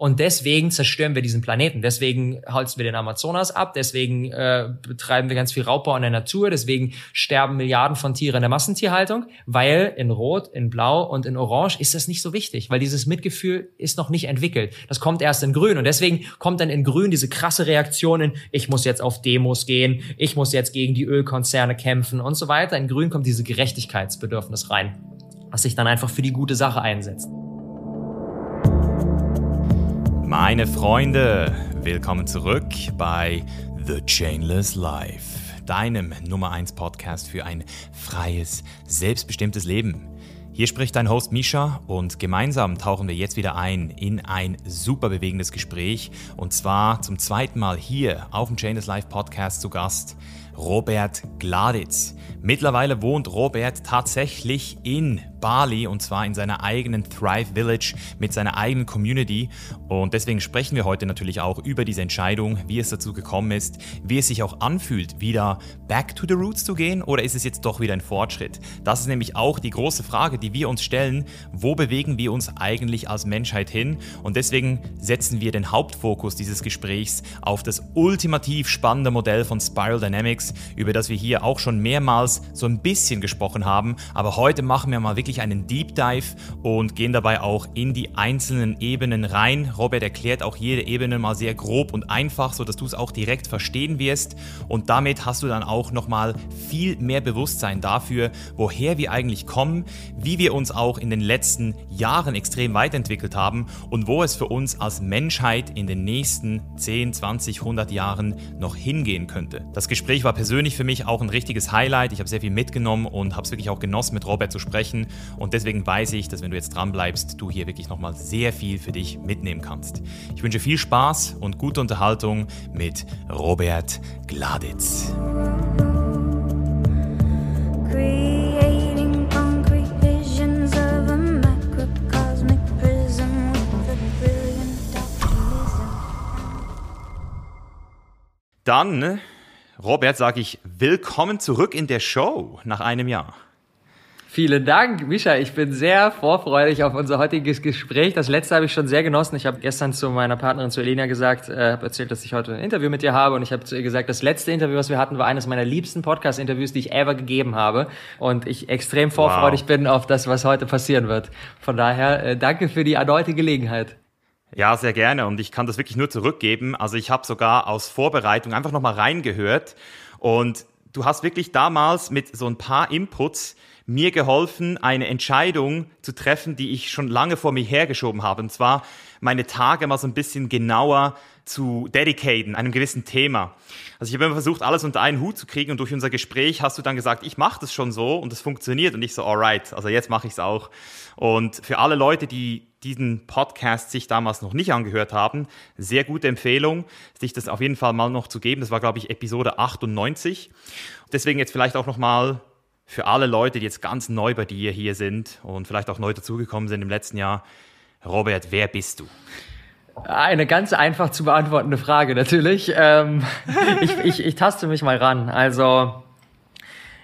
Und deswegen zerstören wir diesen Planeten. Deswegen holzen wir den Amazonas ab. Deswegen äh, betreiben wir ganz viel Raubbau in der Natur. Deswegen sterben Milliarden von Tieren in der Massentierhaltung. Weil in Rot, in Blau und in Orange ist das nicht so wichtig. Weil dieses Mitgefühl ist noch nicht entwickelt. Das kommt erst in Grün. Und deswegen kommt dann in Grün diese krasse Reaktion in, ich muss jetzt auf Demos gehen. Ich muss jetzt gegen die Ölkonzerne kämpfen und so weiter. In Grün kommt diese Gerechtigkeitsbedürfnis rein. Was sich dann einfach für die gute Sache einsetzt. Meine Freunde, willkommen zurück bei The Chainless Life, deinem Nummer 1 Podcast für ein freies, selbstbestimmtes Leben. Hier spricht dein Host Misha und gemeinsam tauchen wir jetzt wieder ein in ein super bewegendes Gespräch und zwar zum zweiten Mal hier auf dem Chainless Life Podcast zu Gast Robert Gladitz. Mittlerweile wohnt Robert tatsächlich in Bali und zwar in seiner eigenen Thrive Village mit seiner eigenen Community. Und deswegen sprechen wir heute natürlich auch über diese Entscheidung, wie es dazu gekommen ist, wie es sich auch anfühlt, wieder back to the roots zu gehen oder ist es jetzt doch wieder ein Fortschritt? Das ist nämlich auch die große Frage, die wir uns stellen. Wo bewegen wir uns eigentlich als Menschheit hin? Und deswegen setzen wir den Hauptfokus dieses Gesprächs auf das ultimativ spannende Modell von Spiral Dynamics, über das wir hier auch schon mehrmals so ein bisschen gesprochen haben. Aber heute machen wir mal wirklich wirklich einen Deep Dive und gehen dabei auch in die einzelnen Ebenen rein. Robert erklärt auch jede Ebene mal sehr grob und einfach, sodass du es auch direkt verstehen wirst. Und damit hast du dann auch nochmal viel mehr Bewusstsein dafür, woher wir eigentlich kommen, wie wir uns auch in den letzten Jahren extrem weiterentwickelt haben und wo es für uns als Menschheit in den nächsten 10, 20, 100 Jahren noch hingehen könnte. Das Gespräch war persönlich für mich auch ein richtiges Highlight. Ich habe sehr viel mitgenommen und habe es wirklich auch genossen, mit Robert zu sprechen. Und deswegen weiß ich, dass wenn du jetzt dran bleibst, du hier wirklich nochmal sehr viel für dich mitnehmen kannst. Ich wünsche viel Spaß und gute Unterhaltung mit Robert Gladitz. Dann, Robert, sage ich willkommen zurück in der Show nach einem Jahr. Vielen Dank, Misha. Ich bin sehr vorfreudig auf unser heutiges Gespräch. Das letzte habe ich schon sehr genossen. Ich habe gestern zu meiner Partnerin, zu Elena, gesagt, äh, habe erzählt, dass ich heute ein Interview mit dir habe. Und ich habe zu ihr gesagt, das letzte Interview, was wir hatten, war eines meiner liebsten Podcast-Interviews, die ich ever gegeben habe. Und ich extrem vorfreudig wow. bin auf das, was heute passieren wird. Von daher, äh, danke für die erneute Gelegenheit. Ja, sehr gerne. Und ich kann das wirklich nur zurückgeben. Also ich habe sogar aus Vorbereitung einfach nochmal reingehört. Und du hast wirklich damals mit so ein paar Inputs mir geholfen, eine Entscheidung zu treffen, die ich schon lange vor mir hergeschoben habe. Und zwar meine Tage mal so ein bisschen genauer zu dedicaten, einem gewissen Thema. Also ich habe immer versucht, alles unter einen Hut zu kriegen und durch unser Gespräch hast du dann gesagt, ich mache das schon so und es funktioniert und ich so, alright, also jetzt mache ich es auch. Und für alle Leute, die diesen Podcast sich damals noch nicht angehört haben, sehr gute Empfehlung, sich das auf jeden Fall mal noch zu geben. Das war, glaube ich, Episode 98. Deswegen jetzt vielleicht auch nochmal für alle Leute, die jetzt ganz neu bei dir hier sind und vielleicht auch neu dazugekommen sind im letzten Jahr. Robert, wer bist du? Eine ganz einfach zu beantwortende Frage natürlich. Ähm, ich, ich, ich taste mich mal ran. Also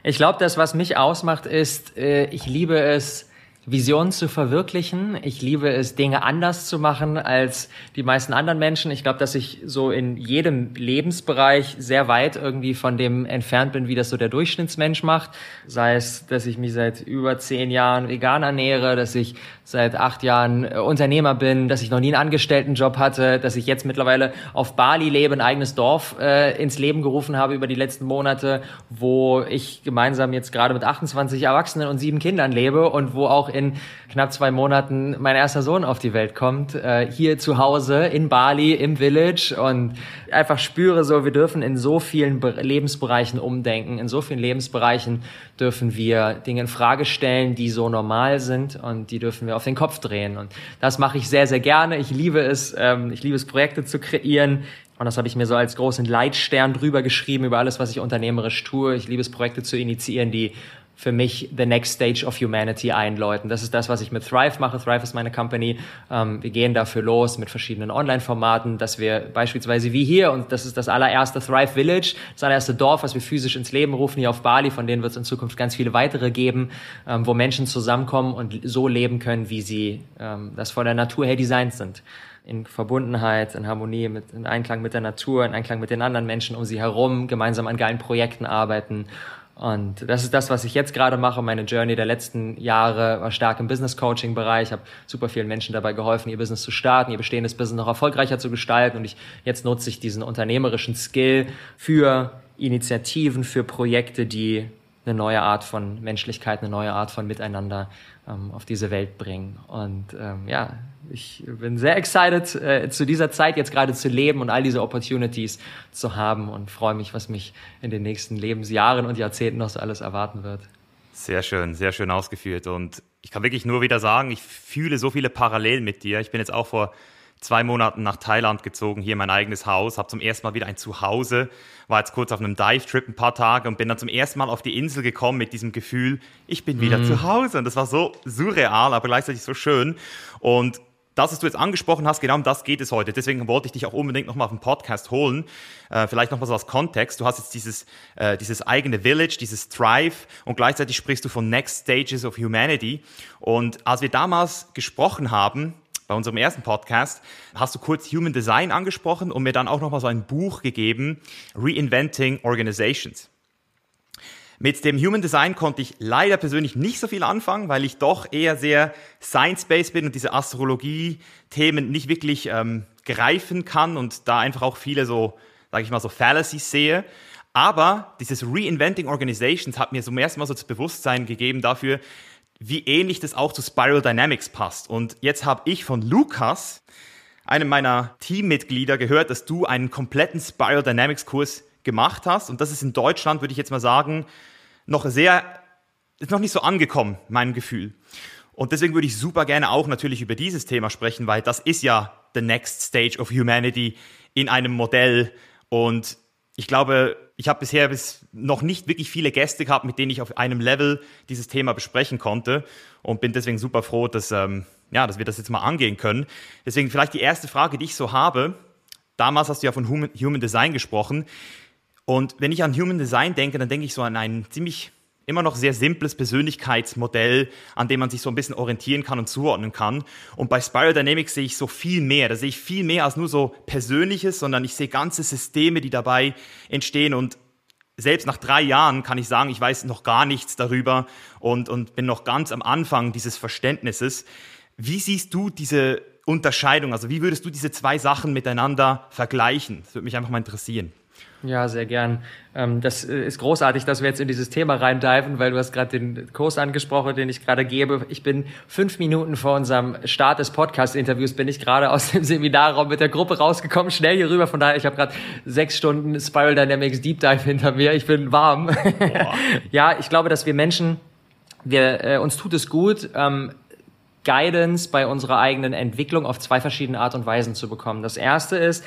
ich glaube, das, was mich ausmacht, ist, äh, ich liebe es, Visionen zu verwirklichen. Ich liebe es, Dinge anders zu machen als die meisten anderen Menschen. Ich glaube, dass ich so in jedem Lebensbereich sehr weit irgendwie von dem entfernt bin, wie das so der Durchschnittsmensch macht. Sei es, dass ich mich seit über zehn Jahren vegan ernähre, dass ich seit acht Jahren äh, Unternehmer bin, dass ich noch nie einen Angestelltenjob hatte, dass ich jetzt mittlerweile auf Bali lebe, ein eigenes Dorf äh, ins Leben gerufen habe über die letzten Monate, wo ich gemeinsam jetzt gerade mit 28 Erwachsenen und sieben Kindern lebe und wo auch in knapp zwei Monaten mein erster Sohn auf die Welt kommt, äh, hier zu Hause in Bali im Village und einfach spüre so, wir dürfen in so vielen Be Lebensbereichen umdenken, in so vielen Lebensbereichen dürfen wir Dinge in Frage stellen, die so normal sind und die dürfen wir auf den Kopf drehen und das mache ich sehr, sehr gerne. Ich liebe es, ähm, ich liebe es, Projekte zu kreieren. Und das habe ich mir so als großen Leitstern drüber geschrieben über alles, was ich unternehmerisch tue. Ich liebe es, Projekte zu initiieren, die für mich the next stage of humanity einläuten. Das ist das, was ich mit Thrive mache. Thrive ist meine Company. Ähm, wir gehen dafür los mit verschiedenen Online-Formaten, dass wir beispielsweise wie hier, und das ist das allererste Thrive Village, das allererste Dorf, was wir physisch ins Leben rufen hier auf Bali, von denen wird es in Zukunft ganz viele weitere geben, ähm, wo Menschen zusammenkommen und so leben können, wie sie ähm, das von der Natur her designt sind. in Verbundenheit, in Harmonie, mit, in Einklang mit der Natur, in Einklang mit den anderen Menschen um sie herum, gemeinsam an geilen Projekten arbeiten. Und das ist das, was ich jetzt gerade mache. Meine Journey der letzten Jahre war stark im Business Coaching Bereich. Ich habe super vielen Menschen dabei geholfen, ihr Business zu starten, ihr bestehendes Business noch erfolgreicher zu gestalten. Und ich, jetzt nutze ich diesen unternehmerischen Skill für Initiativen, für Projekte, die eine neue Art von Menschlichkeit, eine neue Art von Miteinander ähm, auf diese Welt bringen. Und ähm, ja, ich bin sehr excited, äh, zu dieser Zeit jetzt gerade zu leben und all diese Opportunities zu haben und freue mich, was mich in den nächsten Lebensjahren und Jahrzehnten noch so alles erwarten wird. Sehr schön, sehr schön ausgeführt. Und ich kann wirklich nur wieder sagen, ich fühle so viele Parallelen mit dir. Ich bin jetzt auch vor zwei Monaten nach Thailand gezogen, hier mein eigenes Haus, habe zum ersten Mal wieder ein Zuhause, war jetzt kurz auf einem Dive-Trip ein paar Tage und bin dann zum ersten Mal auf die Insel gekommen mit diesem Gefühl, ich bin wieder mm. zu Hause. Und das war so surreal, aber gleichzeitig so schön. Und das, was du jetzt angesprochen hast, genau um das geht es heute. Deswegen wollte ich dich auch unbedingt nochmal auf den Podcast holen. Äh, vielleicht nochmal so als Kontext. Du hast jetzt dieses, äh, dieses eigene Village, dieses Thrive und gleichzeitig sprichst du von Next Stages of Humanity. Und als wir damals gesprochen haben, bei unserem ersten Podcast, hast du kurz Human Design angesprochen und mir dann auch nochmal so ein Buch gegeben, Reinventing Organizations. Mit dem Human Design konnte ich leider persönlich nicht so viel anfangen, weil ich doch eher sehr science-based bin und diese Astrologie-Themen nicht wirklich ähm, greifen kann und da einfach auch viele so, sage ich mal, so Fallacies sehe. Aber dieses Reinventing Organizations hat mir zum ersten Mal so das Bewusstsein gegeben dafür, wie ähnlich das auch zu Spiral Dynamics passt. Und jetzt habe ich von Lukas, einem meiner Teammitglieder, gehört, dass du einen kompletten Spiral Dynamics Kurs gemacht hast. Und das ist in Deutschland, würde ich jetzt mal sagen, noch sehr, ist noch nicht so angekommen, mein Gefühl. Und deswegen würde ich super gerne auch natürlich über dieses Thema sprechen, weil das ist ja the next stage of humanity in einem Modell. Und ich glaube, ich habe bisher bis noch nicht wirklich viele Gäste gehabt, mit denen ich auf einem Level dieses Thema besprechen konnte und bin deswegen super froh, dass, ähm, ja, dass wir das jetzt mal angehen können. Deswegen vielleicht die erste Frage, die ich so habe. Damals hast du ja von Human, Design gesprochen. Und wenn ich an Human Design denke, dann denke ich so an ein ziemlich immer noch sehr simples Persönlichkeitsmodell, an dem man sich so ein bisschen orientieren kann und zuordnen kann. Und bei Spiral Dynamics sehe ich so viel mehr. Da sehe ich viel mehr als nur so Persönliches, sondern ich sehe ganze Systeme, die dabei entstehen. Und selbst nach drei Jahren kann ich sagen, ich weiß noch gar nichts darüber und, und bin noch ganz am Anfang dieses Verständnisses. Wie siehst du diese Unterscheidung? Also wie würdest du diese zwei Sachen miteinander vergleichen? Das würde mich einfach mal interessieren. Ja, sehr gern. Ähm, das äh, ist großartig, dass wir jetzt in dieses Thema reindiven, weil du hast gerade den Kurs angesprochen, den ich gerade gebe. Ich bin fünf Minuten vor unserem Start des Podcast-Interviews bin ich gerade aus dem Seminarraum mit der Gruppe rausgekommen, schnell hier rüber. Von daher, ich habe gerade sechs Stunden Spiral Dynamics Deep Dive hinter mir. Ich bin warm. ja, ich glaube, dass wir Menschen, wir, äh, uns tut es gut, ähm, Guidance bei unserer eigenen Entwicklung auf zwei verschiedene Art und Weisen zu bekommen. Das erste ist,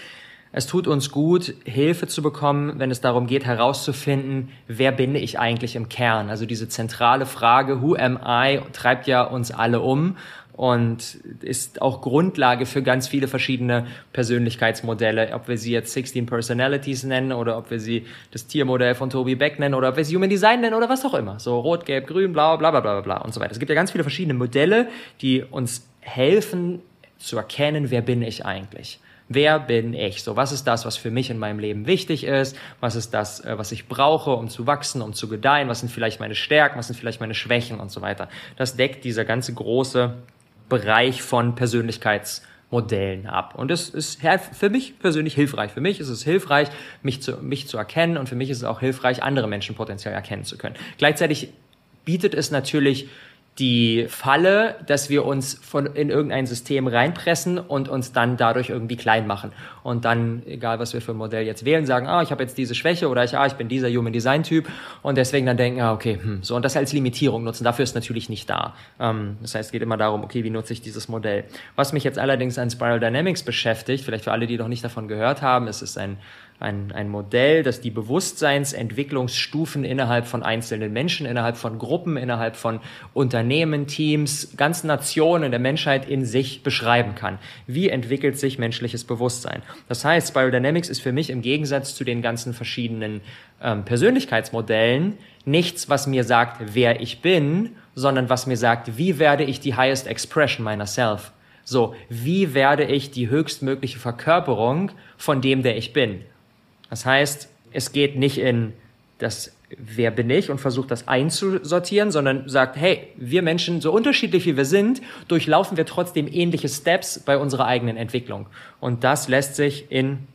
es tut uns gut, Hilfe zu bekommen, wenn es darum geht, herauszufinden, wer bin ich eigentlich im Kern? Also diese zentrale Frage, who am I, treibt ja uns alle um und ist auch Grundlage für ganz viele verschiedene Persönlichkeitsmodelle, ob wir sie jetzt 16 Personalities nennen oder ob wir sie das Tiermodell von Toby Beck nennen oder ob wir sie Human Design nennen oder was auch immer. So rot, gelb, grün, blau, bla bla bla bla und so weiter. Es gibt ja ganz viele verschiedene Modelle, die uns helfen zu erkennen, wer bin ich eigentlich. Wer bin ich? So, was ist das, was für mich in meinem Leben wichtig ist? Was ist das, äh, was ich brauche, um zu wachsen, um zu gedeihen? Was sind vielleicht meine Stärken? Was sind vielleicht meine Schwächen und so weiter? Das deckt dieser ganze große Bereich von Persönlichkeitsmodellen ab. Und das ist für mich persönlich hilfreich. Für mich ist es hilfreich, mich zu, mich zu erkennen und für mich ist es auch hilfreich, andere Menschen potenziell erkennen zu können. Gleichzeitig bietet es natürlich die Falle, dass wir uns von, in irgendein System reinpressen und uns dann dadurch irgendwie klein machen. Und dann, egal was wir für ein Modell jetzt wählen, sagen, ah, ich habe jetzt diese Schwäche oder ich, ah, ich bin dieser Human Design Typ und deswegen dann denken, ah, okay, hm, so und das als Limitierung nutzen. Dafür ist natürlich nicht da. Ähm, das heißt, es geht immer darum, okay, wie nutze ich dieses Modell? Was mich jetzt allerdings an Spiral Dynamics beschäftigt, vielleicht für alle, die noch nicht davon gehört haben, es ist ein ein, ein Modell, das die Bewusstseinsentwicklungsstufen innerhalb von einzelnen Menschen, innerhalb von Gruppen, innerhalb von Unternehmen, Teams, ganzen Nationen der Menschheit in sich beschreiben kann. Wie entwickelt sich menschliches Bewusstsein? Das heißt, Spiral Dynamics ist für mich im Gegensatz zu den ganzen verschiedenen ähm, Persönlichkeitsmodellen nichts, was mir sagt, wer ich bin, sondern was mir sagt, wie werde ich die highest expression meiner self? So, wie werde ich die höchstmögliche Verkörperung von dem, der ich bin? Das heißt, es geht nicht in das wer bin ich und versucht das einzusortieren, sondern sagt, hey, wir Menschen, so unterschiedlich wie wir sind, durchlaufen wir trotzdem ähnliche Steps bei unserer eigenen Entwicklung. Und das lässt sich in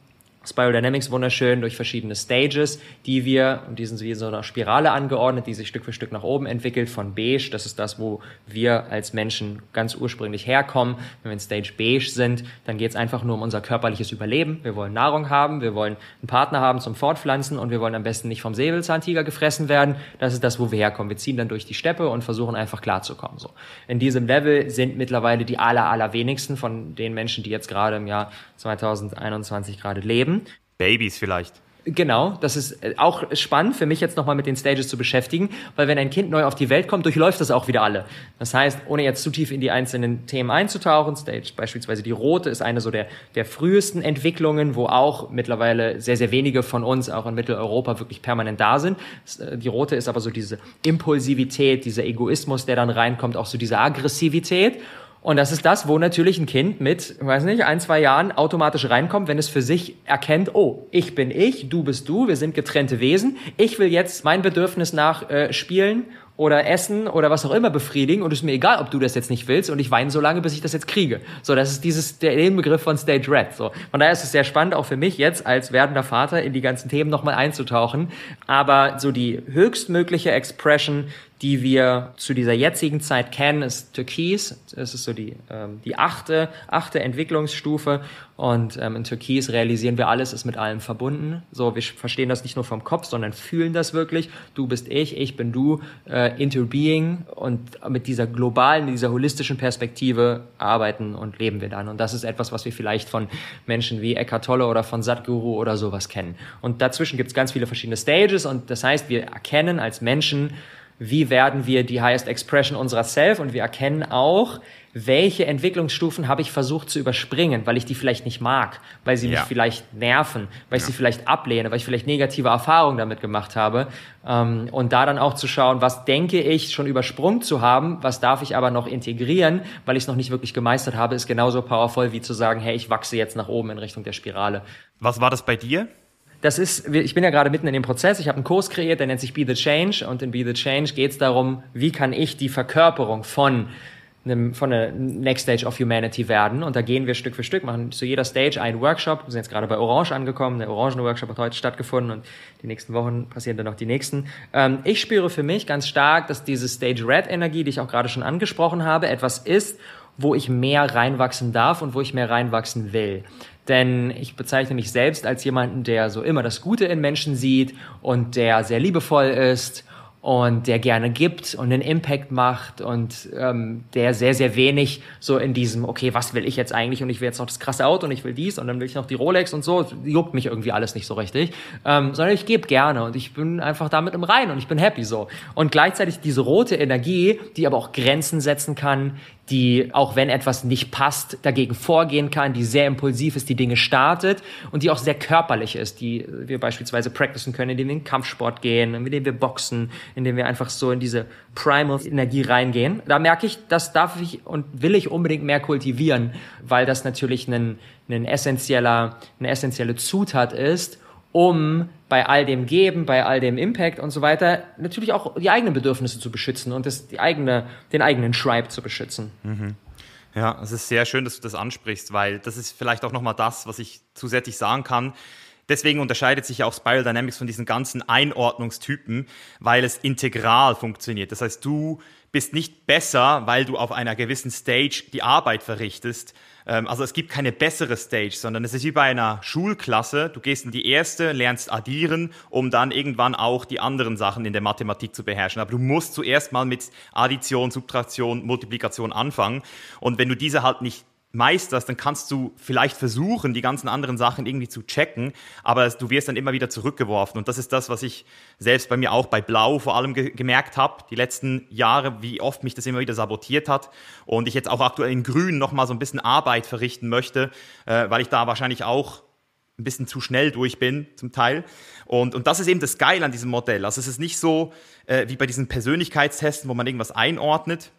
Spirodynamics wunderschön durch verschiedene Stages, die wir, und die sind wie so eine Spirale angeordnet, die sich Stück für Stück nach oben entwickelt, von beige, das ist das, wo wir als Menschen ganz ursprünglich herkommen. Wenn wir in Stage beige sind, dann geht es einfach nur um unser körperliches Überleben. Wir wollen Nahrung haben, wir wollen einen Partner haben zum Fortpflanzen und wir wollen am besten nicht vom Säbelzahntiger gefressen werden. Das ist das, wo wir herkommen. Wir ziehen dann durch die Steppe und versuchen einfach klarzukommen. So. In diesem Level sind mittlerweile die aller, allerwenigsten von den Menschen, die jetzt gerade im Jahr 2021 gerade leben. Babys vielleicht. Genau, das ist äh, auch spannend für mich jetzt nochmal mit den Stages zu beschäftigen, weil wenn ein Kind neu auf die Welt kommt, durchläuft das auch wieder alle. Das heißt, ohne jetzt zu tief in die einzelnen Themen einzutauchen, Stage beispielsweise die rote ist eine so der, der frühesten Entwicklungen, wo auch mittlerweile sehr, sehr wenige von uns auch in Mitteleuropa wirklich permanent da sind. Äh, die rote ist aber so diese Impulsivität, dieser Egoismus, der dann reinkommt, auch so diese Aggressivität. Und das ist das, wo natürlich ein Kind mit, weiß nicht, ein, zwei Jahren automatisch reinkommt, wenn es für sich erkennt, oh, ich bin ich, du bist du, wir sind getrennte Wesen. Ich will jetzt mein Bedürfnis nach äh, spielen oder essen oder was auch immer befriedigen und es ist mir egal, ob du das jetzt nicht willst und ich weine so lange, bis ich das jetzt kriege. So, das ist dieses der Begriff von Stage Red. So, von daher ist es sehr spannend auch für mich jetzt als werdender Vater in die ganzen Themen nochmal einzutauchen. Aber so die höchstmögliche Expression die wir zu dieser jetzigen Zeit kennen, ist Türkis. Es ist so die, ähm, die achte, achte Entwicklungsstufe. Und ähm, in Türkis realisieren wir, alles ist mit allem verbunden. So, wir verstehen das nicht nur vom Kopf, sondern fühlen das wirklich. Du bist ich, ich bin du, äh, interbeing. Und mit dieser globalen, dieser holistischen Perspektive arbeiten und leben wir dann. Und das ist etwas, was wir vielleicht von Menschen wie Eckhart Tolle oder von Sadhguru oder sowas kennen. Und dazwischen gibt es ganz viele verschiedene Stages. Und das heißt, wir erkennen als Menschen, wie werden wir die Highest Expression unserer Self und wir erkennen auch, welche Entwicklungsstufen habe ich versucht zu überspringen, weil ich die vielleicht nicht mag, weil sie ja. mich vielleicht nerven, weil ich ja. sie vielleicht ablehne, weil ich vielleicht negative Erfahrungen damit gemacht habe. Ähm, und da dann auch zu schauen, was denke ich schon übersprungen zu haben, was darf ich aber noch integrieren, weil ich es noch nicht wirklich gemeistert habe, ist genauso powerful wie zu sagen, hey, ich wachse jetzt nach oben in Richtung der Spirale. Was war das bei dir? Das ist, ich bin ja gerade mitten in dem Prozess, ich habe einen Kurs kreiert, der nennt sich Be the Change und in Be the Change geht es darum, wie kann ich die Verkörperung von einem, von der Next Stage of Humanity werden und da gehen wir Stück für Stück, machen zu jeder Stage einen Workshop, wir sind jetzt gerade bei Orange angekommen, der Orangen-Workshop hat heute stattgefunden und die nächsten Wochen passieren dann noch die nächsten. Ähm, ich spüre für mich ganz stark, dass diese Stage Red Energie, die ich auch gerade schon angesprochen habe, etwas ist, wo ich mehr reinwachsen darf und wo ich mehr reinwachsen will. Denn ich bezeichne mich selbst als jemanden, der so immer das Gute in Menschen sieht und der sehr liebevoll ist und der gerne gibt und einen Impact macht und ähm, der sehr, sehr wenig so in diesem, okay, was will ich jetzt eigentlich und ich will jetzt noch das krasse Auto und ich will dies und dann will ich noch die Rolex und so, juckt mich irgendwie alles nicht so richtig, ähm, sondern ich gebe gerne und ich bin einfach damit im Rein und ich bin happy so. Und gleichzeitig diese rote Energie, die aber auch Grenzen setzen kann, die, auch wenn etwas nicht passt, dagegen vorgehen kann, die sehr impulsiv ist, die Dinge startet und die auch sehr körperlich ist, die wir beispielsweise practicen können, indem wir in den Kampfsport gehen, indem wir boxen, indem wir einfach so in diese Primal-Energie reingehen. Da merke ich, das darf ich und will ich unbedingt mehr kultivieren, weil das natürlich ein, ein essentieller, eine essentielle Zutat ist, um bei all dem Geben, bei all dem Impact und so weiter, natürlich auch die eigenen Bedürfnisse zu beschützen und das, die eigene, den eigenen Tribe zu beschützen. Mhm. Ja, es ist sehr schön, dass du das ansprichst, weil das ist vielleicht auch nochmal das, was ich zusätzlich sagen kann. Deswegen unterscheidet sich auch Spiral Dynamics von diesen ganzen Einordnungstypen, weil es integral funktioniert. Das heißt, du bist nicht besser, weil du auf einer gewissen Stage die Arbeit verrichtest, ähm, also es gibt keine bessere Stage, sondern es ist wie bei einer Schulklasse. Du gehst in die erste, lernst addieren, um dann irgendwann auch die anderen Sachen in der Mathematik zu beherrschen. Aber du musst zuerst mal mit Addition, Subtraktion, Multiplikation anfangen. Und wenn du diese halt nicht meisterst, dann kannst du vielleicht versuchen, die ganzen anderen Sachen irgendwie zu checken, aber du wirst dann immer wieder zurückgeworfen. Und das ist das, was ich selbst bei mir auch bei Blau vor allem ge gemerkt habe, die letzten Jahre, wie oft mich das immer wieder sabotiert hat. Und ich jetzt auch aktuell in Grün nochmal so ein bisschen Arbeit verrichten möchte, äh, weil ich da wahrscheinlich auch ein bisschen zu schnell durch bin, zum Teil. Und, und das ist eben das Geil an diesem Modell. Also es ist nicht so äh, wie bei diesen Persönlichkeitstesten, wo man irgendwas einordnet,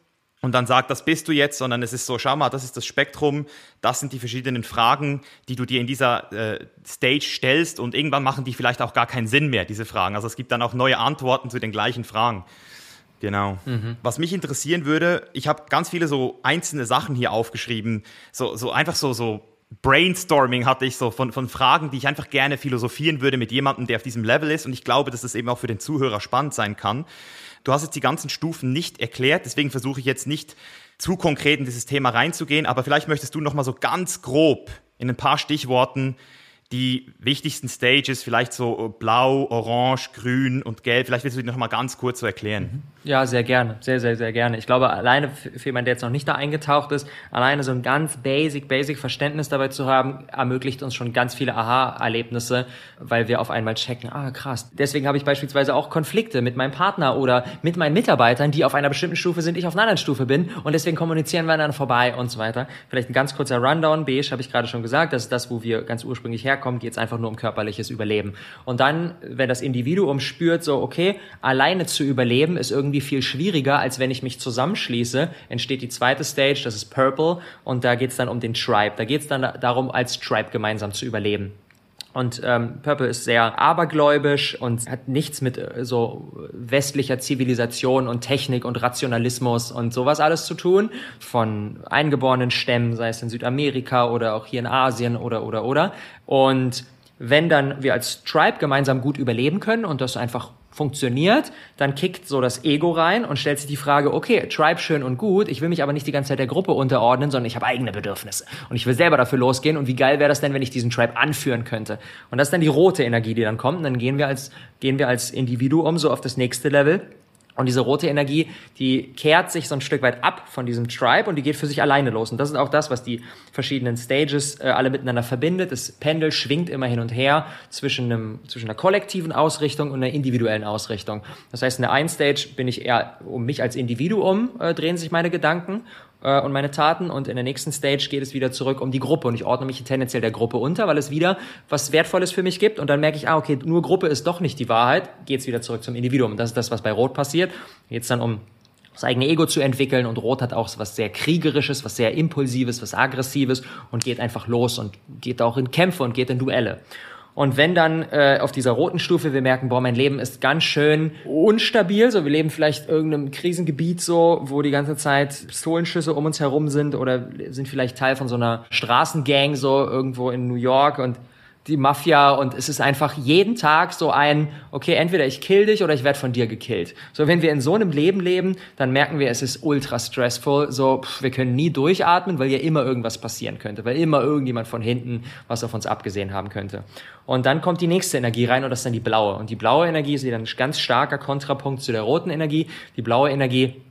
und dann sagt, das bist du jetzt, sondern es ist so, schau mal, das ist das Spektrum, das sind die verschiedenen Fragen, die du dir in dieser äh, Stage stellst und irgendwann machen die vielleicht auch gar keinen Sinn mehr, diese Fragen. Also es gibt dann auch neue Antworten zu den gleichen Fragen. Genau. Mhm. Was mich interessieren würde, ich habe ganz viele so einzelne Sachen hier aufgeschrieben, so, so einfach so, so Brainstorming hatte ich so von, von Fragen, die ich einfach gerne philosophieren würde mit jemandem, der auf diesem Level ist. Und ich glaube, dass das eben auch für den Zuhörer spannend sein kann. Du hast jetzt die ganzen Stufen nicht erklärt, deswegen versuche ich jetzt nicht zu konkret in dieses Thema reinzugehen, aber vielleicht möchtest du noch mal so ganz grob in ein paar Stichworten die wichtigsten Stages, vielleicht so blau, orange, grün und gelb. Vielleicht willst du die noch mal ganz kurz so erklären. Mhm. Ja, sehr gerne. Sehr, sehr, sehr gerne. Ich glaube, alleine für jemanden, der jetzt noch nicht da eingetaucht ist, alleine so ein ganz basic, basic Verständnis dabei zu haben, ermöglicht uns schon ganz viele Aha-Erlebnisse, weil wir auf einmal checken, ah, krass. Deswegen habe ich beispielsweise auch Konflikte mit meinem Partner oder mit meinen Mitarbeitern, die auf einer bestimmten Stufe sind, ich auf einer anderen Stufe bin und deswegen kommunizieren wir dann vorbei und so weiter. Vielleicht ein ganz kurzer Rundown. Beige habe ich gerade schon gesagt, das ist das, wo wir ganz ursprünglich herkommen, geht es einfach nur um körperliches Überleben. Und dann, wenn das Individuum spürt, so, okay, alleine zu überleben ist irgendwie viel schwieriger, als wenn ich mich zusammenschließe, entsteht die zweite Stage, das ist Purple, und da geht es dann um den Tribe. Da geht es dann darum, als Tribe gemeinsam zu überleben. Und ähm, Purple ist sehr abergläubisch und hat nichts mit äh, so westlicher Zivilisation und Technik und Rationalismus und sowas alles zu tun. Von eingeborenen Stämmen, sei es in Südamerika oder auch hier in Asien oder oder oder. Und wenn dann wir als Tribe gemeinsam gut überleben können und das einfach funktioniert, dann kickt so das Ego rein und stellt sich die Frage, okay, Tribe schön und gut, ich will mich aber nicht die ganze Zeit der Gruppe unterordnen, sondern ich habe eigene Bedürfnisse. Und ich will selber dafür losgehen. Und wie geil wäre das denn, wenn ich diesen Tribe anführen könnte? Und das ist dann die rote Energie, die dann kommt. Und dann gehen wir als, gehen wir als Individuum so auf das nächste Level und diese rote Energie, die kehrt sich so ein Stück weit ab von diesem Tribe und die geht für sich alleine los. Und das ist auch das, was die verschiedenen Stages äh, alle miteinander verbindet. Das Pendel schwingt immer hin und her zwischen, einem, zwischen einer kollektiven Ausrichtung und einer individuellen Ausrichtung. Das heißt, in der einen Stage bin ich eher um mich als Individuum, äh, drehen sich meine Gedanken äh, und meine Taten. Und in der nächsten Stage geht es wieder zurück um die Gruppe. Und ich ordne mich tendenziell der Gruppe unter, weil es wieder was Wertvolles für mich gibt. Und dann merke ich, ah, okay, nur Gruppe ist doch nicht die Wahrheit. Geht es wieder zurück zum Individuum. Und das ist das, was bei Rot passiert. Jetzt dann um das eigene Ego zu entwickeln und Rot hat auch was sehr kriegerisches, was sehr impulsives, was aggressives und geht einfach los und geht auch in Kämpfe und geht in Duelle. Und wenn dann äh, auf dieser roten Stufe wir merken, boah, mein Leben ist ganz schön unstabil, so wir leben vielleicht irgendeinem Krisengebiet so, wo die ganze Zeit Pistolenschüsse um uns herum sind oder sind vielleicht Teil von so einer Straßengang so irgendwo in New York und die Mafia und es ist einfach jeden Tag so ein, okay, entweder ich kill dich oder ich werde von dir gekillt. So, wenn wir in so einem Leben leben, dann merken wir, es ist ultra stressful. So, pff, wir können nie durchatmen, weil ja immer irgendwas passieren könnte, weil immer irgendjemand von hinten was auf uns abgesehen haben könnte. Und dann kommt die nächste Energie rein und das ist dann die blaue. Und die blaue Energie ist wieder ein ganz starker Kontrapunkt zu der roten Energie. Die blaue Energie,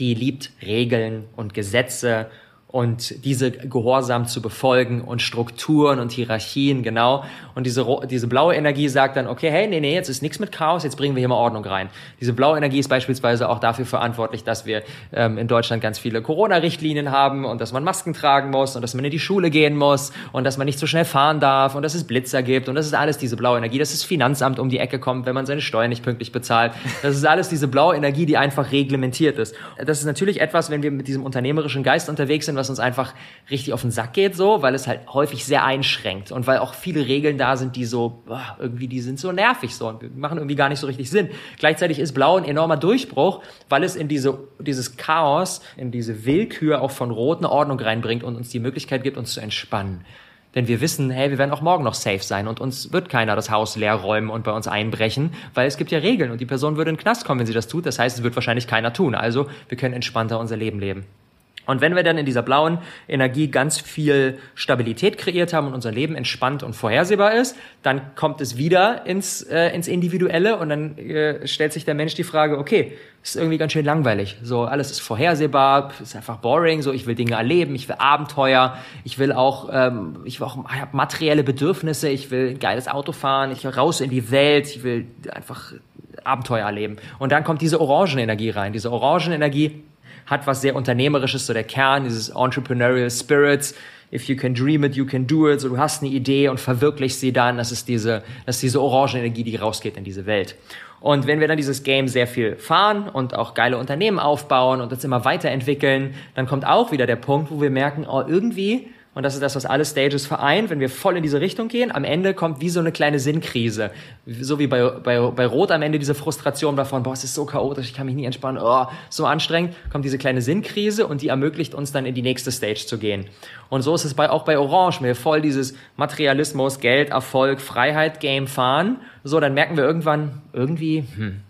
die liebt Regeln und Gesetze und diese gehorsam zu befolgen und Strukturen und Hierarchien, genau. Und diese, diese blaue Energie sagt dann, okay, hey, nee, nee, jetzt ist nichts mit Chaos, jetzt bringen wir hier mal Ordnung rein. Diese blaue Energie ist beispielsweise auch dafür verantwortlich, dass wir ähm, in Deutschland ganz viele Corona-Richtlinien haben und dass man Masken tragen muss und dass man in die Schule gehen muss und dass man nicht so schnell fahren darf und dass es Blitzer gibt und das ist alles diese blaue Energie, dass das Finanzamt um die Ecke kommt, wenn man seine Steuern nicht pünktlich bezahlt. Das ist alles diese blaue Energie, die einfach reglementiert ist. Das ist natürlich etwas, wenn wir mit diesem unternehmerischen Geist unterwegs sind, was uns einfach richtig auf den Sack geht, so, weil es halt häufig sehr einschränkt und weil auch viele Regeln da sind, die so, boah, irgendwie, die sind so nervig so und machen irgendwie gar nicht so richtig Sinn. Gleichzeitig ist Blau ein enormer Durchbruch, weil es in diese, dieses Chaos, in diese Willkür auch von Rot eine Ordnung reinbringt und uns die Möglichkeit gibt, uns zu entspannen. Denn wir wissen, hey, wir werden auch morgen noch safe sein und uns wird keiner das Haus leer räumen und bei uns einbrechen, weil es gibt ja Regeln und die Person würde in den Knast kommen, wenn sie das tut. Das heißt, es wird wahrscheinlich keiner tun. Also, wir können entspannter unser Leben leben. Und wenn wir dann in dieser blauen Energie ganz viel Stabilität kreiert haben und unser Leben entspannt und vorhersehbar ist, dann kommt es wieder ins, äh, ins Individuelle und dann äh, stellt sich der Mensch die Frage, okay, ist irgendwie ganz schön langweilig. So, alles ist vorhersehbar, ist einfach boring, so, ich will Dinge erleben, ich will Abenteuer, ich will auch, ähm, ich will auch, ich habe materielle Bedürfnisse, ich will ein geiles Auto fahren, ich will raus in die Welt, ich will einfach Abenteuer erleben. Und dann kommt diese Orangenenergie rein. Diese Orangenenergie hat was sehr Unternehmerisches, so der Kern dieses Entrepreneurial Spirits, if you can dream it, you can do it. So, du hast eine Idee und verwirklichst sie dann. Das ist diese, das ist diese Orangenenergie, die rausgeht in diese Welt. Und wenn wir dann dieses Game sehr viel fahren und auch geile Unternehmen aufbauen und das immer weiterentwickeln, dann kommt auch wieder der Punkt, wo wir merken, oh, irgendwie und das ist das, was alle Stages vereint. Wenn wir voll in diese Richtung gehen, am Ende kommt wie so eine kleine Sinnkrise. So wie bei, bei, bei Rot am Ende diese Frustration davon, boah, es ist so chaotisch, ich kann mich nie entspannen, oh, so anstrengend, kommt diese kleine Sinnkrise und die ermöglicht uns dann in die nächste Stage zu gehen. Und so ist es bei, auch bei Orange, wenn wir voll dieses Materialismus, Geld, Erfolg, Freiheit Game fahren, so, dann merken wir irgendwann, irgendwie, hm,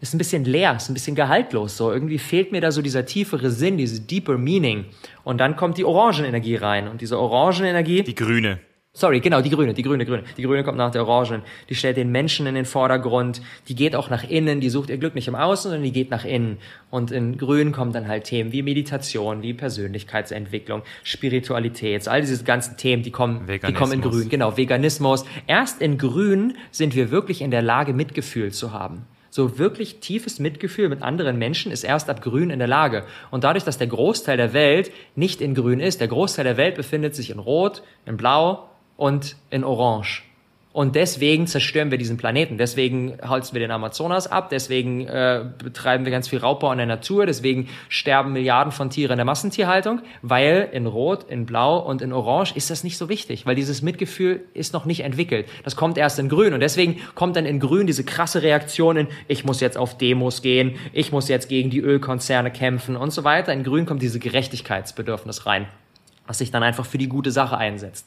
ist ein bisschen leer, ist ein bisschen gehaltlos. So irgendwie fehlt mir da so dieser tiefere Sinn, diese deeper Meaning. Und dann kommt die Orangenenergie rein und diese Orangenenergie. Die grüne. Sorry, genau, die grüne, die grüne, grüne. Die grüne kommt nach der Orangen. Die stellt den Menschen in den Vordergrund. Die geht auch nach innen. Die sucht ihr Glück nicht im Außen, sondern die geht nach innen. Und in grün kommen dann halt Themen wie Meditation, wie Persönlichkeitsentwicklung, Spiritualität. All diese ganzen Themen, die kommen, die kommen in grün. Genau, Veganismus. Erst in grün sind wir wirklich in der Lage, Mitgefühl zu haben. So wirklich tiefes Mitgefühl mit anderen Menschen ist erst ab Grün in der Lage. Und dadurch, dass der Großteil der Welt nicht in Grün ist, der Großteil der Welt befindet sich in Rot, in Blau und in Orange. Und deswegen zerstören wir diesen Planeten. Deswegen holzen wir den Amazonas ab. Deswegen äh, betreiben wir ganz viel Raubbau in der Natur. Deswegen sterben Milliarden von Tieren in der Massentierhaltung. Weil in Rot, in Blau und in Orange ist das nicht so wichtig. Weil dieses Mitgefühl ist noch nicht entwickelt. Das kommt erst in Grün. Und deswegen kommt dann in Grün diese krasse Reaktion in, ich muss jetzt auf Demos gehen. Ich muss jetzt gegen die Ölkonzerne kämpfen und so weiter. In Grün kommt diese Gerechtigkeitsbedürfnis rein. Was sich dann einfach für die gute Sache einsetzt.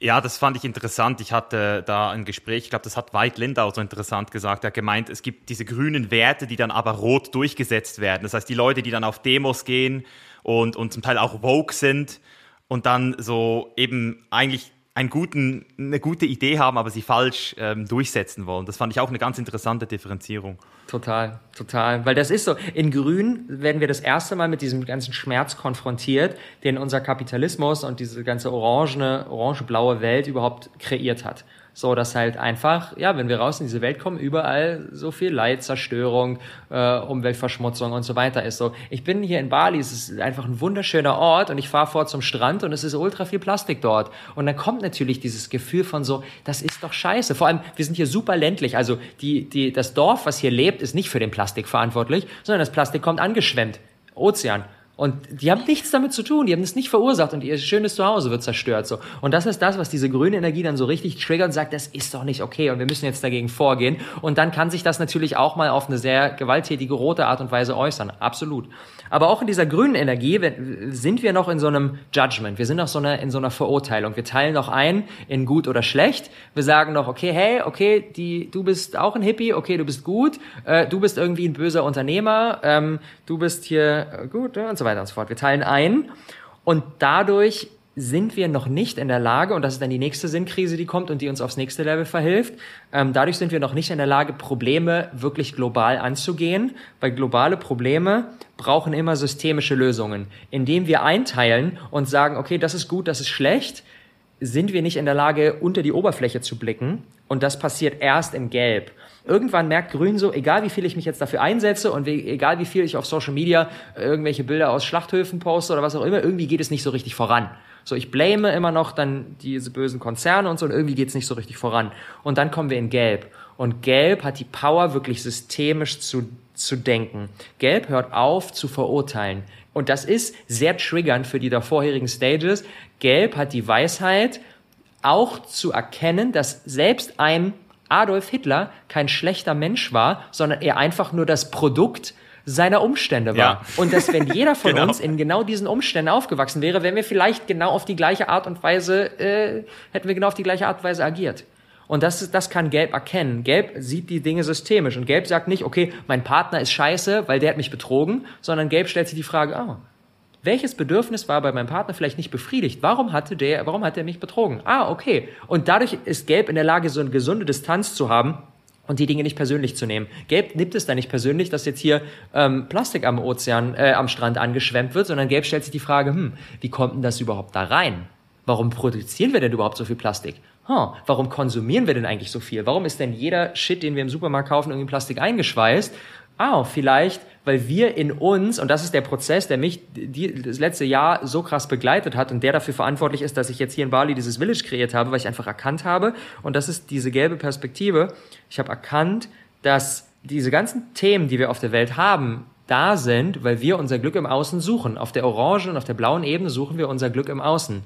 Ja, das fand ich interessant. Ich hatte da ein Gespräch, ich glaube, das hat Veit Lindau so interessant gesagt. Er hat gemeint, es gibt diese grünen Werte, die dann aber rot durchgesetzt werden. Das heißt, die Leute, die dann auf Demos gehen und, und zum Teil auch woke sind und dann so eben eigentlich einen guten, eine gute Idee haben, aber sie falsch ähm, durchsetzen wollen. Das fand ich auch eine ganz interessante Differenzierung. Total, total. Weil das ist so. In Grün werden wir das erste Mal mit diesem ganzen Schmerz konfrontiert, den unser Kapitalismus und diese ganze orangene, orange-blaue Welt überhaupt kreiert hat. So, dass halt einfach, ja, wenn wir raus in diese Welt kommen, überall so viel Leid, Zerstörung, äh, Umweltverschmutzung und so weiter ist. So, ich bin hier in Bali, es ist einfach ein wunderschöner Ort und ich fahre vor zum Strand und es ist ultra viel Plastik dort. Und dann kommt natürlich dieses Gefühl von so, das ist doch scheiße. Vor allem, wir sind hier super ländlich. Also die, die, das Dorf, was hier lebt, ist nicht für den Plastik verantwortlich, sondern das Plastik kommt angeschwemmt. Ozean. Und die haben nichts damit zu tun, die haben es nicht verursacht und ihr schönes Zuhause wird zerstört. So. Und das ist das, was diese grüne Energie dann so richtig triggert und sagt, das ist doch nicht okay und wir müssen jetzt dagegen vorgehen. Und dann kann sich das natürlich auch mal auf eine sehr gewalttätige rote Art und Weise äußern. Absolut. Aber auch in dieser grünen Energie sind wir noch in so einem Judgment. Wir sind noch so eine, in so einer Verurteilung. Wir teilen noch ein in gut oder schlecht. Wir sagen noch, okay, hey, okay, die, du bist auch ein Hippie, okay, du bist gut, äh, du bist irgendwie ein böser Unternehmer, ähm, du bist hier äh, gut ja, und so weiter und so fort. Wir teilen ein und dadurch sind wir noch nicht in der Lage, und das ist dann die nächste Sinnkrise, die kommt und die uns aufs nächste Level verhilft, ähm, dadurch sind wir noch nicht in der Lage, Probleme wirklich global anzugehen, weil globale Probleme brauchen immer systemische Lösungen. Indem wir einteilen und sagen, okay, das ist gut, das ist schlecht, sind wir nicht in der Lage, unter die Oberfläche zu blicken. Und das passiert erst im Gelb. Irgendwann merkt Grün so, egal wie viel ich mich jetzt dafür einsetze und wie, egal wie viel ich auf Social Media irgendwelche Bilder aus Schlachthöfen poste oder was auch immer, irgendwie geht es nicht so richtig voran. So, ich blame immer noch dann diese bösen Konzerne und so und irgendwie geht's nicht so richtig voran. Und dann kommen wir in Gelb. Und Gelb hat die Power, wirklich systemisch zu, zu denken. Gelb hört auf zu verurteilen. Und das ist sehr triggernd für die da vorherigen Stages. Gelb hat die Weisheit, auch zu erkennen, dass selbst ein Adolf Hitler kein schlechter Mensch war, sondern er einfach nur das Produkt seiner Umstände war. Ja. Und dass wenn jeder von genau. uns in genau diesen Umständen aufgewachsen wäre, wären wir vielleicht genau auf die gleiche Art und Weise, äh, hätten wir genau auf die gleiche Art und Weise agiert. Und das, das kann Gelb erkennen. Gelb sieht die Dinge systemisch. Und Gelb sagt nicht, okay, mein Partner ist scheiße, weil der hat mich betrogen, sondern Gelb stellt sich die Frage, ah, welches Bedürfnis war bei meinem Partner vielleicht nicht befriedigt? Warum hatte der, warum hat er mich betrogen? Ah, okay. Und dadurch ist Gelb in der Lage, so eine gesunde Distanz zu haben und die Dinge nicht persönlich zu nehmen. Gelb nimmt es da nicht persönlich, dass jetzt hier ähm, Plastik am Ozean, äh, am Strand angeschwemmt wird, sondern Gelb stellt sich die Frage, hm, wie kommt denn das überhaupt da rein? Warum produzieren wir denn überhaupt so viel Plastik? Huh, warum konsumieren wir denn eigentlich so viel? Warum ist denn jeder Shit, den wir im Supermarkt kaufen, irgendwie in Plastik eingeschweißt? Ah, vielleicht, weil wir in uns, und das ist der Prozess, der mich die, das letzte Jahr so krass begleitet hat und der dafür verantwortlich ist, dass ich jetzt hier in Bali dieses Village kreiert habe, weil ich einfach erkannt habe, und das ist diese gelbe Perspektive, ich habe erkannt, dass diese ganzen Themen, die wir auf der Welt haben, da sind, weil wir unser Glück im Außen suchen. Auf der orangen und auf der blauen Ebene suchen wir unser Glück im Außen.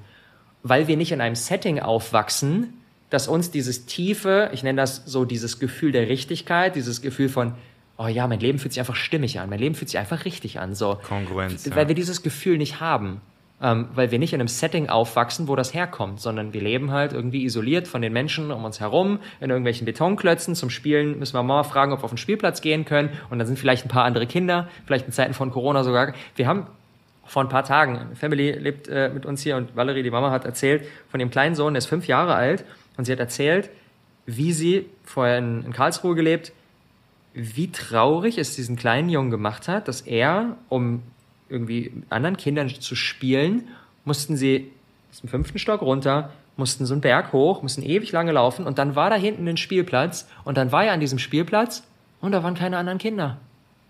Weil wir nicht in einem Setting aufwachsen, dass uns dieses tiefe, ich nenne das so dieses Gefühl der Richtigkeit, dieses Gefühl von, oh ja, mein Leben fühlt sich einfach stimmig an, mein Leben fühlt sich einfach richtig an, so. Kongruenz. Weil ja. wir dieses Gefühl nicht haben. Ähm, weil wir nicht in einem Setting aufwachsen, wo das herkommt, sondern wir leben halt irgendwie isoliert von den Menschen um uns herum, in irgendwelchen Betonklötzen. Zum Spielen müssen wir mal fragen, ob wir auf den Spielplatz gehen können. Und dann sind vielleicht ein paar andere Kinder, vielleicht in Zeiten von Corona sogar. Wir haben vor ein paar Tagen, Family lebt äh, mit uns hier und Valerie, die Mama, hat erzählt von ihrem kleinen Sohn, der ist fünf Jahre alt. Und sie hat erzählt, wie sie vorher in, in Karlsruhe gelebt, wie traurig es diesen kleinen Jungen gemacht hat, dass er, um irgendwie anderen Kindern zu spielen, mussten sie aus dem fünften Stock runter, mussten so einen Berg hoch, mussten ewig lange laufen und dann war da hinten ein Spielplatz und dann war er an diesem Spielplatz und da waren keine anderen Kinder.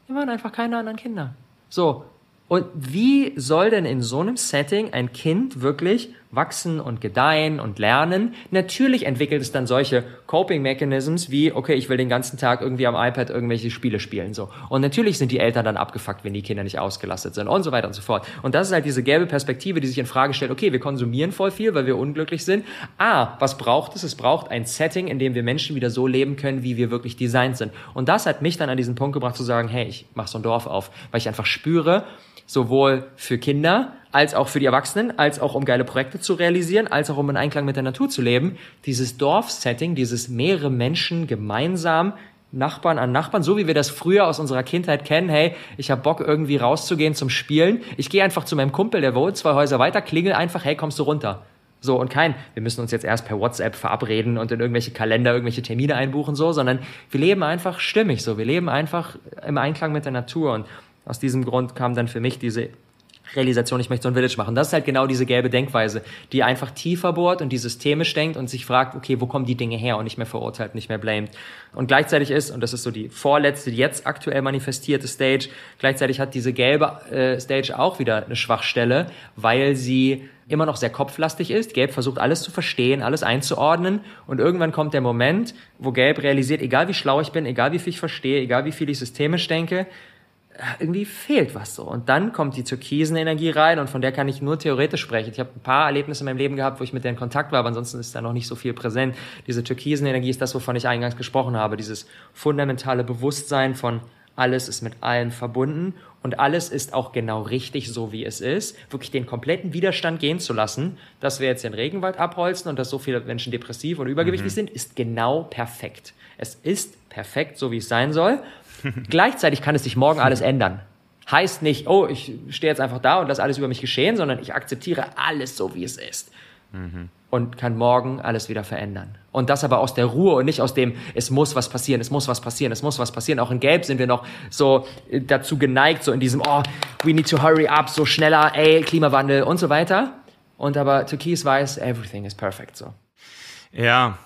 Da waren einfach keine anderen Kinder. So. Und wie soll denn in so einem Setting ein Kind wirklich wachsen und gedeihen und lernen. Natürlich entwickelt es dann solche Coping Mechanisms wie, okay, ich will den ganzen Tag irgendwie am iPad irgendwelche Spiele spielen, so. Und natürlich sind die Eltern dann abgefuckt, wenn die Kinder nicht ausgelastet sind und so weiter und so fort. Und das ist halt diese gelbe Perspektive, die sich in Frage stellt, okay, wir konsumieren voll viel, weil wir unglücklich sind. Ah, was braucht es? Es braucht ein Setting, in dem wir Menschen wieder so leben können, wie wir wirklich designt sind. Und das hat mich dann an diesen Punkt gebracht zu sagen, hey, ich mach so ein Dorf auf, weil ich einfach spüre, sowohl für Kinder als auch für die Erwachsenen, als auch um geile Projekte zu realisieren, als auch um in Einklang mit der Natur zu leben. Dieses Dorfsetting, dieses mehrere Menschen gemeinsam Nachbarn an Nachbarn, so wie wir das früher aus unserer Kindheit kennen. Hey, ich habe Bock irgendwie rauszugehen zum Spielen. Ich gehe einfach zu meinem Kumpel, der wohnt zwei Häuser weiter, klingel einfach, hey, kommst du runter? So, und kein, wir müssen uns jetzt erst per WhatsApp verabreden und in irgendwelche Kalender irgendwelche Termine einbuchen, so, sondern wir leben einfach stimmig so. Wir leben einfach im Einklang mit der Natur. Und aus diesem Grund kam dann für mich diese Realisation, ich möchte so ein Village machen. Das ist halt genau diese gelbe Denkweise, die einfach tiefer bohrt und die systemisch denkt und sich fragt, okay, wo kommen die Dinge her und nicht mehr verurteilt, nicht mehr blamed. Und gleichzeitig ist, und das ist so die vorletzte, jetzt aktuell manifestierte Stage, gleichzeitig hat diese gelbe äh, Stage auch wieder eine Schwachstelle, weil sie immer noch sehr kopflastig ist. Gelb versucht alles zu verstehen, alles einzuordnen und irgendwann kommt der Moment, wo Gelb realisiert, egal wie schlau ich bin, egal wie viel ich verstehe, egal wie viel ich systemisch denke, irgendwie fehlt was so. Und dann kommt die türkisen Energie rein und von der kann ich nur theoretisch sprechen. Ich habe ein paar Erlebnisse in meinem Leben gehabt, wo ich mit der in Kontakt war, aber ansonsten ist da noch nicht so viel präsent. Diese türkisen Energie ist das, wovon ich eingangs gesprochen habe. Dieses fundamentale Bewusstsein von alles ist mit allem verbunden und alles ist auch genau richtig so, wie es ist. Wirklich den kompletten Widerstand gehen zu lassen, dass wir jetzt den Regenwald abholzen und dass so viele Menschen depressiv und übergewichtig mhm. sind, ist genau perfekt. Es ist perfekt, so wie es sein soll. Gleichzeitig kann es sich morgen alles ändern. Heißt nicht, oh, ich stehe jetzt einfach da und lasse alles über mich geschehen, sondern ich akzeptiere alles so, wie es ist. Mhm. Und kann morgen alles wieder verändern. Und das aber aus der Ruhe und nicht aus dem, es muss was passieren, es muss was passieren, es muss was passieren. Auch in Gelb sind wir noch so äh, dazu geneigt, so in diesem, oh, we need to hurry up, so schneller, ey, Klimawandel und so weiter. Und aber Türkis weiß, everything is perfect, so. Ja,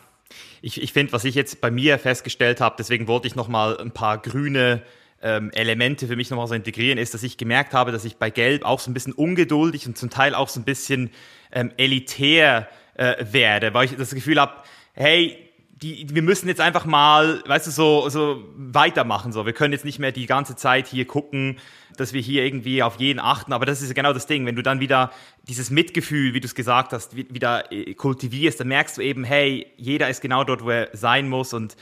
ich, ich finde, was ich jetzt bei mir festgestellt habe, deswegen wollte ich nochmal ein paar grüne ähm, Elemente für mich nochmal so integrieren, ist, dass ich gemerkt habe, dass ich bei Gelb auch so ein bisschen ungeduldig und zum Teil auch so ein bisschen ähm, elitär äh, werde, weil ich das Gefühl habe, hey, die, wir müssen jetzt einfach mal, weißt du, so, so weitermachen. So. Wir können jetzt nicht mehr die ganze Zeit hier gucken, dass wir hier irgendwie auf jeden achten. Aber das ist genau das Ding. Wenn du dann wieder dieses Mitgefühl, wie du es gesagt hast, wieder äh, kultivierst, dann merkst du eben, hey, jeder ist genau dort, wo er sein muss. Und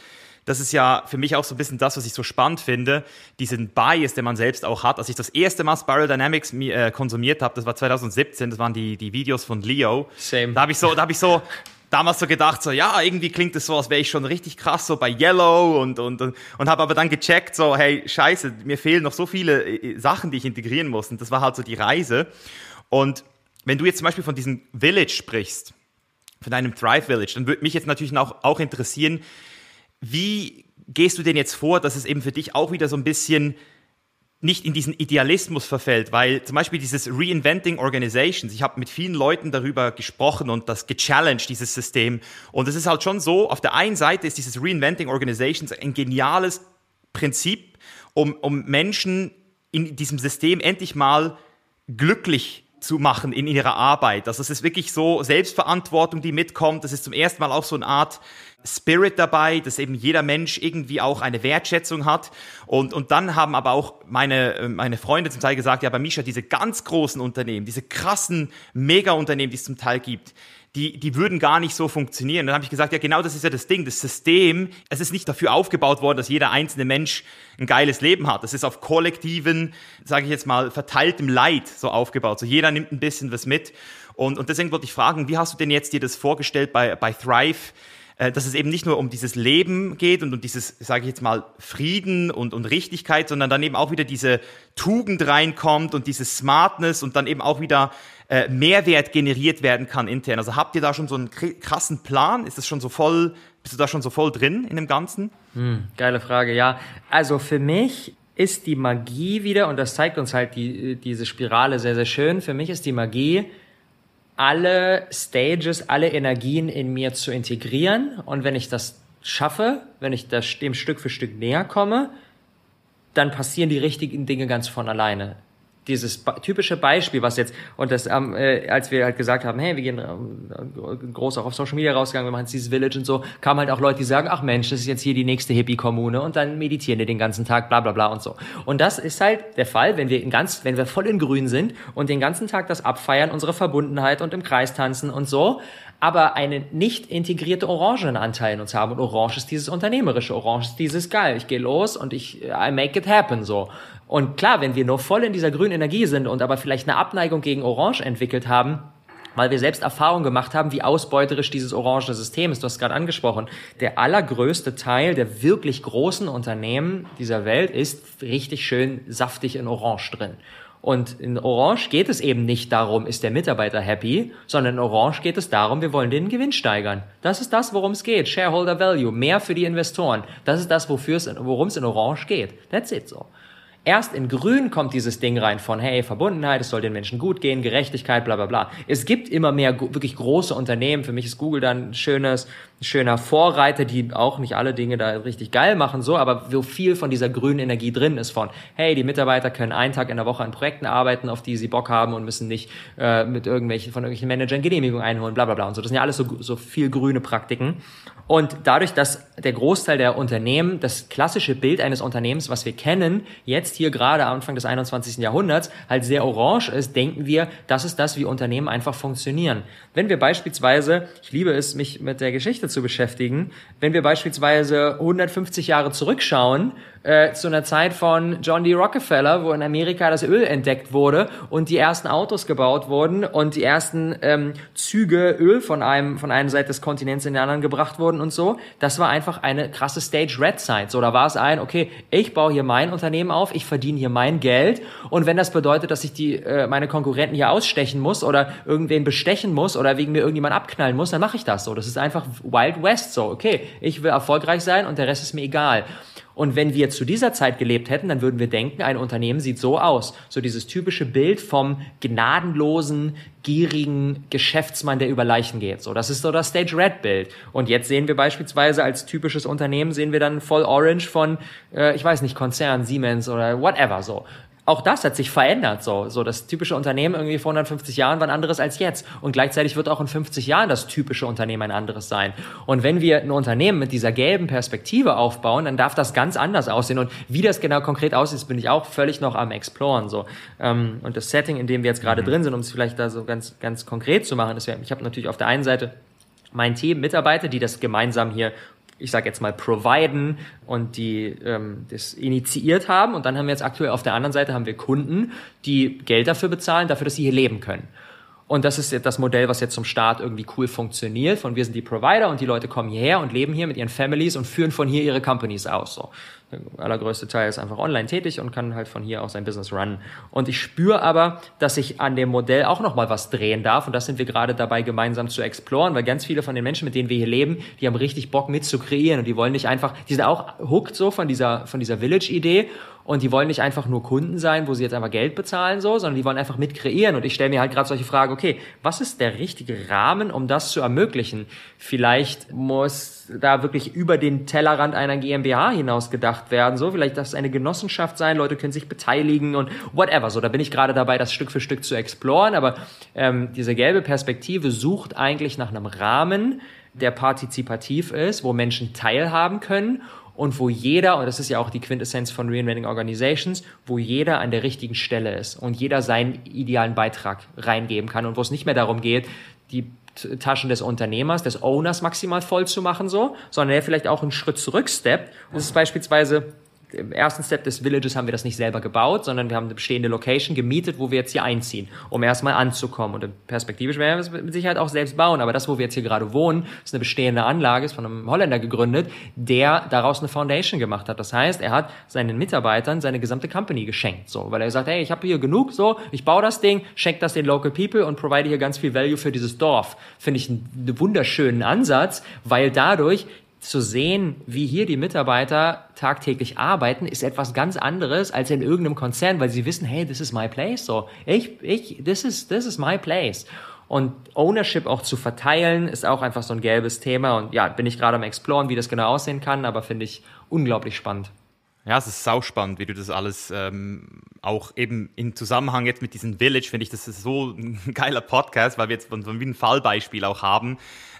das ist ja für mich auch so ein bisschen das, was ich so spannend finde, diesen Bias, den man selbst auch hat. Als ich das erste Mal Spiral Dynamics äh, konsumiert habe, das war 2017, das waren die, die Videos von Leo. Same. Da habe ich so, da habe ich so damals so gedacht, so ja, irgendwie klingt es so, als wäre ich schon richtig krass so bei Yellow und und und, und habe aber dann gecheckt, so hey, scheiße, mir fehlen noch so viele äh, Sachen, die ich integrieren muss. Und das war halt so die Reise. Und wenn du jetzt zum Beispiel von diesem Village sprichst, von deinem Thrive Village, dann würde mich jetzt natürlich auch, auch interessieren, wie gehst du denn jetzt vor, dass es eben für dich auch wieder so ein bisschen nicht in diesen Idealismus verfällt, weil zum Beispiel dieses Reinventing Organizations, ich habe mit vielen Leuten darüber gesprochen und das gechallenged, dieses System. Und es ist halt schon so, auf der einen Seite ist dieses Reinventing Organizations ein geniales Prinzip, um, um Menschen in diesem System endlich mal glücklich zu machen in ihrer Arbeit. Also es ist wirklich so Selbstverantwortung, die mitkommt. Das ist zum ersten Mal auch so eine Art Spirit dabei, dass eben jeder Mensch irgendwie auch eine Wertschätzung hat. Und, und dann haben aber auch meine, meine Freunde zum Teil gesagt, ja, bei Misha, diese ganz großen Unternehmen, diese krassen Mega-Unternehmen, die es zum Teil gibt, die, die würden gar nicht so funktionieren. Dann habe ich gesagt, ja genau das ist ja das Ding, das System, es ist nicht dafür aufgebaut worden, dass jeder einzelne Mensch ein geiles Leben hat. Es ist auf kollektiven, sage ich jetzt mal, verteiltem Leid so aufgebaut. So jeder nimmt ein bisschen was mit. Und, und deswegen wollte ich fragen, wie hast du denn jetzt dir das vorgestellt bei, bei Thrive? Äh, dass es eben nicht nur um dieses Leben geht und um dieses, sage ich jetzt mal, Frieden und, und Richtigkeit, sondern dann eben auch wieder diese Tugend reinkommt und diese Smartness und dann eben auch wieder äh, Mehrwert generiert werden kann intern. Also habt ihr da schon so einen krassen Plan? Ist das schon so voll, bist du da schon so voll drin in dem Ganzen? Hm, geile Frage, ja. Also für mich ist die Magie wieder, und das zeigt uns halt die, diese Spirale sehr, sehr schön, für mich ist die Magie, alle Stages, alle Energien in mir zu integrieren. Und wenn ich das schaffe, wenn ich das, dem Stück für Stück näher komme, dann passieren die richtigen Dinge ganz von alleine dieses typische Beispiel, was jetzt, und das, ähm, äh, als wir halt gesagt haben, hey, wir gehen ähm, groß auch auf Social Media rausgegangen, wir machen jetzt dieses Village und so, kamen halt auch Leute, die sagen, ach Mensch, das ist jetzt hier die nächste Hippie-Kommune und dann meditieren die den ganzen Tag, bla bla bla und so. Und das ist halt der Fall, wenn wir in ganz, wenn wir voll in Grün sind und den ganzen Tag das abfeiern, unsere Verbundenheit und im Kreis tanzen und so, aber eine nicht integrierte Orangenanteil in uns haben. Und Orange ist dieses Unternehmerische, Orange ist dieses geil. Ich gehe los und ich I make it happen so. Und klar, wenn wir nur voll in dieser grünen Energie sind und aber vielleicht eine Abneigung gegen Orange entwickelt haben, weil wir selbst Erfahrung gemacht haben, wie ausbeuterisch dieses orange System ist. Du hast gerade angesprochen. Der allergrößte Teil der wirklich großen Unternehmen dieser Welt ist richtig schön saftig in Orange drin. Und in Orange geht es eben nicht darum, ist der Mitarbeiter happy, sondern in Orange geht es darum, wir wollen den Gewinn steigern. Das ist das, worum es geht. Shareholder Value, mehr für die Investoren. Das ist das, worum es in Orange geht. That's it so. Erst in Grün kommt dieses Ding rein von, hey, Verbundenheit, es soll den Menschen gut gehen, Gerechtigkeit, bla bla bla. Es gibt immer mehr wirklich große Unternehmen. Für mich ist Google dann ein schönes, ein schöner Vorreiter, die auch nicht alle Dinge da richtig geil machen, so, aber wo viel von dieser grünen Energie drin ist von, hey, die Mitarbeiter können einen Tag in der Woche an Projekten arbeiten, auf die sie Bock haben und müssen nicht äh, mit irgendwelchen, von irgendwelchen Managern Genehmigungen einholen, bla bla bla und so. Das sind ja alles so, so viel grüne Praktiken. Und dadurch, dass der Großteil der Unternehmen, das klassische Bild eines Unternehmens, was wir kennen, jetzt hier gerade Anfang des 21. Jahrhunderts halt sehr orange ist, denken wir, das ist das, wie Unternehmen einfach funktionieren. Wenn wir beispielsweise, ich liebe es, mich mit der Geschichte zu beschäftigen, wenn wir beispielsweise 150 Jahre zurückschauen, äh, zu einer Zeit von John D. Rockefeller, wo in Amerika das Öl entdeckt wurde und die ersten Autos gebaut wurden und die ersten ähm, Züge Öl von einem von einer Seite des Kontinents in den anderen gebracht wurden und so. Das war einfach eine krasse Stage Red Side. So, da war es ein, okay, ich baue hier mein Unternehmen auf, ich verdiene hier mein Geld und wenn das bedeutet, dass ich die äh, meine Konkurrenten hier ausstechen muss oder irgendwen bestechen muss oder wegen mir irgendjemand abknallen muss, dann mache ich das so. Das ist einfach Wild West so. Okay, ich will erfolgreich sein und der Rest ist mir egal. Und wenn wir zu dieser Zeit gelebt hätten, dann würden wir denken, ein Unternehmen sieht so aus. So dieses typische Bild vom gnadenlosen, gierigen Geschäftsmann, der über Leichen geht. So, das ist so das Stage Red Bild. Und jetzt sehen wir beispielsweise als typisches Unternehmen sehen wir dann voll Orange von, äh, ich weiß nicht, Konzern, Siemens oder whatever so auch das hat sich verändert. So, so das typische Unternehmen irgendwie vor 150 Jahren war ein anderes als jetzt. Und gleichzeitig wird auch in 50 Jahren das typische Unternehmen ein anderes sein. Und wenn wir ein Unternehmen mit dieser gelben Perspektive aufbauen, dann darf das ganz anders aussehen. Und wie das genau konkret aussieht, bin ich auch völlig noch am Exploren. So. Ähm, und das Setting, in dem wir jetzt gerade mhm. drin sind, um es vielleicht da so ganz, ganz konkret zu machen, ist ja, ich habe natürlich auf der einen Seite mein Team Mitarbeiter, die das gemeinsam hier ich sage jetzt mal, providen und die ähm, das initiiert haben. Und dann haben wir jetzt aktuell auf der anderen Seite haben wir Kunden, die Geld dafür bezahlen, dafür, dass sie hier leben können. Und das ist das Modell, was jetzt zum Start irgendwie cool funktioniert. Von wir sind die Provider und die Leute kommen hierher und leben hier mit ihren Families und führen von hier ihre Companies aus. So. Der allergrößte Teil ist einfach online tätig und kann halt von hier aus sein Business runnen. Und ich spüre aber, dass ich an dem Modell auch nochmal was drehen darf. Und das sind wir gerade dabei, gemeinsam zu exploren, weil ganz viele von den Menschen, mit denen wir hier leben, die haben richtig Bock mit zu kreieren und die wollen nicht einfach, die sind auch hooked so von dieser, von dieser Village-Idee und die wollen nicht einfach nur Kunden sein, wo sie jetzt einfach Geld bezahlen, so, sondern die wollen einfach mit kreieren. Und ich stelle mir halt gerade solche Fragen, okay, was ist der richtige Rahmen, um das zu ermöglichen? Vielleicht muss da wirklich über den Tellerrand einer GmbH hinaus gedacht werden. So, vielleicht darf es eine Genossenschaft sein, Leute können sich beteiligen und whatever. So, da bin ich gerade dabei, das Stück für Stück zu exploren. Aber ähm, diese gelbe Perspektive sucht eigentlich nach einem Rahmen, der partizipativ ist, wo Menschen teilhaben können und wo jeder, und das ist ja auch die Quintessenz von Reinventing Organizations, wo jeder an der richtigen Stelle ist und jeder seinen idealen Beitrag reingeben kann und wo es nicht mehr darum geht, die Taschen des Unternehmers, des Owners maximal voll zu machen, so, sondern er vielleicht auch einen Schritt zurück steppt. Das ist beispielsweise im ersten Step des Villages haben wir das nicht selber gebaut, sondern wir haben eine bestehende Location gemietet, wo wir jetzt hier einziehen, um erstmal anzukommen. Und perspektivisch werden wir es mit Sicherheit auch selbst bauen. Aber das, wo wir jetzt hier gerade wohnen, ist eine bestehende Anlage, ist von einem Holländer gegründet, der daraus eine Foundation gemacht hat. Das heißt, er hat seinen Mitarbeitern seine gesamte Company geschenkt, so, weil er sagt, hey, ich habe hier genug, so, ich baue das Ding, schenke das den Local People und provide hier ganz viel Value für dieses Dorf. Finde ich einen wunderschönen Ansatz, weil dadurch zu sehen, wie hier die Mitarbeiter tagtäglich arbeiten, ist etwas ganz anderes als in irgendeinem Konzern, weil sie wissen, hey, this is my place, so, ich, ich, this is, this is my place. Und Ownership auch zu verteilen, ist auch einfach so ein gelbes Thema. Und ja, bin ich gerade am Exploren, wie das genau aussehen kann, aber finde ich unglaublich spannend. Ja, es ist sauspannend, wie du das alles ähm, auch eben im Zusammenhang jetzt mit diesem Village, finde ich, das ist so ein geiler Podcast, weil wir jetzt so ein Fallbeispiel auch haben,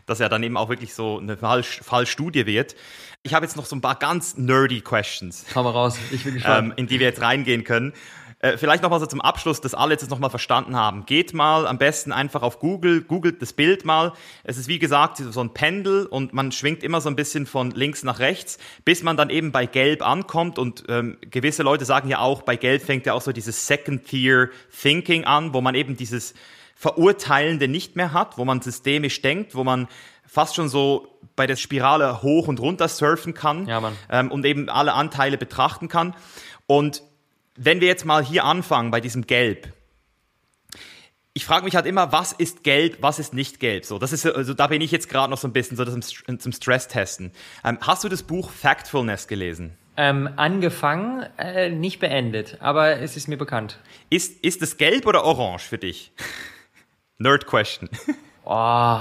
dass er dann eben auch wirklich so eine Fall Fallstudie wird. Ich habe jetzt noch so ein paar ganz nerdy Questions. Hau mal raus, ich bin gespannt. Ähm, in die wir jetzt reingehen können. Äh, vielleicht nochmal so zum Abschluss, dass alle jetzt nochmal verstanden haben. Geht mal am besten einfach auf Google, googelt das Bild mal. Es ist wie gesagt so ein Pendel und man schwingt immer so ein bisschen von links nach rechts, bis man dann eben bei Gelb ankommt. Und ähm, gewisse Leute sagen ja auch, bei Gelb fängt ja auch so dieses Second-Tier Thinking an, wo man eben dieses Verurteilende nicht mehr hat, wo man systemisch denkt, wo man fast schon so bei der Spirale hoch und runter surfen kann ja, ähm, und eben alle Anteile betrachten kann. Und wenn wir jetzt mal hier anfangen bei diesem Gelb, ich frage mich halt immer, was ist gelb, was ist nicht gelb? So, das ist, also da bin ich jetzt gerade noch so ein bisschen so das zum Stress-Testen. Ähm, hast du das Buch Factfulness gelesen? Ähm, angefangen, äh, nicht beendet, aber es ist mir bekannt. Ist, ist es gelb oder orange für dich? Nerd Question. Oh,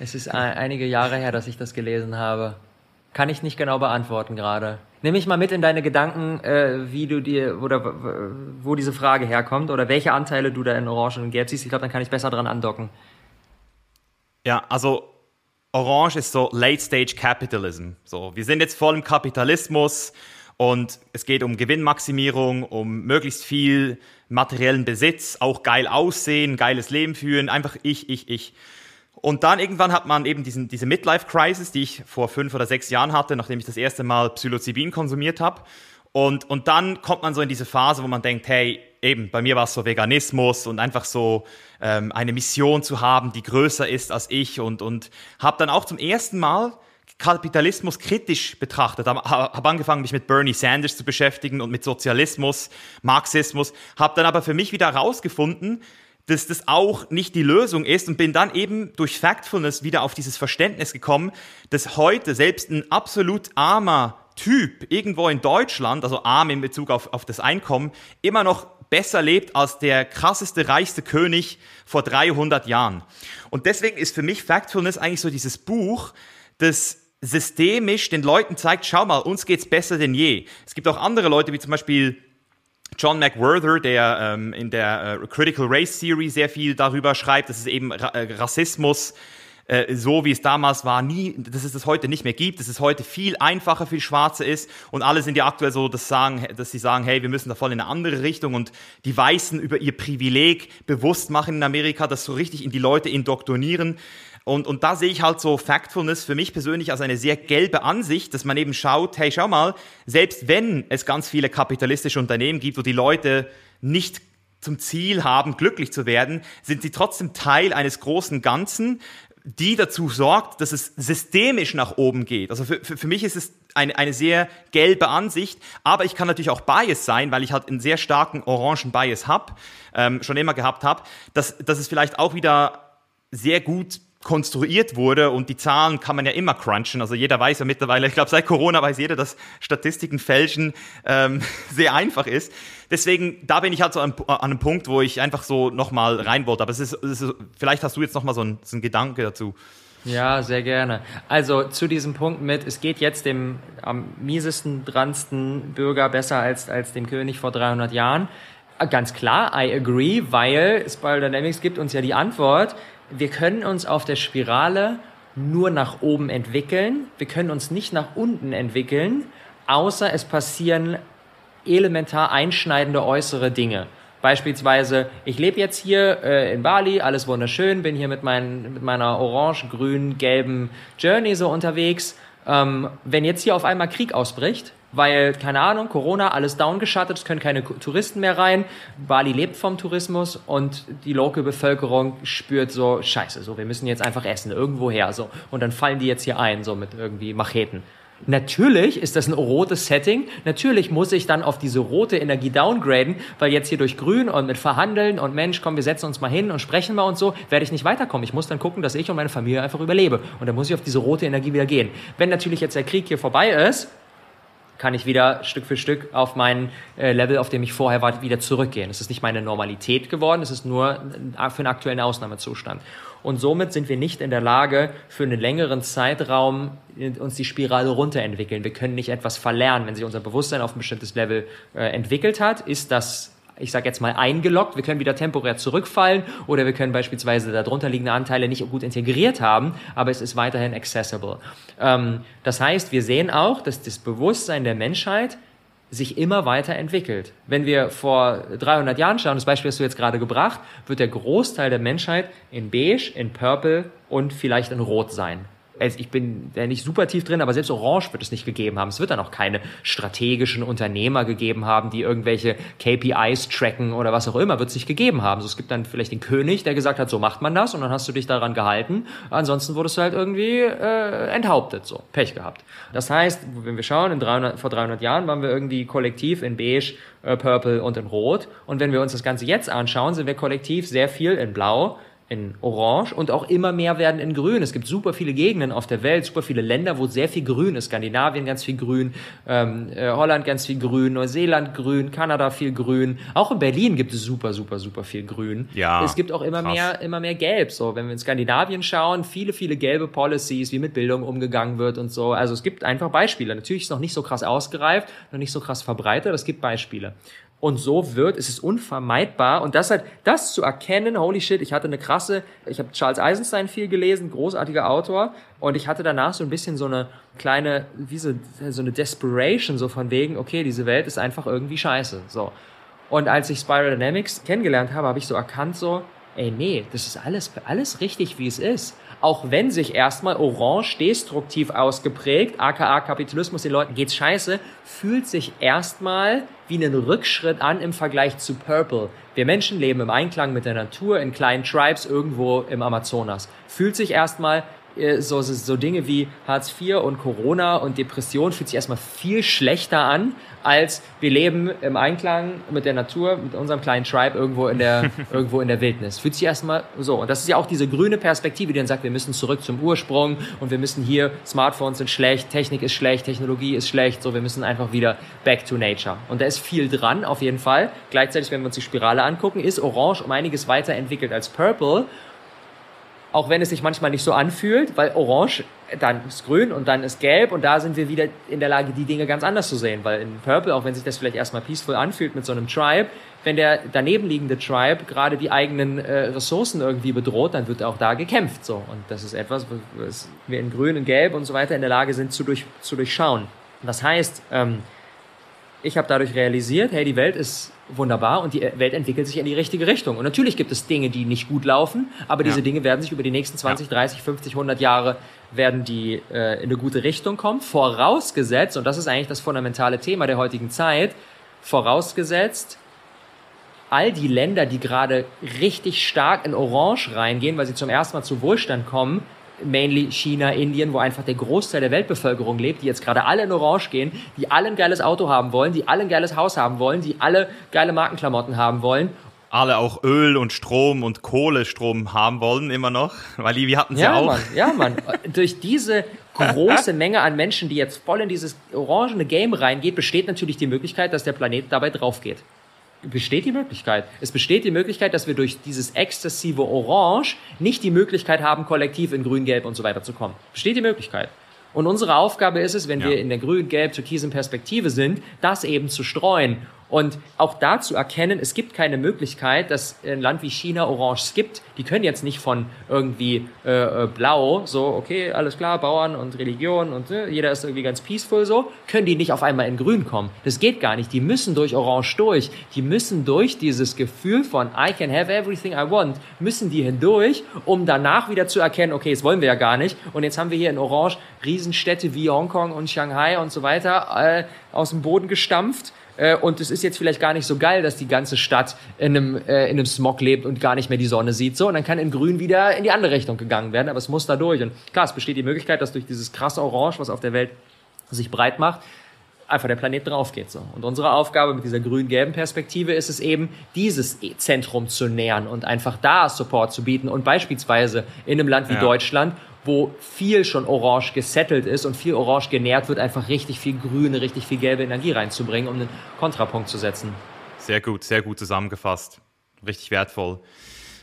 es ist ein, einige Jahre her, dass ich das gelesen habe. Kann ich nicht genau beantworten gerade. Nimm mich mal mit in deine Gedanken, äh, wie du dir oder wo diese Frage herkommt oder welche Anteile du da in Orange und Gelb siehst. Ich glaube, dann kann ich besser dran andocken. Ja, also Orange ist so Late Stage Capitalism. So, wir sind jetzt voll im Kapitalismus und es geht um Gewinnmaximierung, um möglichst viel materiellen Besitz, auch geil aussehen, geiles Leben führen, einfach ich, ich, ich. Und dann irgendwann hat man eben diesen, diese Midlife-Crisis, die ich vor fünf oder sechs Jahren hatte, nachdem ich das erste Mal Psilocybin konsumiert habe. Und, und dann kommt man so in diese Phase, wo man denkt, hey, eben, bei mir war es so Veganismus und einfach so ähm, eine Mission zu haben, die größer ist als ich und, und habe dann auch zum ersten Mal Kapitalismus kritisch betrachtet, habe angefangen, mich mit Bernie Sanders zu beschäftigen und mit Sozialismus, Marxismus, habe dann aber für mich wieder herausgefunden, dass das auch nicht die Lösung ist und bin dann eben durch Factfulness wieder auf dieses Verständnis gekommen, dass heute selbst ein absolut armer Typ irgendwo in Deutschland, also arm in Bezug auf, auf das Einkommen, immer noch besser lebt als der krasseste, reichste König vor 300 Jahren. Und deswegen ist für mich Factfulness eigentlich so dieses Buch, das systemisch den Leuten zeigt, schau mal, uns geht's besser denn je. Es gibt auch andere Leute, wie zum Beispiel John McWhorter, der ähm, in der äh, Critical Race Theory sehr viel darüber schreibt, dass es eben Ra äh, Rassismus äh, so wie es damals war, nie, dass es das heute nicht mehr gibt, dass es heute viel einfacher für Schwarze ist und alle sind ja aktuell so, dass, sagen, dass sie sagen, hey, wir müssen da voll in eine andere Richtung und die Weißen über ihr Privileg bewusst machen in Amerika, das so richtig in die Leute indoktrinieren. Und, und da sehe ich halt so Factfulness für mich persönlich als eine sehr gelbe Ansicht, dass man eben schaut, hey, schau mal, selbst wenn es ganz viele kapitalistische Unternehmen gibt, wo die Leute nicht zum Ziel haben, glücklich zu werden, sind sie trotzdem Teil eines großen Ganzen, die dazu sorgt, dass es systemisch nach oben geht. Also für, für, für mich ist es eine, eine sehr gelbe Ansicht, aber ich kann natürlich auch Bias sein, weil ich halt einen sehr starken orangen Bias habe, ähm, schon immer gehabt habe, dass, dass es vielleicht auch wieder sehr gut konstruiert wurde und die Zahlen kann man ja immer crunchen. Also jeder weiß ja mittlerweile, ich glaube seit Corona weiß jeder, dass Statistiken fälschen ähm, sehr einfach ist. Deswegen, da bin ich halt so an, an einem Punkt, wo ich einfach so nochmal rein wollte. Aber es ist, es ist, vielleicht hast du jetzt nochmal so, ein, so einen Gedanke dazu. Ja, sehr gerne. Also zu diesem Punkt mit, es geht jetzt dem am miesesten, dransten Bürger besser als, als dem König vor 300 Jahren. Ganz klar, I agree, weil Spiral Dynamics gibt uns ja die Antwort, wir können uns auf der Spirale nur nach oben entwickeln, wir können uns nicht nach unten entwickeln, außer es passieren elementar einschneidende äußere Dinge. Beispielsweise, ich lebe jetzt hier äh, in Bali, alles wunderschön, bin hier mit, mein, mit meiner orange, grün, gelben Journey so unterwegs. Ähm, wenn jetzt hier auf einmal Krieg ausbricht, weil, keine Ahnung, Corona, alles downgeschattet, es können keine Touristen mehr rein, Bali lebt vom Tourismus und die lokale Bevölkerung spürt so, scheiße, so, wir müssen jetzt einfach essen, irgendwoher, so. Und dann fallen die jetzt hier ein, so mit irgendwie Macheten. Natürlich ist das ein rotes Setting. Natürlich muss ich dann auf diese rote Energie downgraden, weil jetzt hier durch Grün und mit Verhandeln und Mensch, komm, wir setzen uns mal hin und sprechen mal und so, werde ich nicht weiterkommen. Ich muss dann gucken, dass ich und meine Familie einfach überlebe. Und dann muss ich auf diese rote Energie wieder gehen. Wenn natürlich jetzt der Krieg hier vorbei ist, kann ich wieder Stück für Stück auf mein äh, Level, auf dem ich vorher war, wieder zurückgehen. Es ist nicht meine Normalität geworden, es ist nur für einen aktuellen Ausnahmezustand. Und somit sind wir nicht in der Lage, für einen längeren Zeitraum uns die Spirale runterentwickeln. Wir können nicht etwas verlernen. Wenn sich unser Bewusstsein auf ein bestimmtes Level äh, entwickelt hat, ist das ich sage jetzt mal, eingeloggt. Wir können wieder temporär zurückfallen oder wir können beispielsweise darunter liegende Anteile nicht gut integriert haben, aber es ist weiterhin accessible. Ähm, das heißt, wir sehen auch, dass das Bewusstsein der Menschheit sich immer weiter entwickelt. Wenn wir vor 300 Jahren schauen, das Beispiel hast du jetzt gerade gebracht, wird der Großteil der Menschheit in beige, in purple und vielleicht in rot sein ich bin da nicht super tief drin, aber selbst Orange wird es nicht gegeben haben. Es wird dann auch keine strategischen Unternehmer gegeben haben, die irgendwelche KPIs tracken oder was auch immer, wird es nicht gegeben haben. So, es gibt dann vielleicht den König, der gesagt hat, so macht man das und dann hast du dich daran gehalten. Ansonsten wurdest du halt irgendwie äh, enthauptet, so Pech gehabt. Das heißt, wenn wir schauen, in 300, vor 300 Jahren waren wir irgendwie kollektiv in beige, äh, purple und in rot und wenn wir uns das Ganze jetzt anschauen, sind wir kollektiv sehr viel in blau, in Orange und auch immer mehr werden in Grün. Es gibt super viele Gegenden auf der Welt, super viele Länder, wo sehr viel Grün ist. Skandinavien ganz viel Grün, ähm, äh, Holland ganz viel Grün, Neuseeland Grün, Kanada viel Grün. Auch in Berlin gibt es super, super, super viel Grün. Ja, es gibt auch immer krass. mehr, immer mehr Gelb. So, wenn wir in Skandinavien schauen, viele, viele gelbe Policies, wie mit Bildung umgegangen wird und so. Also es gibt einfach Beispiele. Natürlich ist es noch nicht so krass ausgereift, noch nicht so krass verbreitet, aber es gibt Beispiele. Und so wird, es ist unvermeidbar. Und das halt, das zu erkennen, holy shit, ich hatte eine krasse, ich habe Charles Eisenstein viel gelesen, großartiger Autor. Und ich hatte danach so ein bisschen so eine kleine, wie so, so eine Desperation, so von wegen, okay, diese Welt ist einfach irgendwie scheiße. So. Und als ich Spiral Dynamics kennengelernt habe, habe ich so erkannt, so, ey, nee, das ist alles, alles richtig, wie es ist auch wenn sich erstmal Orange destruktiv ausgeprägt, aka Kapitalismus, den Leuten geht's scheiße, fühlt sich erstmal wie ein Rückschritt an im Vergleich zu Purple. Wir Menschen leben im Einklang mit der Natur in kleinen Tribes irgendwo im Amazonas. Fühlt sich erstmal so, so Dinge wie Hartz IV und Corona und Depression fühlt sich erstmal viel schlechter an, als wir leben im Einklang mit der Natur, mit unserem kleinen Tribe irgendwo in der, irgendwo in der Wildnis. Fühlt sich erstmal so. Und das ist ja auch diese grüne Perspektive, die dann sagt, wir müssen zurück zum Ursprung und wir müssen hier, Smartphones sind schlecht, Technik ist schlecht, Technologie ist schlecht, so, wir müssen einfach wieder back to nature. Und da ist viel dran, auf jeden Fall. Gleichzeitig, wenn wir uns die Spirale angucken, ist Orange um einiges weiterentwickelt als Purple auch wenn es sich manchmal nicht so anfühlt, weil Orange, dann ist Grün und dann ist Gelb und da sind wir wieder in der Lage, die Dinge ganz anders zu sehen, weil in Purple, auch wenn sich das vielleicht erstmal peaceful anfühlt mit so einem Tribe, wenn der daneben liegende Tribe gerade die eigenen äh, Ressourcen irgendwie bedroht, dann wird auch da gekämpft so und das ist etwas, was wir in Grün und Gelb und so weiter in der Lage sind zu, durch, zu durchschauen. Das heißt, ähm, ich habe dadurch realisiert, hey, die Welt ist wunderbar und die Welt entwickelt sich in die richtige Richtung. Und natürlich gibt es Dinge, die nicht gut laufen, aber diese ja. Dinge werden sich über die nächsten 20, ja. 30, 50, 100 Jahre werden die äh, in eine gute Richtung kommen. Vorausgesetzt, und das ist eigentlich das fundamentale Thema der heutigen Zeit, vorausgesetzt, all die Länder, die gerade richtig stark in Orange reingehen, weil sie zum ersten Mal zu Wohlstand kommen, mainly China, Indien, wo einfach der Großteil der Weltbevölkerung lebt, die jetzt gerade alle in Orange gehen, die alle ein geiles Auto haben wollen, die alle ein geiles Haus haben wollen, die alle geile Markenklamotten haben wollen alle auch Öl und Strom und Kohlestrom haben wollen, immer noch, weil wir hatten es ja, ja auch. Mann, ja, Mann. Durch diese große Menge an Menschen, die jetzt voll in dieses orangene Game reingeht, besteht natürlich die Möglichkeit, dass der Planet dabei drauf geht. Besteht die Möglichkeit. Es besteht die Möglichkeit, dass wir durch dieses exzessive Orange nicht die Möglichkeit haben, kollektiv in Grün, Gelb und so weiter zu kommen. Besteht die Möglichkeit. Und unsere Aufgabe ist es, wenn ja. wir in der grün, gelb, türkisen Perspektive sind, das eben zu streuen und auch da zu erkennen, es gibt keine Möglichkeit, dass ein Land wie China Orange gibt. Die können jetzt nicht von irgendwie äh, äh, blau, so, okay, alles klar, Bauern und Religion und äh, jeder ist irgendwie ganz peaceful so, können die nicht auf einmal in grün kommen. Das geht gar nicht. Die müssen durch Orange durch. Die müssen durch dieses Gefühl von I can have everything I want, müssen die hindurch, um danach wieder zu erkennen, okay, das wollen wir ja gar nicht. Und jetzt haben wir hier in Orange Riesenstädte wie Hongkong und Shanghai und so weiter äh, aus dem Boden gestampft äh, und es ist jetzt vielleicht gar nicht so geil, dass die ganze Stadt in einem, äh, in einem Smog lebt und gar nicht mehr die Sonne sieht. So, und dann kann in Grün wieder in die andere Richtung gegangen werden, aber es muss da durch. Und klar, es besteht die Möglichkeit, dass durch dieses krasse Orange, was auf der Welt sich breit macht, einfach der Planet drauf geht. So. Und unsere Aufgabe mit dieser grün-gelben Perspektive ist es eben, dieses Zentrum zu nähern und einfach da Support zu bieten und beispielsweise in einem Land wie ja. Deutschland wo viel schon orange gesettelt ist und viel orange genährt wird, einfach richtig viel grüne, richtig viel gelbe Energie reinzubringen, um einen Kontrapunkt zu setzen. Sehr gut, sehr gut zusammengefasst. Richtig wertvoll.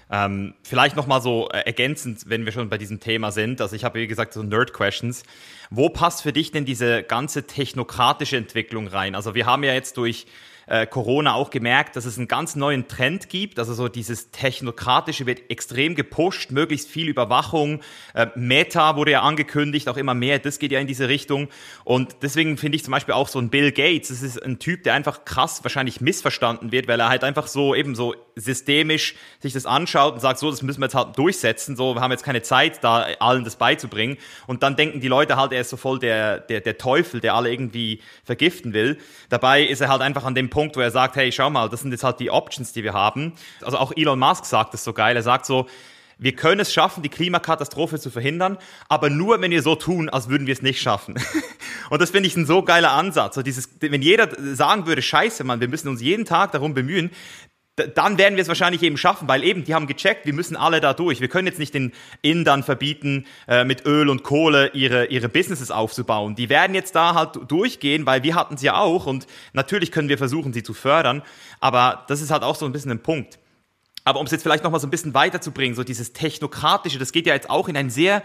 Ähm, vielleicht nochmal so äh, ergänzend, wenn wir schon bei diesem Thema sind. Also ich habe, wie gesagt, so Nerd-Questions. Wo passt für dich denn diese ganze technokratische Entwicklung rein? Also wir haben ja jetzt durch äh, Corona auch gemerkt, dass es einen ganz neuen Trend gibt. Also so dieses Technokratische wird extrem gepusht, möglichst viel Überwachung. Äh, Meta wurde ja angekündigt, auch immer mehr. Das geht ja in diese Richtung. Und deswegen finde ich zum Beispiel auch so ein Bill Gates, das ist ein Typ, der einfach krass wahrscheinlich missverstanden wird, weil er halt einfach so eben so systemisch sich das anschaut und sagt, so, das müssen wir jetzt halt durchsetzen. So, wir haben jetzt keine Zeit, da allen das beizubringen. Und dann denken die Leute halt, er ist so voll der, der, der Teufel, der alle irgendwie vergiften will. Dabei ist er halt einfach an dem Punkt, wo er sagt, hey, schau mal, das sind jetzt halt die Options, die wir haben. Also auch Elon Musk sagt das so geil. Er sagt so, wir können es schaffen, die Klimakatastrophe zu verhindern, aber nur, wenn wir so tun, als würden wir es nicht schaffen. Und das finde ich ein so geiler Ansatz. So dieses, wenn jeder sagen würde, scheiße, Mann, wir müssen uns jeden Tag darum bemühen, dann werden wir es wahrscheinlich eben schaffen, weil eben die haben gecheckt, wir müssen alle da durch. Wir können jetzt nicht den Indern verbieten, äh, mit Öl und Kohle ihre, ihre Businesses aufzubauen. Die werden jetzt da halt durchgehen, weil wir hatten es ja auch und natürlich können wir versuchen, sie zu fördern, aber das ist halt auch so ein bisschen ein Punkt. Aber um es jetzt vielleicht nochmal so ein bisschen weiterzubringen, so dieses Technokratische, das geht ja jetzt auch in einen sehr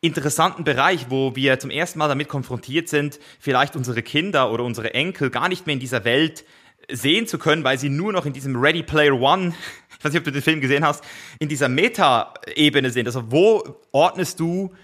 interessanten Bereich, wo wir zum ersten Mal damit konfrontiert sind, vielleicht unsere Kinder oder unsere Enkel gar nicht mehr in dieser Welt sehen zu können, weil sie nur noch in diesem Ready Player One, ich weiß nicht, ob du den Film gesehen hast, in dieser Meta-Ebene sind. Also wo ordnest du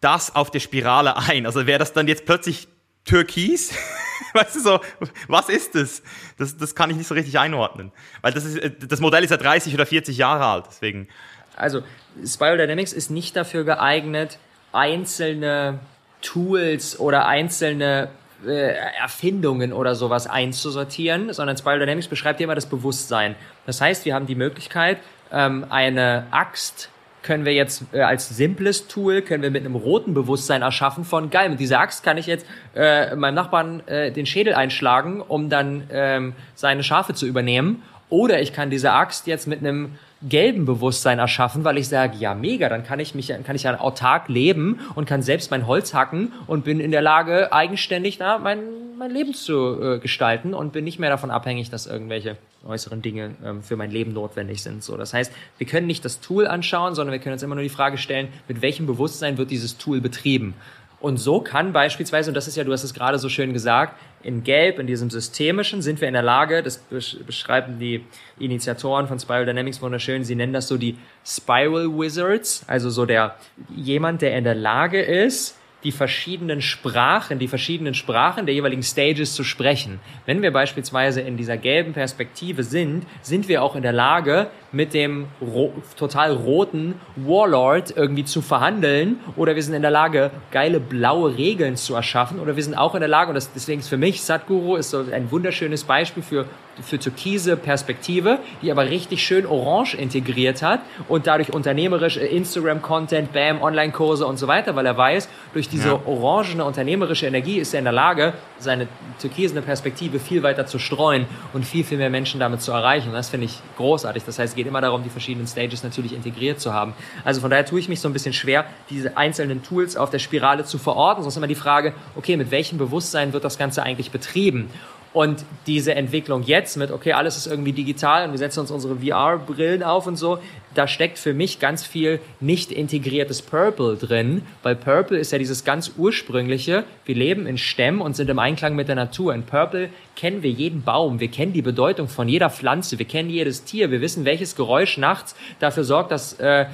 das auf der Spirale ein? Also wäre das dann jetzt plötzlich Türkis? weißt du so, was ist das? das? Das kann ich nicht so richtig einordnen. Weil das, ist, das Modell ist ja 30 oder 40 Jahre alt, deswegen. Also, Spiral Dynamics ist nicht dafür geeignet, einzelne Tools oder einzelne äh, Erfindungen oder sowas einzusortieren, sondern Spiral Dynamics beschreibt ja immer das Bewusstsein. Das heißt, wir haben die Möglichkeit, ähm, eine Axt können wir jetzt äh, als simples Tool, können wir mit einem roten Bewusstsein erschaffen von, geil, mit dieser Axt kann ich jetzt äh, meinem Nachbarn äh, den Schädel einschlagen, um dann ähm, seine Schafe zu übernehmen. Oder ich kann diese Axt jetzt mit einem gelben Bewusstsein erschaffen, weil ich sage, ja mega, dann kann ich mich, kann ich ja autark leben und kann selbst mein Holz hacken und bin in der Lage, eigenständig na, mein, mein Leben zu äh, gestalten und bin nicht mehr davon abhängig, dass irgendwelche äußeren Dinge ähm, für mein Leben notwendig sind. So, das heißt, wir können nicht das Tool anschauen, sondern wir können uns immer nur die Frage stellen, mit welchem Bewusstsein wird dieses Tool betrieben? Und so kann beispielsweise, und das ist ja, du hast es gerade so schön gesagt, in Gelb, in diesem systemischen, sind wir in der Lage, das beschreiben die Initiatoren von Spiral Dynamics wunderschön, sie nennen das so die Spiral Wizards, also so der, jemand, der in der Lage ist, die verschiedenen Sprachen, die verschiedenen Sprachen der jeweiligen Stages zu sprechen. Wenn wir beispielsweise in dieser gelben Perspektive sind, sind wir auch in der Lage, mit dem ro total roten Warlord irgendwie zu verhandeln oder wir sind in der Lage, geile blaue Regeln zu erschaffen oder wir sind auch in der Lage, und das, deswegen ist für mich Sadhguru ist so ein wunderschönes Beispiel für für türkise Perspektive, die aber richtig schön orange integriert hat und dadurch unternehmerisch äh, Instagram-Content, Bam, Online-Kurse und so weiter, weil er weiß, durch diese ja. orangene unternehmerische Energie ist er in der Lage, seine türkisene Perspektive viel weiter zu streuen und viel, viel mehr Menschen damit zu erreichen. Und das finde ich großartig. Das heißt, es geht immer darum, die verschiedenen Stages natürlich integriert zu haben. Also von daher tue ich mich so ein bisschen schwer, diese einzelnen Tools auf der Spirale zu verorten. Sonst immer die Frage, okay, mit welchem Bewusstsein wird das Ganze eigentlich betrieben? Und diese Entwicklung jetzt mit, okay, alles ist irgendwie digital und wir setzen uns unsere VR-Brillen auf und so, da steckt für mich ganz viel nicht integriertes Purple drin, weil Purple ist ja dieses ganz ursprüngliche, wir leben in Stämmen und sind im Einklang mit der Natur. In Purple kennen wir jeden Baum, wir kennen die Bedeutung von jeder Pflanze, wir kennen jedes Tier, wir wissen, welches Geräusch nachts dafür sorgt, dass, äh,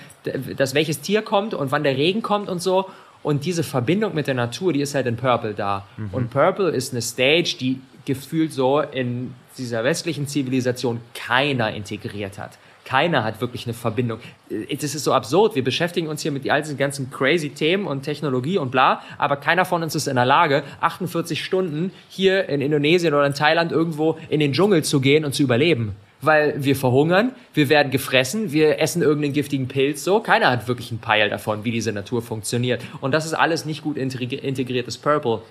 dass welches Tier kommt und wann der Regen kommt und so. Und diese Verbindung mit der Natur, die ist halt in Purple da. Mhm. Und Purple ist eine Stage, die gefühlt so in dieser westlichen Zivilisation keiner integriert hat. Keiner hat wirklich eine Verbindung. Es ist so absurd. Wir beschäftigen uns hier mit all diesen ganzen crazy Themen und Technologie und bla, aber keiner von uns ist in der Lage, 48 Stunden hier in Indonesien oder in Thailand irgendwo in den Dschungel zu gehen und zu überleben. Weil wir verhungern, wir werden gefressen, wir essen irgendeinen giftigen Pilz, so. Keiner hat wirklich einen Peil davon, wie diese Natur funktioniert. Und das ist alles nicht gut integriertes Purple.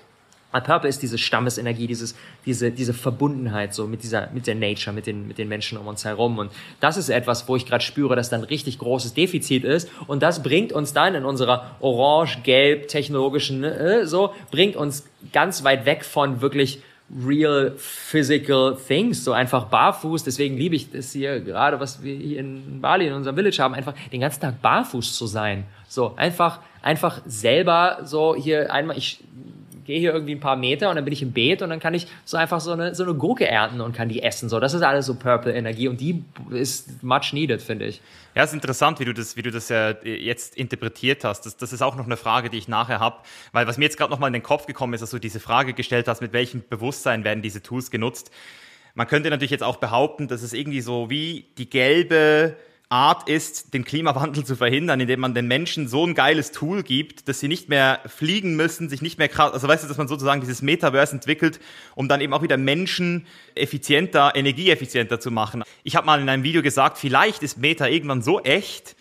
Purple ist diese Stammesenergie, dieses, diese, diese Verbundenheit so mit dieser, mit der Nature, mit den, mit den Menschen um uns herum. Und das ist etwas, wo ich gerade spüre, dass da ein richtig großes Defizit ist. Und das bringt uns dann in unserer orange-gelb technologischen, äh, so, bringt uns ganz weit weg von wirklich real physical things, so einfach barfuß. Deswegen liebe ich das hier gerade, was wir hier in Bali in unserem Village haben, einfach den ganzen Tag barfuß zu sein. So einfach, einfach selber so hier einmal, ich gehe hier irgendwie ein paar Meter und dann bin ich im Beet und dann kann ich so einfach so eine, so eine Gurke ernten und kann die essen. So, das ist alles so Purple Energie und die ist much needed, finde ich. Ja, es ist interessant, wie du das, wie du das ja jetzt interpretiert hast. Das, das ist auch noch eine Frage, die ich nachher habe, weil was mir jetzt gerade nochmal in den Kopf gekommen ist, dass du diese Frage gestellt hast, mit welchem Bewusstsein werden diese Tools genutzt. Man könnte natürlich jetzt auch behaupten, dass es irgendwie so wie die gelbe Art ist, den Klimawandel zu verhindern, indem man den Menschen so ein geiles Tool gibt, dass sie nicht mehr fliegen müssen, sich nicht mehr krass, also weißt du, dass man sozusagen dieses Metaverse entwickelt, um dann eben auch wieder Menschen effizienter, energieeffizienter zu machen. Ich habe mal in einem Video gesagt, vielleicht ist Meta irgendwann so echt,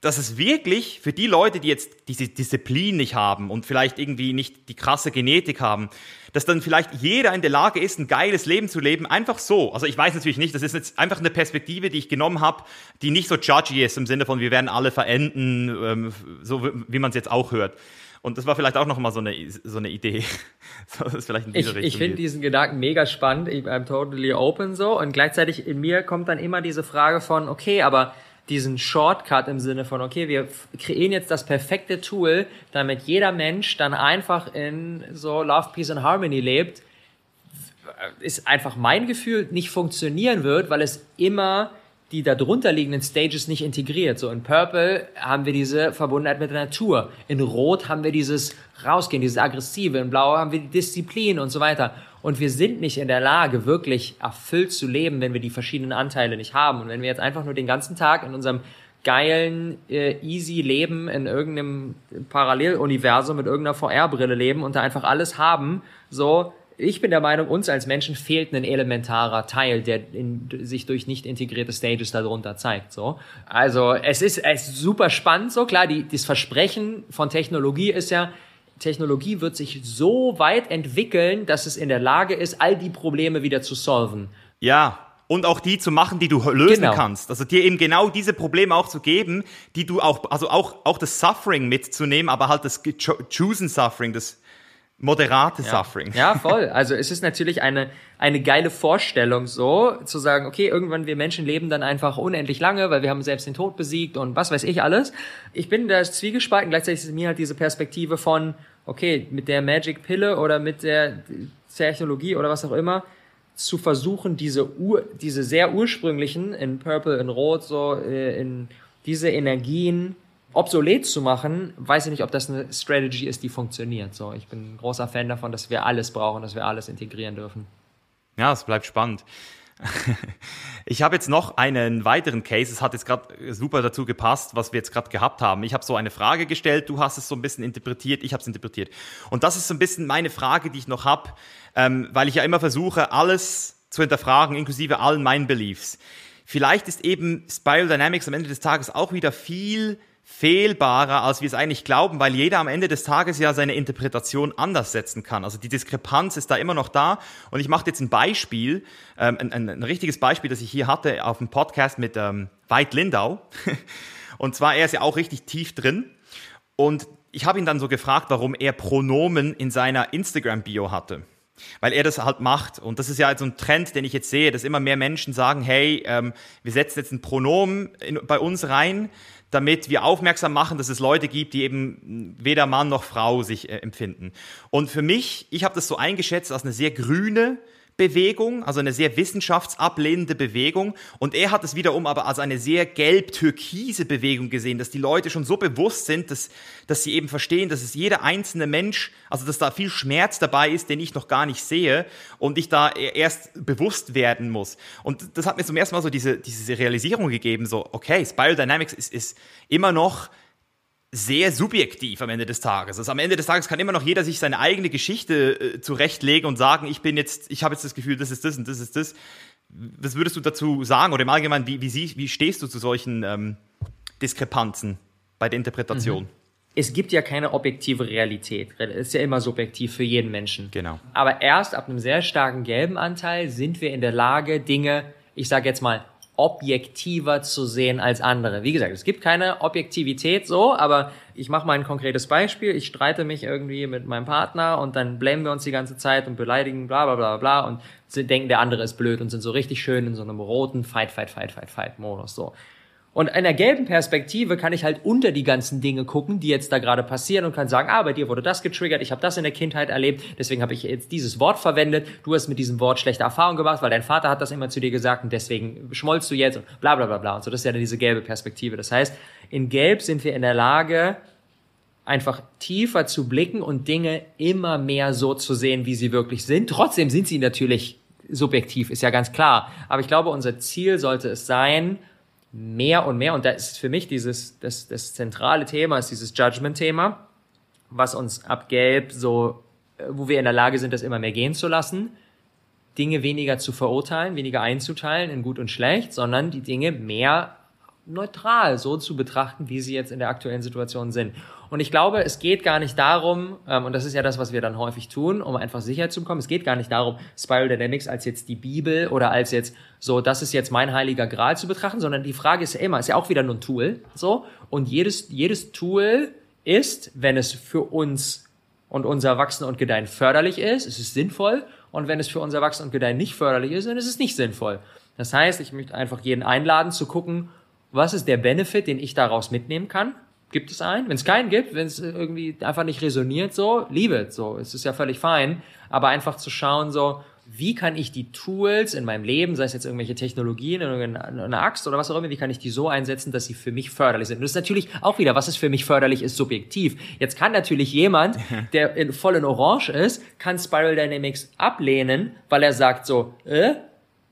dass es wirklich für die Leute, die jetzt diese Disziplin nicht haben und vielleicht irgendwie nicht die krasse Genetik haben, dass dann vielleicht jeder in der Lage ist, ein geiles Leben zu leben, einfach so. Also ich weiß natürlich nicht, das ist jetzt einfach eine Perspektive, die ich genommen habe, die nicht so judgy ist im Sinne von, wir werden alle verenden, ähm, so wie man es jetzt auch hört. Und das war vielleicht auch nochmal so eine, so eine Idee. das vielleicht in diese ich ich finde diesen Gedanken mega spannend. Ich bin totally open so. Und gleichzeitig in mir kommt dann immer diese Frage von, okay, aber diesen Shortcut im Sinne von, okay, wir kreieren jetzt das perfekte Tool, damit jeder Mensch dann einfach in so Love, Peace and Harmony lebt, ist einfach mein Gefühl, nicht funktionieren wird, weil es immer die darunter liegenden Stages nicht integriert. So in Purple haben wir diese Verbundenheit mit der Natur. In Rot haben wir dieses Rausgehen, dieses Aggressive. In Blau haben wir die Disziplin und so weiter. Und wir sind nicht in der Lage, wirklich erfüllt zu leben, wenn wir die verschiedenen Anteile nicht haben. Und wenn wir jetzt einfach nur den ganzen Tag in unserem geilen, äh, easy Leben in irgendeinem Paralleluniversum mit irgendeiner VR-Brille leben und da einfach alles haben, so, ich bin der Meinung, uns als Menschen fehlt ein elementarer Teil, der in, sich durch nicht integrierte Stages darunter zeigt. So, also es ist, es ist super spannend. So klar, die, das Versprechen von Technologie ist ja, Technologie wird sich so weit entwickeln, dass es in der Lage ist, all die Probleme wieder zu solven. Ja, und auch die zu machen, die du lösen genau. kannst. Also dir eben genau diese Probleme auch zu geben, die du auch, also auch, auch das Suffering mitzunehmen, aber halt das Chosen Suffering, das moderate ja. Suffering. Ja, voll. Also es ist natürlich eine, eine geile Vorstellung so, zu sagen, okay, irgendwann wir Menschen leben dann einfach unendlich lange, weil wir haben selbst den Tod besiegt und was weiß ich alles. Ich bin da zwiegespalten, gleichzeitig ist mir halt diese Perspektive von, okay, mit der Magic Pille oder mit der Technologie oder was auch immer, zu versuchen, diese, Ur, diese sehr ursprünglichen, in Purple, in Rot, so, äh, in diese Energien obsolet zu machen, weiß ich nicht, ob das eine Strategy ist, die funktioniert. So, ich bin ein großer Fan davon, dass wir alles brauchen, dass wir alles integrieren dürfen. Ja, es bleibt spannend. Ich habe jetzt noch einen weiteren Case. Es hat jetzt gerade super dazu gepasst, was wir jetzt gerade gehabt haben. Ich habe so eine Frage gestellt, du hast es so ein bisschen interpretiert, ich habe es interpretiert. Und das ist so ein bisschen meine Frage, die ich noch habe, ähm, weil ich ja immer versuche, alles zu hinterfragen, inklusive allen meinen Beliefs. Vielleicht ist eben Spiral Dynamics am Ende des Tages auch wieder viel fehlbarer, als wir es eigentlich glauben, weil jeder am Ende des Tages ja seine Interpretation anders setzen kann. Also die Diskrepanz ist da immer noch da. Und ich mache jetzt ein Beispiel, ähm, ein, ein, ein, richtiges Beispiel, das ich hier hatte auf dem Podcast mit ähm, Veit Lindau. Und zwar, er ist ja auch richtig tief drin. Und ich habe ihn dann so gefragt, warum er Pronomen in seiner Instagram-Bio hatte. weil er das halt macht. Und das ist ja so ein Trend, den ich jetzt sehe, dass immer mehr Menschen sagen, hey, ähm, wir setzen jetzt ein Pronomen in, bei uns rein, damit wir aufmerksam machen, dass es Leute gibt, die eben weder Mann noch Frau sich äh, empfinden. Und für mich, ich habe das so eingeschätzt als eine sehr grüne Bewegung, also eine sehr wissenschaftsablehnende Bewegung. Und er hat es wiederum aber als eine sehr gelb-türkise Bewegung gesehen, dass die Leute schon so bewusst sind, dass, dass sie eben verstehen, dass es jeder einzelne Mensch, also dass da viel Schmerz dabei ist, den ich noch gar nicht sehe und ich da e-, erst bewusst werden muss. Und das hat mir zum ersten Mal so diese, diese Realisierung gegeben, so, okay, Spiral Dynamics ist, ist immer noch sehr subjektiv am Ende des Tages. Also am Ende des Tages kann immer noch jeder sich seine eigene Geschichte äh, zurechtlegen und sagen, ich bin jetzt, ich habe jetzt das Gefühl, das ist das und das ist das. Was würdest du dazu sagen oder im Allgemeinen, wie, wie, wie stehst du zu solchen ähm, Diskrepanzen bei der Interpretation? Mhm. Es gibt ja keine objektive Realität. Es ist ja immer subjektiv für jeden Menschen. Genau. Aber erst ab einem sehr starken gelben Anteil sind wir in der Lage, Dinge, ich sage jetzt mal, objektiver zu sehen als andere. Wie gesagt, es gibt keine Objektivität so, aber ich mache mal ein konkretes Beispiel. Ich streite mich irgendwie mit meinem Partner und dann blamen wir uns die ganze Zeit und beleidigen bla bla bla bla und denken, der andere ist blöd und sind so richtig schön in so einem roten Fight, Fight, Fight, Fight, Fight Modus so. Und in der gelben Perspektive kann ich halt unter die ganzen Dinge gucken, die jetzt da gerade passieren und kann sagen, ah, bei dir wurde das getriggert, ich habe das in der Kindheit erlebt, deswegen habe ich jetzt dieses Wort verwendet, du hast mit diesem Wort schlechte Erfahrungen gemacht, weil dein Vater hat das immer zu dir gesagt und deswegen schmollst du jetzt und bla bla bla bla. Und so, das ist ja dann diese gelbe Perspektive. Das heißt, in Gelb sind wir in der Lage, einfach tiefer zu blicken und Dinge immer mehr so zu sehen, wie sie wirklich sind. Trotzdem sind sie natürlich subjektiv, ist ja ganz klar. Aber ich glaube, unser Ziel sollte es sein, mehr und mehr, und da ist für mich dieses, das, das zentrale Thema, ist dieses Judgment-Thema, was uns ab Gelb so, äh, wo wir in der Lage sind, das immer mehr gehen zu lassen, Dinge weniger zu verurteilen, weniger einzuteilen in gut und schlecht, sondern die Dinge mehr neutral so zu betrachten, wie sie jetzt in der aktuellen Situation sind. Und ich glaube, es geht gar nicht darum, ähm, und das ist ja das, was wir dann häufig tun, um einfach sicher zu bekommen, es geht gar nicht darum, Spiral Dynamics als jetzt die Bibel oder als jetzt so, das ist jetzt mein heiliger Gral zu betrachten, sondern die Frage ist ja immer, ist ja auch wieder nur ein Tool, so, und jedes, jedes Tool ist, wenn es für uns und unser Wachsen und Gedeihen förderlich ist, ist es sinnvoll, und wenn es für unser Wachsen und Gedeihen nicht förderlich ist, dann ist es nicht sinnvoll. Das heißt, ich möchte einfach jeden einladen zu gucken, was ist der Benefit, den ich daraus mitnehmen kann? Gibt es einen? Wenn es keinen gibt, wenn es irgendwie einfach nicht resoniert, so, liebe so, es ist ja völlig fein. Aber einfach zu schauen, so, wie kann ich die Tools in meinem Leben, sei es jetzt irgendwelche Technologien, eine Axt oder was auch immer, wie kann ich die so einsetzen, dass sie für mich förderlich sind? Und das ist natürlich auch wieder, was ist für mich förderlich, ist subjektiv. Jetzt kann natürlich jemand, der in, voll in Orange ist, kann Spiral Dynamics ablehnen, weil er sagt so, äh,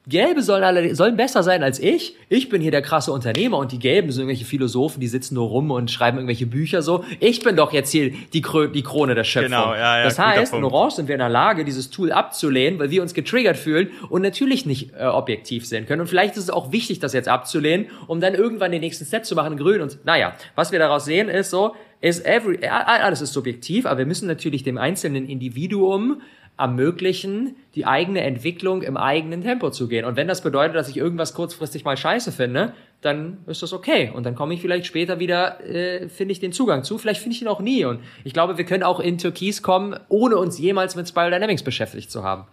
Gelbe sollen, alle, sollen besser sein als ich. Ich bin hier der krasse Unternehmer und die Gelben sind irgendwelche Philosophen, die sitzen nur rum und schreiben irgendwelche Bücher so. Ich bin doch jetzt hier die, Krö die Krone der Schöpfung. Genau, ja, ja, das heißt, in Orange sind wir in der Lage, dieses Tool abzulehnen, weil wir uns getriggert fühlen und natürlich nicht äh, objektiv sehen können. Und vielleicht ist es auch wichtig, das jetzt abzulehnen, um dann irgendwann den nächsten Step zu machen in Grün. Und naja, was wir daraus sehen ist so, ist every, alles ist subjektiv, aber wir müssen natürlich dem einzelnen Individuum ermöglichen, die eigene Entwicklung im eigenen Tempo zu gehen. Und wenn das bedeutet, dass ich irgendwas kurzfristig mal scheiße finde, dann ist das okay. Und dann komme ich vielleicht später wieder, äh, finde ich den Zugang zu. Vielleicht finde ich ihn auch nie. Und ich glaube, wir können auch in Türkis kommen, ohne uns jemals mit Spiral Dynamics beschäftigt zu haben.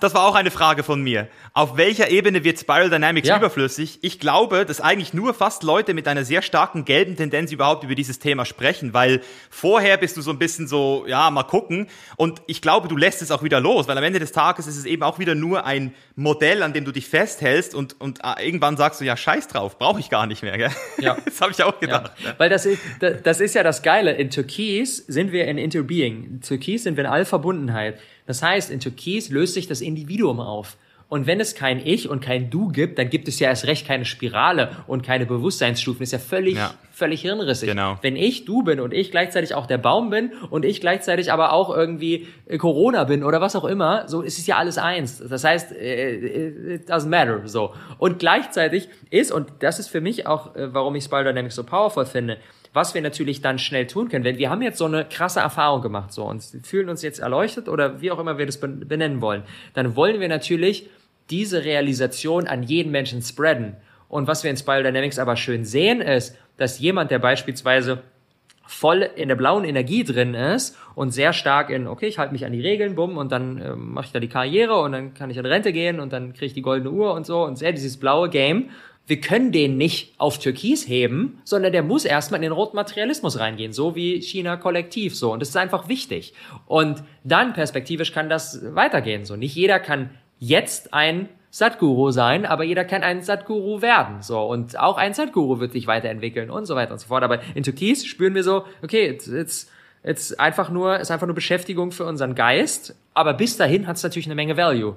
Das war auch eine Frage von mir. Auf welcher Ebene wird Spiral Dynamics ja. überflüssig? Ich glaube, dass eigentlich nur fast Leute mit einer sehr starken gelben Tendenz überhaupt über dieses Thema sprechen, weil vorher bist du so ein bisschen so, ja, mal gucken. Und ich glaube, du lässt es auch wieder los, weil am Ende des Tages ist es eben auch wieder nur ein Modell, an dem du dich festhältst und, und äh, irgendwann sagst du, ja, scheiß drauf, brauche ich gar nicht mehr. Gell? Ja. Das habe ich auch gedacht. Ja. Weil das ist, das ist ja das Geile. In Türkis sind wir in Interbeing. In Türkis sind wir in Allverbundenheit. Das heißt, in Türkis löst sich das Individuum auf. Und wenn es kein Ich und kein Du gibt, dann gibt es ja erst recht keine Spirale und keine Bewusstseinsstufen. Das ist ja völlig, ja. völlig hirnrissig. Genau. Wenn ich du bin und ich gleichzeitig auch der Baum bin und ich gleichzeitig aber auch irgendwie äh, Corona bin oder was auch immer, so ist es ja alles eins. Das heißt, äh, äh, it doesn't matter, so. Und gleichzeitig ist, und das ist für mich auch, warum ich Spiral Dynamics so powerful finde, was wir natürlich dann schnell tun können, wenn wir haben jetzt so eine krasse Erfahrung gemacht, so und fühlen uns jetzt erleuchtet oder wie auch immer wir das benennen wollen, dann wollen wir natürlich diese Realisation an jeden Menschen spreaden. Und was wir in Spiral Dynamics aber schön sehen, ist, dass jemand, der beispielsweise voll in der blauen Energie drin ist und sehr stark in, okay, ich halte mich an die Regeln, bumm, und dann äh, mache ich da die Karriere und dann kann ich in Rente gehen und dann kriege ich die goldene Uhr und so und sehr dieses blaue Game. Wir können den nicht auf Türkis heben, sondern der muss erstmal in den roten Materialismus reingehen, so wie China kollektiv so. Und das ist einfach wichtig. Und dann perspektivisch kann das weitergehen. So, nicht jeder kann jetzt ein Satguru sein, aber jeder kann ein Satguru werden. So und auch ein Satguru wird sich weiterentwickeln und so weiter und so fort. Aber in Türkis spüren wir so, okay, jetzt jetzt jetzt einfach nur ist einfach nur Beschäftigung für unseren Geist. Aber bis dahin hat es natürlich eine Menge Value.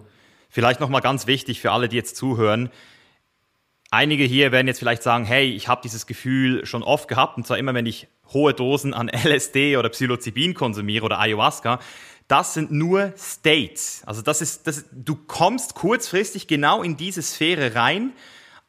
Vielleicht noch mal ganz wichtig für alle, die jetzt zuhören. Einige hier werden jetzt vielleicht sagen, hey, ich habe dieses Gefühl schon oft gehabt und zwar immer, wenn ich hohe Dosen an LSD oder Psilocybin konsumiere oder Ayahuasca, das sind nur States. Also das ist, das, du kommst kurzfristig genau in diese Sphäre rein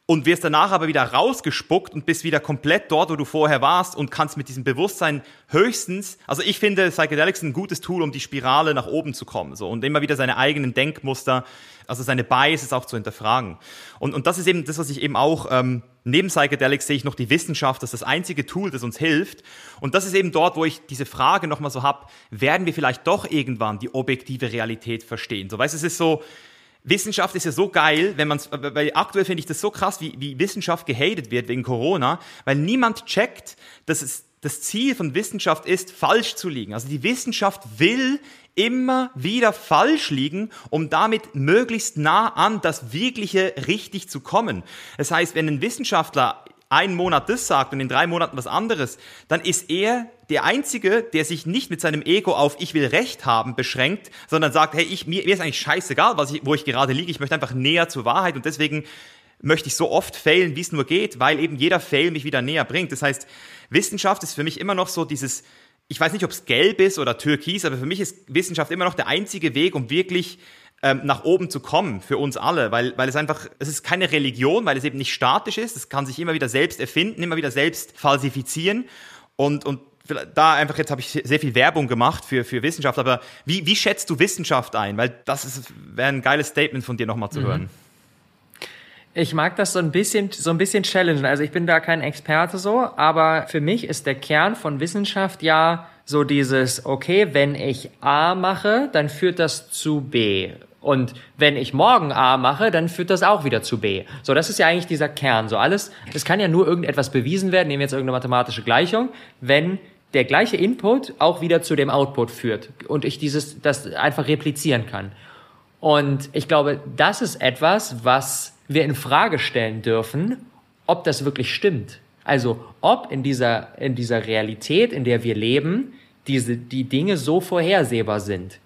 und wirst danach aber wieder rausgespuckt und bist wieder komplett dort, wo du vorher warst und kannst mit diesem Bewusstsein höchstens, also ich finde Psychedelics ein gutes Tool, um die Spirale nach oben zu kommen, so und immer wieder seine eigenen Denkmuster, also seine Biases auch zu hinterfragen. Und, und das ist eben das, was ich eben auch ähm, neben Psychedelics sehe ich noch die Wissenschaft, das ist das einzige Tool, das uns hilft. Und das ist eben dort, wo ich diese Frage nochmal so habe, werden wir vielleicht doch irgendwann die objektive Realität verstehen? So, weißt es ist so, Wissenschaft ist ja so geil, wenn man weil aktuell finde ich das so krass, wie, wie Wissenschaft gehatet wird wegen Corona, weil niemand checkt, dass es das Ziel von Wissenschaft ist, falsch zu liegen. Also die Wissenschaft will immer wieder falsch liegen, um damit möglichst nah an das Wirkliche richtig zu kommen. Das heißt, wenn ein Wissenschaftler einen Monat das sagt und in drei Monaten was anderes, dann ist er der Einzige, der sich nicht mit seinem Ego auf ich will Recht haben beschränkt, sondern sagt, hey, ich, mir, mir ist eigentlich scheißegal, was ich, wo ich gerade liege, ich möchte einfach näher zur Wahrheit und deswegen möchte ich so oft failen, wie es nur geht, weil eben jeder Fail mich wieder näher bringt. Das heißt, Wissenschaft ist für mich immer noch so dieses, ich weiß nicht, ob es gelb ist oder türkis, aber für mich ist Wissenschaft immer noch der einzige Weg, um wirklich ähm, nach oben zu kommen für uns alle, weil, weil es einfach, es ist keine Religion, weil es eben nicht statisch ist, es kann sich immer wieder selbst erfinden, immer wieder selbst falsifizieren und, und da einfach jetzt habe ich sehr viel Werbung gemacht für, für Wissenschaft, aber wie, wie schätzt du Wissenschaft ein? Weil das wäre ein geiles Statement von dir nochmal zu mhm. hören. Ich mag das so ein bisschen, so ein bisschen challengen. Also ich bin da kein Experte so, aber für mich ist der Kern von Wissenschaft ja so dieses, okay, wenn ich A mache, dann führt das zu B. Und wenn ich morgen A mache, dann führt das auch wieder zu B. So, das ist ja eigentlich dieser Kern. So alles, es kann ja nur irgendetwas bewiesen werden, nehmen wir jetzt irgendeine mathematische Gleichung, wenn der gleiche Input auch wieder zu dem Output führt und ich dieses, das einfach replizieren kann. Und ich glaube, das ist etwas, was wir in Frage stellen dürfen, ob das wirklich stimmt. Also, ob in dieser, in dieser Realität, in der wir leben, diese, die Dinge so vorhersehbar sind.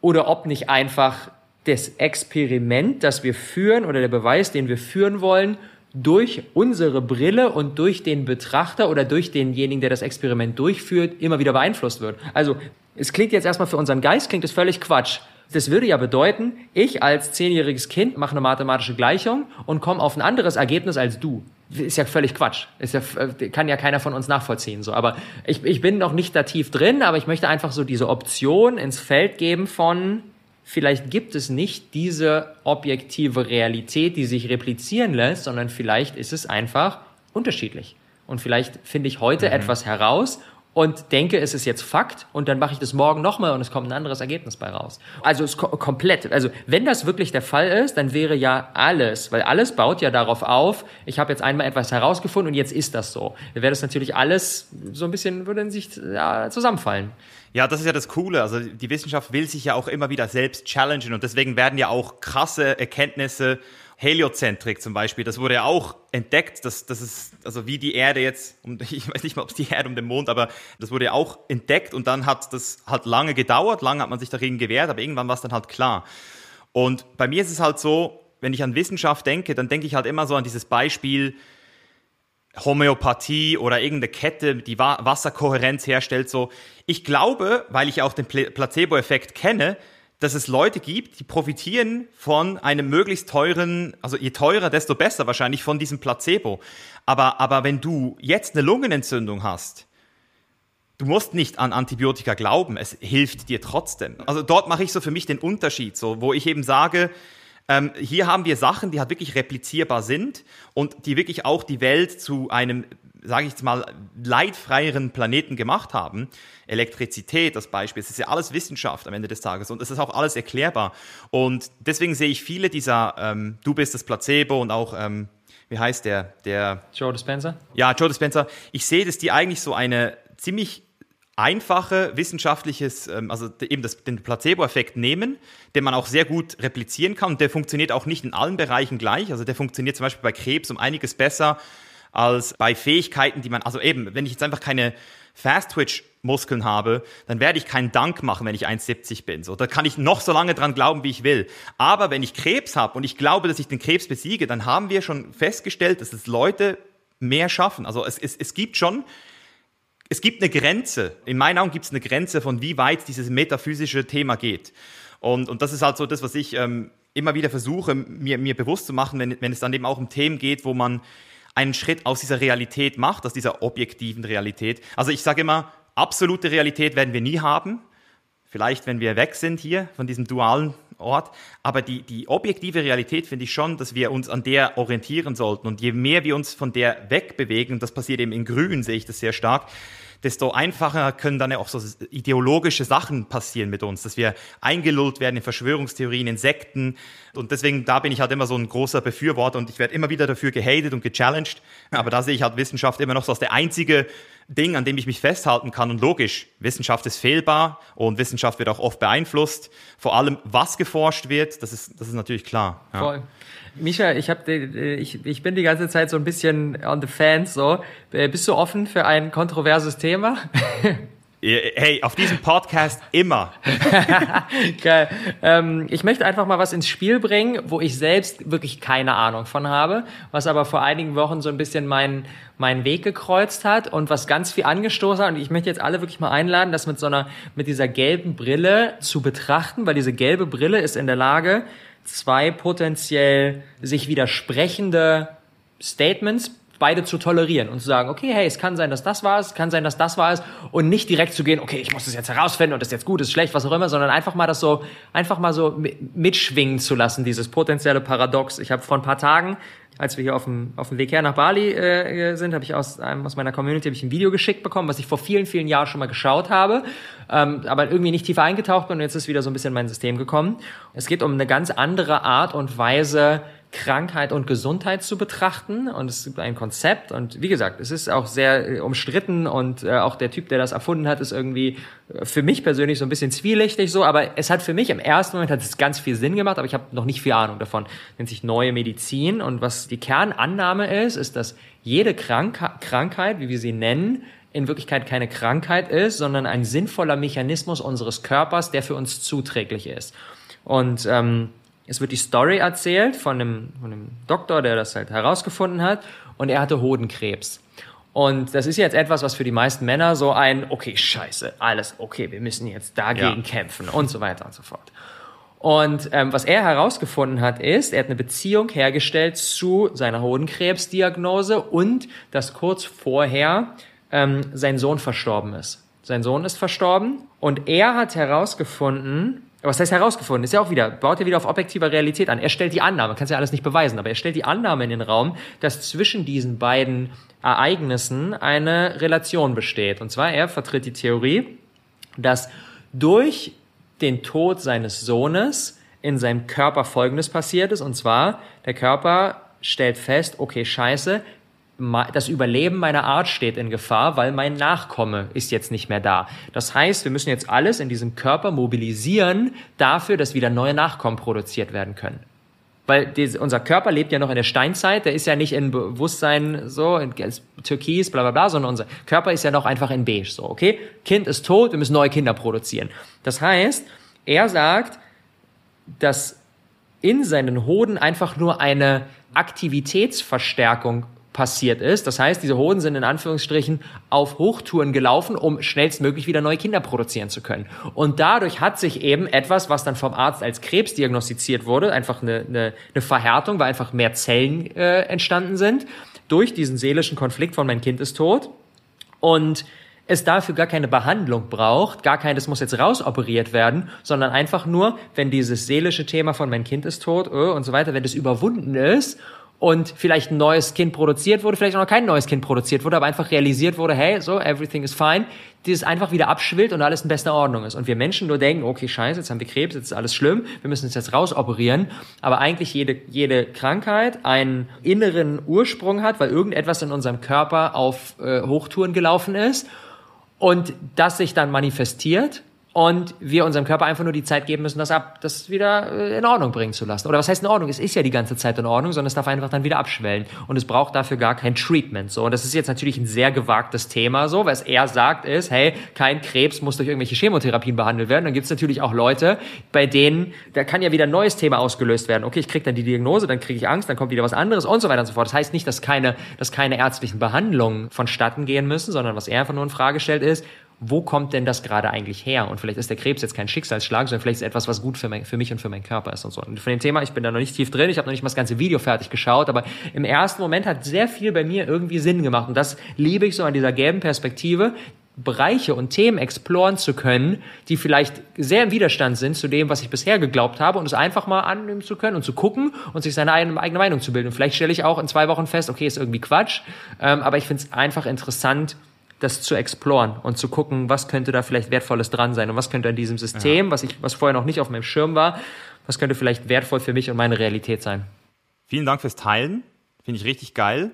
Oder ob nicht einfach das Experiment, das wir führen oder der Beweis, den wir führen wollen, durch unsere Brille und durch den Betrachter oder durch denjenigen, der das Experiment durchführt, immer wieder beeinflusst wird. Also es klingt jetzt erstmal für unseren Geist, klingt es völlig Quatsch. Das würde ja bedeuten, ich als zehnjähriges Kind mache eine mathematische Gleichung und komme auf ein anderes Ergebnis als du. Ist ja völlig Quatsch. Ist ja, äh, kann ja keiner von uns nachvollziehen. So. Aber ich, ich bin noch nicht da tief drin, aber ich möchte einfach so diese Option ins Feld geben von, vielleicht gibt es nicht diese objektive Realität, die sich replizieren lässt, sondern vielleicht ist es einfach unterschiedlich. Und vielleicht finde ich heute mhm. etwas heraus und denke, es ist jetzt Fakt und dann mache ich das morgen nochmal und es kommt ein anderes Ergebnis bei raus. Also es ko komplett, also wenn das wirklich der Fall ist, dann wäre ja alles, weil alles baut ja darauf auf, ich habe jetzt einmal etwas herausgefunden und jetzt ist das so. Dann wäre das natürlich alles so ein bisschen, würde in sich ja, zusammenfallen. Ja, das ist ja das Coole. Also die Wissenschaft will sich ja auch immer wieder selbst challengen und deswegen werden ja auch krasse Erkenntnisse Heliozentrik zum Beispiel, das wurde ja auch entdeckt, dass das ist, also wie die Erde jetzt, ich weiß nicht mal, ob es die Erde um den Mond, aber das wurde ja auch entdeckt und dann hat das halt lange gedauert, lange hat man sich dagegen gewehrt, aber irgendwann war es dann halt klar. Und bei mir ist es halt so, wenn ich an Wissenschaft denke, dann denke ich halt immer so an dieses Beispiel, Homöopathie oder irgendeine Kette, die Wasserkohärenz herstellt, so. Ich glaube, weil ich auch den Placebo-Effekt kenne, dass es Leute gibt, die profitieren von einem möglichst teuren, also je teurer, desto besser wahrscheinlich von diesem Placebo. Aber, aber wenn du jetzt eine Lungenentzündung hast, du musst nicht an Antibiotika glauben, es hilft dir trotzdem. Also dort mache ich so für mich den Unterschied, so, wo ich eben sage, ähm, hier haben wir Sachen, die halt wirklich replizierbar sind und die wirklich auch die Welt zu einem sage ich jetzt mal, leidfreieren Planeten gemacht haben. Elektrizität, das Beispiel, es ist ja alles Wissenschaft am Ende des Tages und es ist auch alles erklärbar. Und deswegen sehe ich viele dieser, ähm, du bist das Placebo und auch, ähm, wie heißt der, der... Joe Dispenza? Ja, Joe Dispenza. Ich sehe, dass die eigentlich so eine ziemlich einfache wissenschaftliches, ähm, also eben das, den Placebo-Effekt nehmen, den man auch sehr gut replizieren kann. Und der funktioniert auch nicht in allen Bereichen gleich. Also der funktioniert zum Beispiel bei Krebs um einiges besser als bei Fähigkeiten, die man, also eben, wenn ich jetzt einfach keine Fast-Twitch-Muskeln habe, dann werde ich keinen Dank machen, wenn ich 1,70 bin. So, da kann ich noch so lange dran glauben, wie ich will. Aber wenn ich Krebs habe und ich glaube, dass ich den Krebs besiege, dann haben wir schon festgestellt, dass es Leute mehr schaffen. Also es, es, es gibt schon es gibt eine Grenze. In meinen Augen gibt es eine Grenze, von wie weit dieses metaphysische Thema geht. Und, und das ist halt so das, was ich ähm, immer wieder versuche, mir, mir bewusst zu machen, wenn, wenn es dann eben auch um Themen geht, wo man einen Schritt aus dieser Realität macht, aus dieser objektiven Realität. Also ich sage immer, absolute Realität werden wir nie haben. Vielleicht, wenn wir weg sind hier von diesem dualen Ort. Aber die, die objektive Realität finde ich schon, dass wir uns an der orientieren sollten. Und je mehr wir uns von der wegbewegen, das passiert eben in Grün, sehe ich das sehr stark, desto einfacher können dann auch so ideologische Sachen passieren mit uns, dass wir eingelullt werden in Verschwörungstheorien, in Sekten. Und deswegen, da bin ich halt immer so ein großer Befürworter und ich werde immer wieder dafür gehatet und gechallenged. Aber da sehe ich halt Wissenschaft immer noch so als der einzige Ding, an dem ich mich festhalten kann. Und logisch, Wissenschaft ist fehlbar und Wissenschaft wird auch oft beeinflusst. Vor allem, was geforscht wird, das ist, das ist natürlich klar. Ja. Voll. Micha, ich, hab, ich, ich bin die ganze Zeit so ein bisschen on the fans. So. Äh, bist du offen für ein kontroverses Thema? Hey, auf diesem Podcast immer. Geil. Ähm, ich möchte einfach mal was ins Spiel bringen, wo ich selbst wirklich keine Ahnung von habe, was aber vor einigen Wochen so ein bisschen meinen meinen Weg gekreuzt hat und was ganz viel angestoßen hat. Und ich möchte jetzt alle wirklich mal einladen, das mit so einer, mit dieser gelben Brille zu betrachten, weil diese gelbe Brille ist in der Lage, zwei potenziell sich widersprechende Statements beide zu tolerieren und zu sagen, okay, hey, es kann sein, dass das war es, kann sein, dass das war es und nicht direkt zu gehen, okay, ich muss das jetzt herausfinden und das ist jetzt gut, ist schlecht, was auch immer, sondern einfach mal das so, einfach mal so mitschwingen zu lassen, dieses potenzielle Paradox. Ich habe vor ein paar Tagen als wir hier auf dem, auf dem Weg her nach Bali äh, sind, habe ich aus, einem, aus meiner Community ich ein Video geschickt bekommen, was ich vor vielen, vielen Jahren schon mal geschaut habe, ähm, aber irgendwie nicht tiefer eingetaucht bin und jetzt ist wieder so ein bisschen in mein System gekommen. Es geht um eine ganz andere Art und Weise, Krankheit und Gesundheit zu betrachten. Und es gibt ein Konzept. Und wie gesagt, es ist auch sehr äh, umstritten und äh, auch der Typ, der das erfunden hat, ist irgendwie äh, für mich persönlich so ein bisschen zwielichtig so. Aber es hat für mich im ersten Moment hat es ganz viel Sinn gemacht, aber ich habe noch nicht viel Ahnung davon. Nennt sich neue Medizin. Und was die Kernannahme ist, ist, dass jede Krank Krankheit, wie wir sie nennen, in Wirklichkeit keine Krankheit ist, sondern ein sinnvoller Mechanismus unseres Körpers, der für uns zuträglich ist. Und ähm, es wird die Story erzählt von einem, von einem Doktor, der das halt herausgefunden hat und er hatte Hodenkrebs. Und das ist jetzt etwas, was für die meisten Männer so ein, okay, scheiße, alles, okay, wir müssen jetzt dagegen ja. kämpfen und so weiter und so fort. Und ähm, was er herausgefunden hat, ist, er hat eine Beziehung hergestellt zu seiner Hodenkrebsdiagnose und dass kurz vorher ähm, sein Sohn verstorben ist. Sein Sohn ist verstorben und er hat herausgefunden, was heißt herausgefunden? Ist ja auch wieder, baut er wieder auf objektiver Realität an. Er stellt die Annahme, kann es ja alles nicht beweisen, aber er stellt die Annahme in den Raum, dass zwischen diesen beiden Ereignissen eine Relation besteht. Und zwar, er vertritt die Theorie, dass durch den Tod seines Sohnes in seinem Körper Folgendes passiert ist. Und zwar, der Körper stellt fest, okay, scheiße, das Überleben meiner Art steht in Gefahr, weil mein Nachkomme ist jetzt nicht mehr da. Das heißt, wir müssen jetzt alles in diesem Körper mobilisieren dafür, dass wieder neue Nachkommen produziert werden können. Weil unser Körper lebt ja noch in der Steinzeit, der ist ja nicht in Bewusstsein so, in Türkis, bla bla bla, sondern unser Körper ist ja noch einfach in beige, so, okay? Kind ist tot, wir müssen neue Kinder produzieren. Das heißt, er sagt, dass in seinen Hoden einfach nur eine Aktivitätsverstärkung passiert ist. Das heißt, diese Hoden sind in Anführungsstrichen auf Hochtouren gelaufen, um schnellstmöglich wieder neue Kinder produzieren zu können. Und dadurch hat sich eben etwas, was dann vom Arzt als Krebs diagnostiziert wurde, einfach eine, eine, eine Verhärtung, weil einfach mehr Zellen äh, entstanden sind, durch diesen seelischen Konflikt von mein Kind ist tot. Und es dafür gar keine Behandlung braucht, gar kein, das muss jetzt rausoperiert werden, sondern einfach nur, wenn dieses seelische Thema von mein Kind ist tot äh, und so weiter, wenn das überwunden ist und vielleicht ein neues Kind produziert wurde, vielleicht auch noch kein neues Kind produziert wurde, aber einfach realisiert wurde, hey, so, everything is fine, dieses einfach wieder abschwillt und alles in bester Ordnung ist. Und wir Menschen nur denken, okay, scheiße, jetzt haben wir Krebs, jetzt ist alles schlimm, wir müssen uns jetzt rausoperieren. Aber eigentlich jede, jede Krankheit einen inneren Ursprung hat, weil irgendetwas in unserem Körper auf äh, Hochtouren gelaufen ist und das sich dann manifestiert und wir unserem Körper einfach nur die Zeit geben müssen, das ab, das wieder äh, in Ordnung bringen zu lassen. Oder was heißt in Ordnung? Es ist ja die ganze Zeit in Ordnung, sondern es darf einfach dann wieder abschwellen. Und es braucht dafür gar kein Treatment. So. Und das ist jetzt natürlich ein sehr gewagtes Thema, so, was er sagt ist, hey, kein Krebs muss durch irgendwelche Chemotherapien behandelt werden. Dann gibt es natürlich auch Leute, bei denen, da kann ja wieder ein neues Thema ausgelöst werden. Okay, ich kriege dann die Diagnose, dann kriege ich Angst, dann kommt wieder was anderes und so weiter und so fort. Das heißt nicht, dass keine, dass keine ärztlichen Behandlungen vonstatten gehen müssen, sondern was er einfach nur in Frage stellt ist, wo kommt denn das gerade eigentlich her? Und vielleicht ist der Krebs jetzt kein Schicksalsschlag, sondern vielleicht ist etwas, was gut für, mein, für mich und für meinen Körper ist und so. Und von dem Thema, ich bin da noch nicht tief drin, ich habe noch nicht mal das ganze Video fertig geschaut, aber im ersten Moment hat sehr viel bei mir irgendwie Sinn gemacht. Und das liebe ich so an dieser gelben Perspektive, Bereiche und Themen exploren zu können, die vielleicht sehr im Widerstand sind zu dem, was ich bisher geglaubt habe und es einfach mal annehmen zu können und zu gucken und sich seine eigene, Meinung zu bilden. Und vielleicht stelle ich auch in zwei Wochen fest, okay, ist irgendwie Quatsch, ähm, aber ich finde es einfach interessant, das zu exploren und zu gucken, was könnte da vielleicht Wertvolles dran sein und was könnte an diesem System, ja. was ich, was vorher noch nicht auf meinem Schirm war, was könnte vielleicht wertvoll für mich und meine Realität sein. Vielen Dank fürs Teilen. Finde ich richtig geil.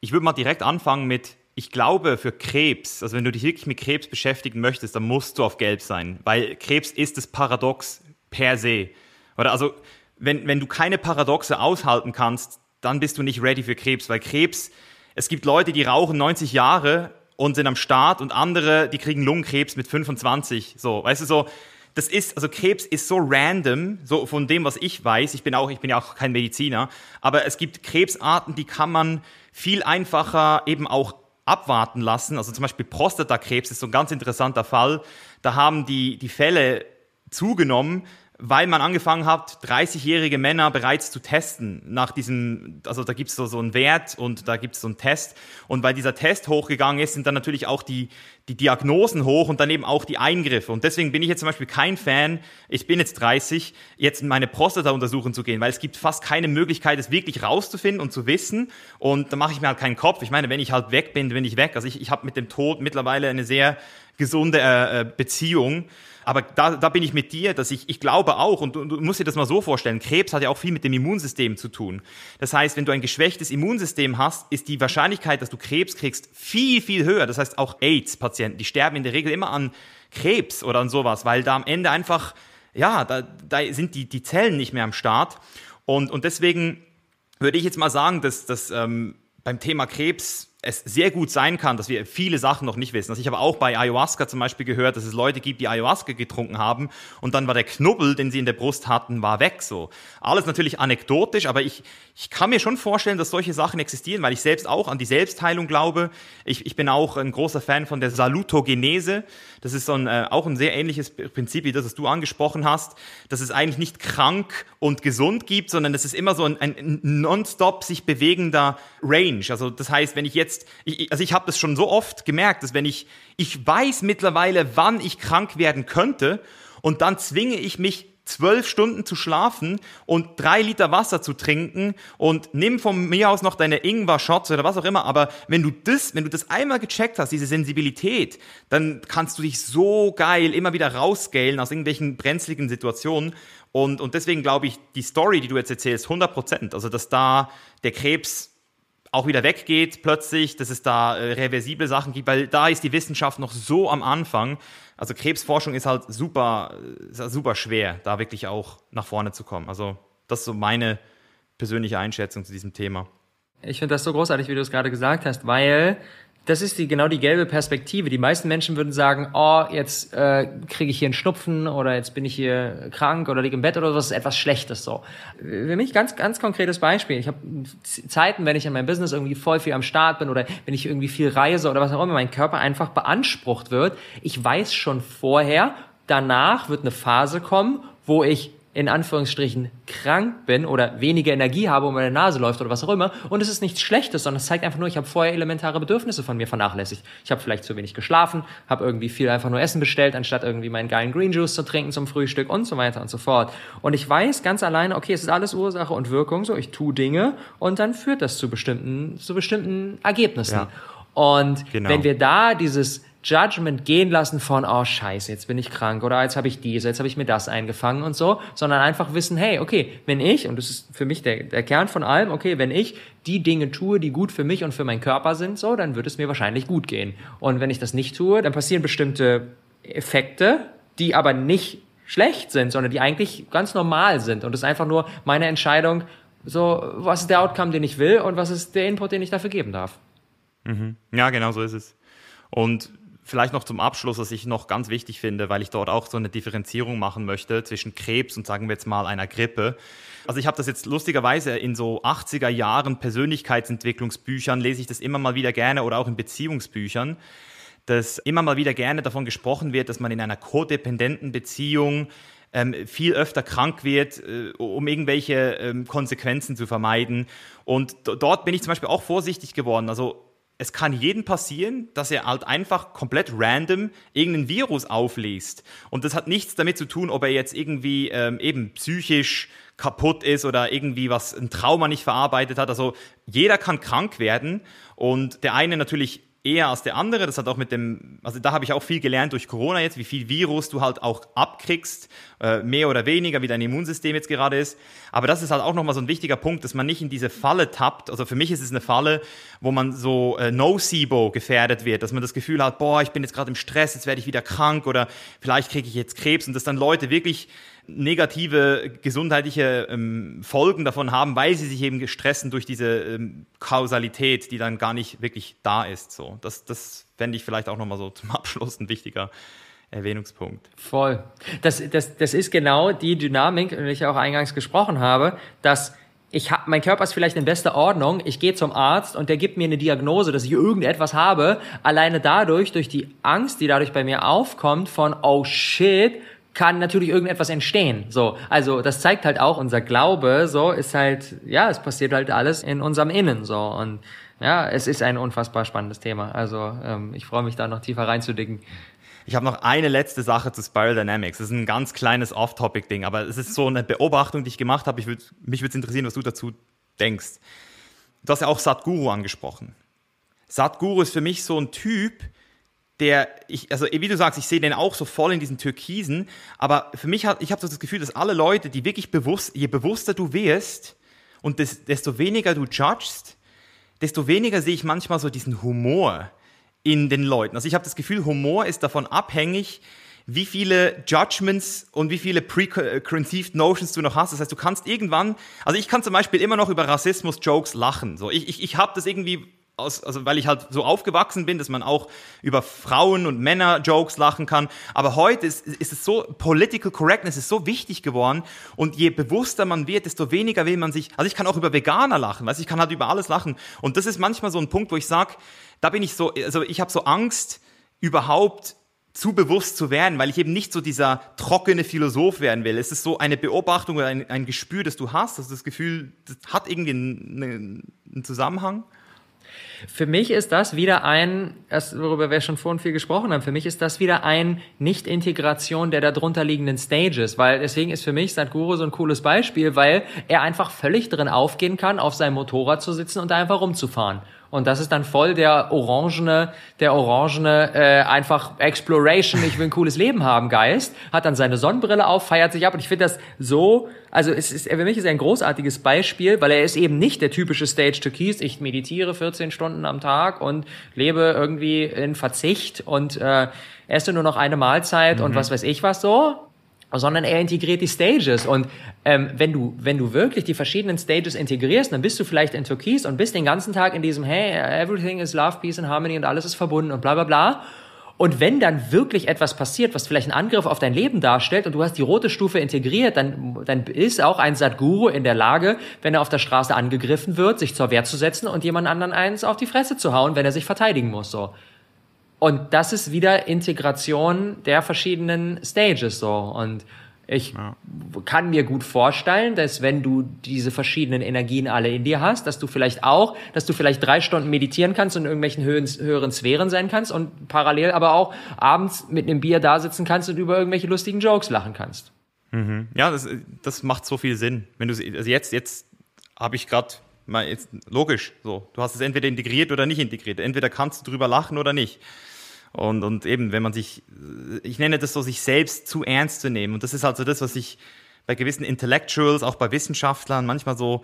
Ich würde mal direkt anfangen mit, ich glaube, für Krebs, also wenn du dich wirklich mit Krebs beschäftigen möchtest, dann musst du auf Gelb sein, weil Krebs ist das Paradox per se. Oder also, wenn, wenn du keine Paradoxe aushalten kannst, dann bist du nicht ready für Krebs, weil Krebs, es gibt Leute, die rauchen 90 Jahre und sind am Start und andere, die kriegen Lungenkrebs mit 25. So, weißt du, so, das ist, also Krebs ist so random, so von dem, was ich weiß. Ich bin auch, ich bin ja auch kein Mediziner, aber es gibt Krebsarten, die kann man viel einfacher eben auch abwarten lassen. Also zum Beispiel Prostatakrebs ist so ein ganz interessanter Fall. Da haben die, die Fälle zugenommen, weil man angefangen hat, 30-jährige Männer bereits zu testen nach diesem, also da gibt es so, so einen Wert und da gibt es so einen Test. Und weil dieser Test hochgegangen ist, sind dann natürlich auch die, die Diagnosen hoch und dann eben auch die Eingriffe. Und deswegen bin ich jetzt zum Beispiel kein Fan, ich bin jetzt 30, jetzt meine Prostata untersuchen zu gehen, weil es gibt fast keine Möglichkeit, es wirklich rauszufinden und zu wissen. Und da mache ich mir halt keinen Kopf. Ich meine, wenn ich halt weg bin, bin ich weg. Also ich, ich habe mit dem Tod mittlerweile eine sehr gesunde äh, äh Beziehung. Aber da, da bin ich mit dir, dass ich, ich glaube auch, und du, musst dir das mal so vorstellen, Krebs hat ja auch viel mit dem Immunsystem zu tun. Das heißt, wenn du ein geschwächtes Immunsystem hast, ist die Wahrscheinlichkeit, dass du Krebs kriegst, viel, viel höher. Das heißt, auch AIDS-Patienten, die sterben in der Regel immer an Krebs oder an sowas, weil da am Ende einfach, ja, da, da sind die, die Zellen nicht mehr am Start. Und, und deswegen würde ich jetzt mal sagen, dass, dass ähm, beim Thema Krebs es sehr gut sein kann, dass wir viele Sachen noch nicht wissen. Also ich habe auch bei Ayahuasca zum Beispiel gehört, dass es Leute gibt, die Ayahuasca getrunken haben und dann war der Knubbel, den sie in der Brust hatten, war weg so. Alles natürlich anekdotisch, aber ich, ich kann mir schon vorstellen, dass solche Sachen existieren, weil ich selbst auch an die Selbstheilung glaube. Ich, ich bin auch ein großer Fan von der Salutogenese. Das ist so ein, äh, auch ein sehr ähnliches Prinzip wie das, was du angesprochen hast, dass es eigentlich nicht krank und gesund gibt, sondern es ist immer so ein, ein nonstop sich bewegender Range. Also das heißt, wenn ich jetzt jetzt, ich, also ich habe das schon so oft gemerkt, dass wenn ich, ich weiß mittlerweile, wann ich krank werden könnte und dann zwinge ich mich zwölf Stunden zu schlafen und drei Liter Wasser zu trinken und nimm von mir aus noch deine Ingwer-Shots oder was auch immer. Aber wenn du das, wenn du das einmal gecheckt hast, diese Sensibilität, dann kannst du dich so geil immer wieder rausgalen aus irgendwelchen brenzligen Situationen. Und, und deswegen glaube ich, die Story, die du jetzt erzählst, 100 Prozent. Also, dass da der Krebs auch wieder weggeht plötzlich, dass es da äh, reversible Sachen gibt, weil da ist die Wissenschaft noch so am Anfang. Also Krebsforschung ist halt super, ist halt super schwer, da wirklich auch nach vorne zu kommen. Also das ist so meine persönliche Einschätzung zu diesem Thema. Ich finde das so großartig, wie du es gerade gesagt hast, weil das ist die, genau die gelbe Perspektive. Die meisten Menschen würden sagen, oh, jetzt äh, kriege ich hier einen Schnupfen oder jetzt bin ich hier krank oder liege im Bett oder so, das ist etwas Schlechtes so. Für mich ganz, ganz konkretes Beispiel. Ich habe Zeiten, wenn ich in meinem Business irgendwie voll viel am Start bin oder wenn ich irgendwie viel reise oder was auch immer, mein Körper einfach beansprucht wird. Ich weiß schon vorher, danach wird eine Phase kommen, wo ich in Anführungsstrichen krank bin oder weniger Energie habe und meine Nase läuft oder was auch immer. Und es ist nichts Schlechtes, sondern es zeigt einfach nur, ich habe vorher elementare Bedürfnisse von mir vernachlässigt. Ich habe vielleicht zu wenig geschlafen, habe irgendwie viel einfach nur Essen bestellt, anstatt irgendwie meinen geilen Green Juice zu trinken zum Frühstück und so weiter und so fort. Und ich weiß ganz alleine, okay, es ist alles Ursache und Wirkung, so ich tue Dinge und dann führt das zu bestimmten, zu bestimmten Ergebnissen. Ja. Und genau. wenn wir da dieses Judgment gehen lassen von, oh scheiße, jetzt bin ich krank oder jetzt habe ich diese, jetzt habe ich mir das eingefangen und so, sondern einfach wissen, hey, okay, wenn ich, und das ist für mich der, der Kern von allem, okay, wenn ich die Dinge tue, die gut für mich und für meinen Körper sind, so, dann wird es mir wahrscheinlich gut gehen. Und wenn ich das nicht tue, dann passieren bestimmte Effekte, die aber nicht schlecht sind, sondern die eigentlich ganz normal sind. Und es ist einfach nur meine Entscheidung, so, was ist der Outcome, den ich will und was ist der Input, den ich dafür geben darf. Mhm. Ja, genau so ist es. Und vielleicht noch zum Abschluss, was ich noch ganz wichtig finde, weil ich dort auch so eine Differenzierung machen möchte zwischen Krebs und sagen wir jetzt mal einer Grippe. Also ich habe das jetzt lustigerweise in so 80er Jahren Persönlichkeitsentwicklungsbüchern lese ich das immer mal wieder gerne oder auch in Beziehungsbüchern, dass immer mal wieder gerne davon gesprochen wird, dass man in einer kodependenten Beziehung ähm, viel öfter krank wird, äh, um irgendwelche ähm, Konsequenzen zu vermeiden. Und dort bin ich zum Beispiel auch vorsichtig geworden. Also es kann jedem passieren, dass er halt einfach komplett random irgendein Virus aufliest. Und das hat nichts damit zu tun, ob er jetzt irgendwie ähm, eben psychisch kaputt ist oder irgendwie was, ein Trauma nicht verarbeitet hat. Also jeder kann krank werden und der eine natürlich eher als der andere. Das hat auch mit dem, also da habe ich auch viel gelernt durch Corona jetzt, wie viel Virus du halt auch abkriegst, äh, mehr oder weniger, wie dein Immunsystem jetzt gerade ist. Aber das ist halt auch nochmal so ein wichtiger Punkt, dass man nicht in diese Falle tappt. Also für mich ist es eine Falle, wo man so äh, Nocebo gefährdet wird, dass man das Gefühl hat, boah, ich bin jetzt gerade im Stress, jetzt werde ich wieder krank oder vielleicht kriege ich jetzt Krebs und dass dann Leute wirklich negative gesundheitliche ähm, Folgen davon haben, weil sie sich eben gestressen durch diese ähm, Kausalität, die dann gar nicht wirklich da ist. So, das, das fände ich vielleicht auch nochmal so zum Abschluss ein wichtiger Erwähnungspunkt. Voll. Das, das, das ist genau die Dynamik, die ich auch eingangs gesprochen habe, dass ich hab, mein Körper ist vielleicht in bester Ordnung, ich gehe zum Arzt und der gibt mir eine Diagnose, dass ich irgendetwas habe, alleine dadurch, durch die Angst, die dadurch bei mir aufkommt von, oh shit, kann natürlich irgendetwas entstehen. So, also das zeigt halt auch unser Glaube. So ist halt, ja, es passiert halt alles in unserem Innen. So und ja, es ist ein unfassbar spannendes Thema. Also ähm, ich freue mich da noch tiefer reinzudicken. Ich habe noch eine letzte Sache zu Spiral Dynamics. Das ist ein ganz kleines Off-Topic-Ding, aber es ist so eine Beobachtung, die ich gemacht habe. Ich würd, mich würde es interessieren, was du dazu denkst. Du hast ja auch Sadhguru angesprochen. Sadhguru ist für mich so ein Typ, der, ich, also wie du sagst, ich sehe den auch so voll in diesen Türkisen, aber für mich hat, ich habe so das Gefühl, dass alle Leute, die wirklich bewusst, je bewusster du wirst und des, desto weniger du judgst, desto weniger sehe ich manchmal so diesen Humor in den Leuten. Also ich habe das Gefühl, Humor ist davon abhängig, wie viele Judgments und wie viele preconceived Notions du noch hast. Das heißt, du kannst irgendwann, also ich kann zum Beispiel immer noch über Rassismus-Jokes lachen. So, ich, ich, ich habe das irgendwie aus, also weil ich halt so aufgewachsen bin, dass man auch über Frauen und Männer Jokes lachen kann. Aber heute ist, ist es so, Political Correctness ist so wichtig geworden und je bewusster man wird, desto weniger will man sich, also ich kann auch über Veganer lachen, weißt, ich kann halt über alles lachen. Und das ist manchmal so ein Punkt, wo ich sage, da bin ich so, also ich habe so Angst, überhaupt zu bewusst zu werden, weil ich eben nicht so dieser trockene Philosoph werden will. Es ist so eine Beobachtung oder ein, ein Gespür, das du hast, also das Gefühl, das hat irgendwie einen, einen Zusammenhang. Für mich ist das wieder ein, worüber wir schon vorhin viel gesprochen haben, für mich ist das wieder ein Nicht-Integration der darunter liegenden Stages, weil deswegen ist für mich Sadhguru so ein cooles Beispiel, weil er einfach völlig drin aufgehen kann, auf seinem Motorrad zu sitzen und da einfach rumzufahren. Und das ist dann voll der orangene, der orangene, äh, einfach Exploration, ich will ein cooles Leben haben, Geist, hat dann seine Sonnenbrille auf, feiert sich ab. Und ich finde das so, also es ist, für mich ist er ein großartiges Beispiel, weil er ist eben nicht der typische Stage to Keys, ich meditiere 14 Stunden am Tag und lebe irgendwie in Verzicht. Und äh, esse nur noch eine Mahlzeit mhm. und was weiß ich was so, sondern er integriert die Stages. Und ähm, wenn du wenn du wirklich die verschiedenen Stages integrierst, dann bist du vielleicht in Türkis und bist den ganzen Tag in diesem Hey, everything is love, peace and harmony und alles ist verbunden und bla bla bla. Und wenn dann wirklich etwas passiert, was vielleicht einen Angriff auf dein Leben darstellt und du hast die rote Stufe integriert, dann, dann ist auch ein Sadguru in der Lage, wenn er auf der Straße angegriffen wird, sich zur Wehr zu setzen und jemand anderen eins auf die Fresse zu hauen, wenn er sich verteidigen muss. So. Und das ist wieder Integration der verschiedenen Stages so. Und Ich ja. kann mir gut vorstellen, dass wenn du diese verschiedenen Energien alle in dir hast, dass du vielleicht auch, dass du vielleicht drei Stunden meditieren kannst und in irgendwelchen höheren, höheren Sphären sein kannst und parallel aber auch abends mit einem Bier da sitzen kannst und über irgendwelche lustigen Jokes lachen kannst. Mhm. Ja, das, das macht so viel Sinn. Wenn du also jetzt, jetzt habe ich gerade mal jetzt logisch so. Du hast es entweder integriert oder nicht integriert. Entweder kannst du drüber lachen oder nicht. Und, und eben, wenn man sich, ich nenne das so, sich selbst zu ernst zu nehmen. Und das ist also das, was ich bei gewissen Intellectuals, auch bei Wissenschaftlern manchmal so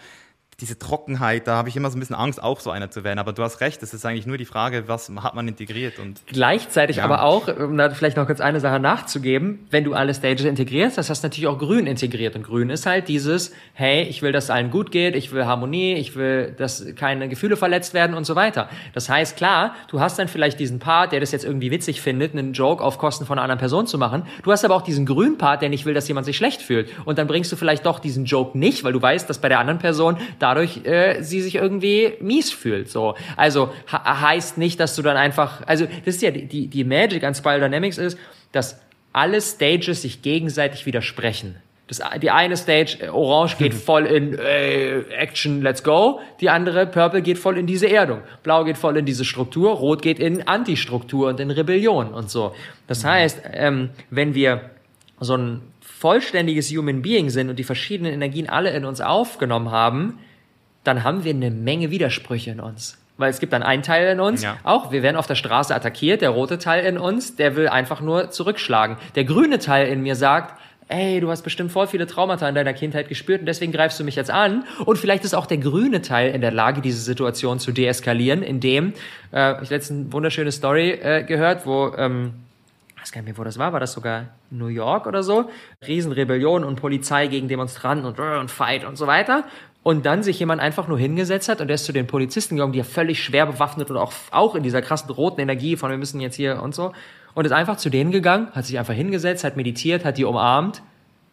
diese Trockenheit, da habe ich immer so ein bisschen Angst, auch so einer zu werden. Aber du hast recht, es ist eigentlich nur die Frage, was hat man integriert. Und Gleichzeitig ja. aber auch, um da vielleicht noch kurz eine Sache nachzugeben, wenn du alle Stages integrierst, das hast du natürlich auch Grün integriert. Und Grün ist halt dieses, hey, ich will, dass allen gut geht, ich will Harmonie, ich will, dass keine Gefühle verletzt werden und so weiter. Das heißt, klar, du hast dann vielleicht diesen Part, der das jetzt irgendwie witzig findet, einen Joke auf Kosten von einer anderen Person zu machen. Du hast aber auch diesen grünen Part, der nicht will, dass jemand sich schlecht fühlt. Und dann bringst du vielleicht doch diesen Joke nicht, weil du weißt, dass bei der anderen Person da dadurch äh, sie sich irgendwie mies fühlt. So, also heißt nicht, dass du dann einfach, also das ist ja die die Magic an Spiral Dynamics ist, dass alle Stages sich gegenseitig widersprechen. Das, die eine Stage, äh, Orange geht voll in äh, Action, let's go. Die andere, Purple, geht voll in diese Erdung. Blau geht voll in diese Struktur. Rot geht in Anti-Struktur und in Rebellion und so. Das heißt, ähm, wenn wir so ein vollständiges Human Being sind und die verschiedenen Energien alle in uns aufgenommen haben, dann haben wir eine Menge Widersprüche in uns. Weil es gibt dann einen Teil in uns, ja. auch wir werden auf der Straße attackiert, der rote Teil in uns, der will einfach nur zurückschlagen. Der grüne Teil in mir sagt, ey, du hast bestimmt voll viele Traumata in deiner Kindheit gespürt und deswegen greifst du mich jetzt an. Und vielleicht ist auch der grüne Teil in der Lage, diese Situation zu deeskalieren, indem, äh, ich letztens eine wunderschöne Story äh, gehört, wo ähm, ich weiß gar nicht mehr, wo das war, war das sogar New York oder so? Riesenrebellion und Polizei gegen Demonstranten und, äh, und Fight und so weiter. Und dann sich jemand einfach nur hingesetzt hat und der ist zu den Polizisten gegangen, die ja völlig schwer bewaffnet und auch, auch in dieser krassen roten Energie von wir müssen jetzt hier und so. Und ist einfach zu denen gegangen, hat sich einfach hingesetzt, hat meditiert, hat die umarmt.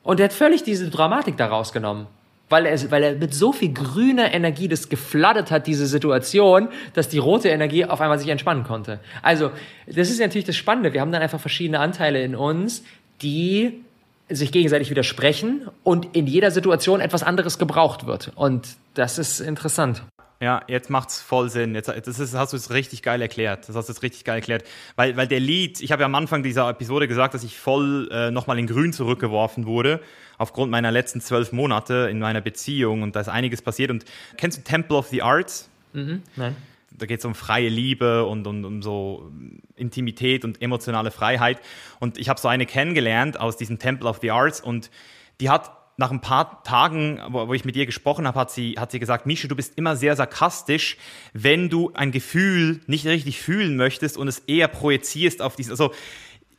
Und der hat völlig diese Dramatik da rausgenommen weil er, weil er mit so viel grüner Energie das geflattert hat, diese Situation, dass die rote Energie auf einmal sich entspannen konnte. Also, das ist natürlich das Spannende. Wir haben dann einfach verschiedene Anteile in uns, die sich gegenseitig widersprechen und in jeder Situation etwas anderes gebraucht wird. Und das ist interessant. Ja, jetzt macht's voll Sinn. Jetzt, das ist, hast du es richtig geil erklärt. Das hast du es richtig geil erklärt. Weil, weil der Lied, ich habe ja am Anfang dieser Episode gesagt, dass ich voll äh, nochmal in Grün zurückgeworfen wurde, aufgrund meiner letzten zwölf Monate in meiner Beziehung und da ist einiges passiert. Und kennst du Temple of the Arts? Mhm, nein. Da geht es um freie Liebe und, und um so Intimität und emotionale Freiheit. Und ich habe so eine kennengelernt aus diesem Temple of the Arts und die hat nach ein paar Tagen, wo, ich mit ihr gesprochen habe, hat sie, hat sie gesagt, Mische, du bist immer sehr sarkastisch, wenn du ein Gefühl nicht richtig fühlen möchtest und es eher projizierst auf dieses, also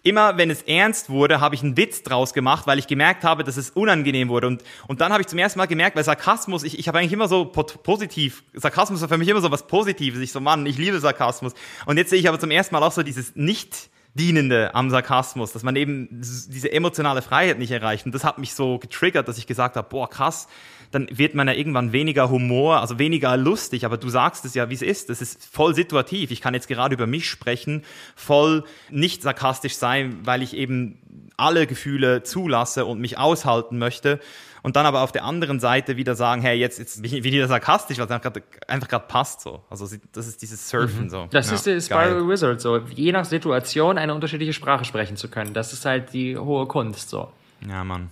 immer wenn es ernst wurde, habe ich einen Witz draus gemacht, weil ich gemerkt habe, dass es unangenehm wurde. Und, und dann habe ich zum ersten Mal gemerkt, weil Sarkasmus, ich, ich habe eigentlich immer so positiv, Sarkasmus war für mich immer so was Positives. Ich so, Mann, ich liebe Sarkasmus. Und jetzt sehe ich aber zum ersten Mal auch so dieses nicht Dienende am Sarkasmus, dass man eben diese emotionale Freiheit nicht erreicht. Und das hat mich so getriggert, dass ich gesagt habe, boah, krass, dann wird man ja irgendwann weniger Humor, also weniger lustig, aber du sagst es ja, wie es ist. Das ist voll situativ. Ich kann jetzt gerade über mich sprechen, voll nicht sarkastisch sein, weil ich eben alle Gefühle zulasse und mich aushalten möchte und dann aber auf der anderen Seite wieder sagen, hey, jetzt, jetzt bin ich wieder sarkastisch, weil es einfach gerade passt so. Also das ist dieses Surfen mhm. so. Das ja, ist der Spiral geil. Wizard so. Je nach Situation eine unterschiedliche Sprache sprechen zu können. Das ist halt die hohe Kunst so. Ja, Mann.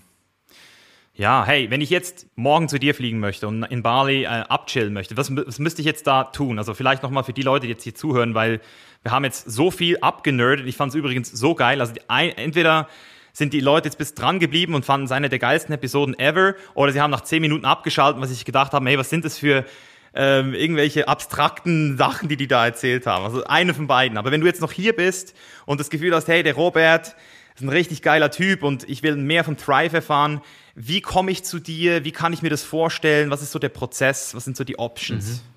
Ja, hey, wenn ich jetzt morgen zu dir fliegen möchte und in Bali äh, abchillen möchte, was, was müsste ich jetzt da tun? Also vielleicht nochmal für die Leute, die jetzt hier zuhören, weil wir haben jetzt so viel abgenerdet. Ich fand es übrigens so geil. Also die, entweder sind die Leute jetzt bis dran geblieben und fanden es eine der geilsten Episoden ever oder sie haben nach zehn Minuten abgeschaltet, sie sich gedacht haben, hey, was sind das für ähm, irgendwelche abstrakten Sachen, die die da erzählt haben. Also eine von beiden. Aber wenn du jetzt noch hier bist und das Gefühl hast, hey, der Robert ist ein richtig geiler Typ und ich will mehr von Thrive erfahren, wie komme ich zu dir? Wie kann ich mir das vorstellen? Was ist so der Prozess? Was sind so die Options? Mhm.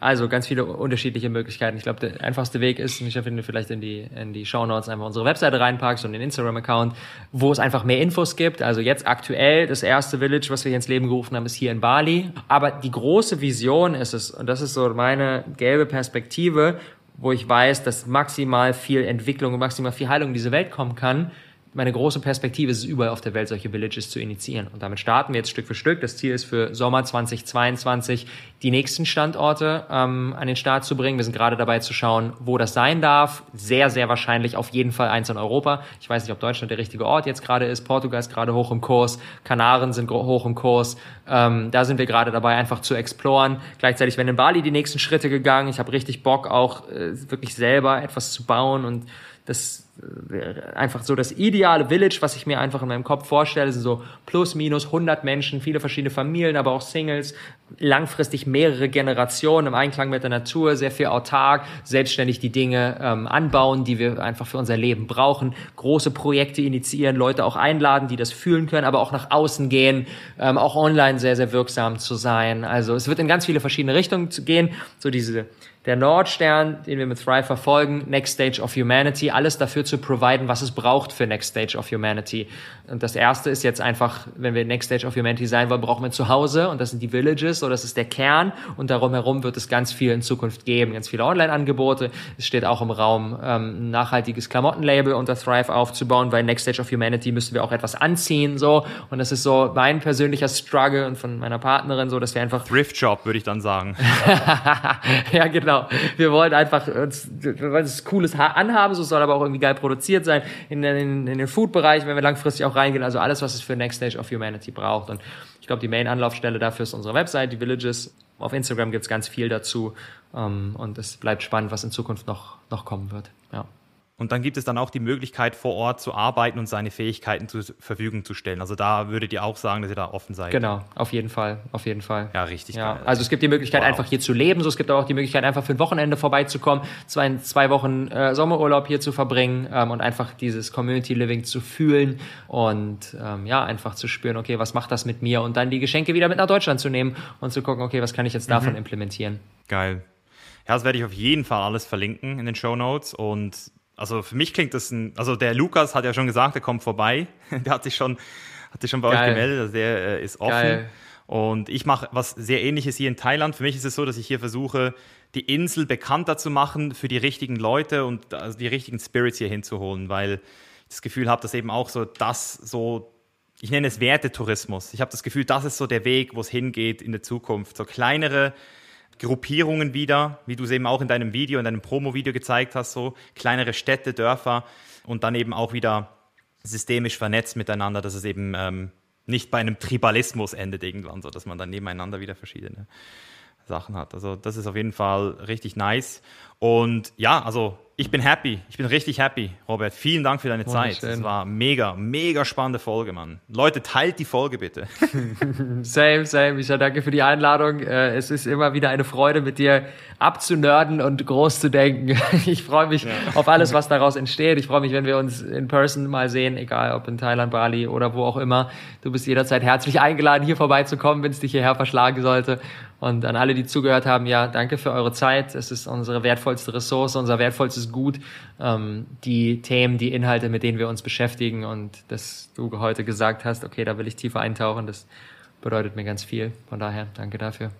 Also ganz viele unterschiedliche Möglichkeiten. Ich glaube, der einfachste Weg ist, ich finde vielleicht in die, in die Show Notes einfach unsere Webseite reinpackst und den Instagram-Account, wo es einfach mehr Infos gibt. Also jetzt aktuell, das erste Village, was wir hier ins Leben gerufen haben, ist hier in Bali. Aber die große Vision ist es, und das ist so meine gelbe Perspektive, wo ich weiß, dass maximal viel Entwicklung und maximal viel Heilung in diese Welt kommen kann, meine große Perspektive ist es, überall auf der Welt solche Villages zu initiieren. Und damit starten wir jetzt Stück für Stück. Das Ziel ist für Sommer 2022 die nächsten Standorte ähm, an den Start zu bringen. Wir sind gerade dabei zu schauen, wo das sein darf. Sehr, sehr wahrscheinlich auf jeden Fall eins in Europa. Ich weiß nicht, ob Deutschland der richtige Ort jetzt gerade ist. Portugal ist gerade hoch im Kurs. Kanaren sind hoch im Kurs. Ähm, da sind wir gerade dabei, einfach zu exploren. Gleichzeitig werden in Bali die nächsten Schritte gegangen. Ich habe richtig Bock, auch äh, wirklich selber etwas zu bauen und das einfach so das ideale Village, was ich mir einfach in meinem Kopf vorstelle, sind so plus minus 100 Menschen, viele verschiedene Familien, aber auch Singles, langfristig mehrere Generationen im Einklang mit der Natur, sehr viel autark, selbstständig die Dinge ähm, anbauen, die wir einfach für unser Leben brauchen, große Projekte initiieren, Leute auch einladen, die das fühlen können, aber auch nach außen gehen, ähm, auch online sehr, sehr wirksam zu sein. Also es wird in ganz viele verschiedene Richtungen gehen, so diese der Nordstern, den wir mit Thrive verfolgen, Next Stage of Humanity, alles dafür zu providen, was es braucht für Next Stage of Humanity. Und das erste ist jetzt einfach, wenn wir Next Stage of Humanity sein wollen, brauchen wir zu Hause und das sind die Villages oder das ist der Kern und darum herum wird es ganz viel in Zukunft geben, ganz viele Online-Angebote. Es steht auch im Raum, ähm, ein nachhaltiges Klamottenlabel unter Thrive aufzubauen, weil Next Stage of Humanity müssen wir auch etwas anziehen, so. Und das ist so mein persönlicher Struggle und von meiner Partnerin so, dass wir einfach... Thrift Job, würde ich dann sagen. ja, genau. Wir wollen einfach uns, wir wollen es cooles anhaben, so soll aber auch irgendwie geil produziert sein in, in, in den Food-Bereich, wenn wir langfristig auch reingehen. Also alles, was es für Next Stage of Humanity braucht. Und ich glaube, die Main-Anlaufstelle dafür ist unsere Website, die Villages. Auf Instagram gibt es ganz viel dazu. Ähm, und es bleibt spannend, was in Zukunft noch, noch kommen wird. Ja. Und dann gibt es dann auch die Möglichkeit, vor Ort zu arbeiten und seine Fähigkeiten zur Verfügung zu stellen. Also da würdet ihr auch sagen, dass ihr da offen seid. Genau, auf jeden Fall, auf jeden Fall. Ja, richtig. Ja. Geil. Also es gibt die Möglichkeit, wow. einfach hier zu leben. So, es gibt auch die Möglichkeit, einfach für ein Wochenende vorbeizukommen, zwei, zwei Wochen äh, Sommerurlaub hier zu verbringen ähm, und einfach dieses Community Living zu fühlen und ähm, ja, einfach zu spüren, okay, was macht das mit mir? Und dann die Geschenke wieder mit nach Deutschland zu nehmen und zu gucken, okay, was kann ich jetzt davon mhm. implementieren? Geil. Ja, das werde ich auf jeden Fall alles verlinken in den Show Notes und also für mich klingt das ein, also der Lukas hat ja schon gesagt, er kommt vorbei. der hat sich schon, hat sich schon bei Geil. euch gemeldet, also der äh, ist offen. Geil. Und ich mache was sehr ähnliches hier in Thailand. Für mich ist es so, dass ich hier versuche, die Insel bekannter zu machen für die richtigen Leute und also die richtigen Spirits hier hinzuholen, weil ich das Gefühl habe, dass eben auch so das so, ich nenne es Wertetourismus. Ich habe das Gefühl, das ist so der Weg, wo es hingeht in der Zukunft. So kleinere Gruppierungen wieder, wie du es eben auch in deinem Video, in deinem Promo-Video gezeigt hast, so kleinere Städte, Dörfer und dann eben auch wieder systemisch vernetzt miteinander, dass es eben ähm, nicht bei einem Tribalismus endet irgendwann, so dass man dann nebeneinander wieder verschiedene Sachen hat. Also das ist auf jeden Fall richtig nice. Und ja, also ich bin happy. Ich bin richtig happy, Robert. Vielen Dank für deine Zeit. Das war mega, mega spannende Folge, Mann. Leute, teilt die Folge bitte. same, same. Ich danke für die Einladung. Äh, es ist immer wieder eine Freude, mit dir abzunörden und groß zu denken. Ich freue mich ja. auf alles, was daraus entsteht. Ich freue mich, wenn wir uns in person mal sehen, egal ob in Thailand, Bali oder wo auch immer. Du bist jederzeit herzlich eingeladen, hier vorbeizukommen, wenn es dich hierher verschlagen sollte. Und an alle, die zugehört haben, ja, danke für eure Zeit. Es ist unsere wertvollste Ressource, unser wertvollstes Gut. Ähm, die Themen, die Inhalte, mit denen wir uns beschäftigen und dass du heute gesagt hast, okay, da will ich tiefer eintauchen, das bedeutet mir ganz viel. Von daher, danke dafür.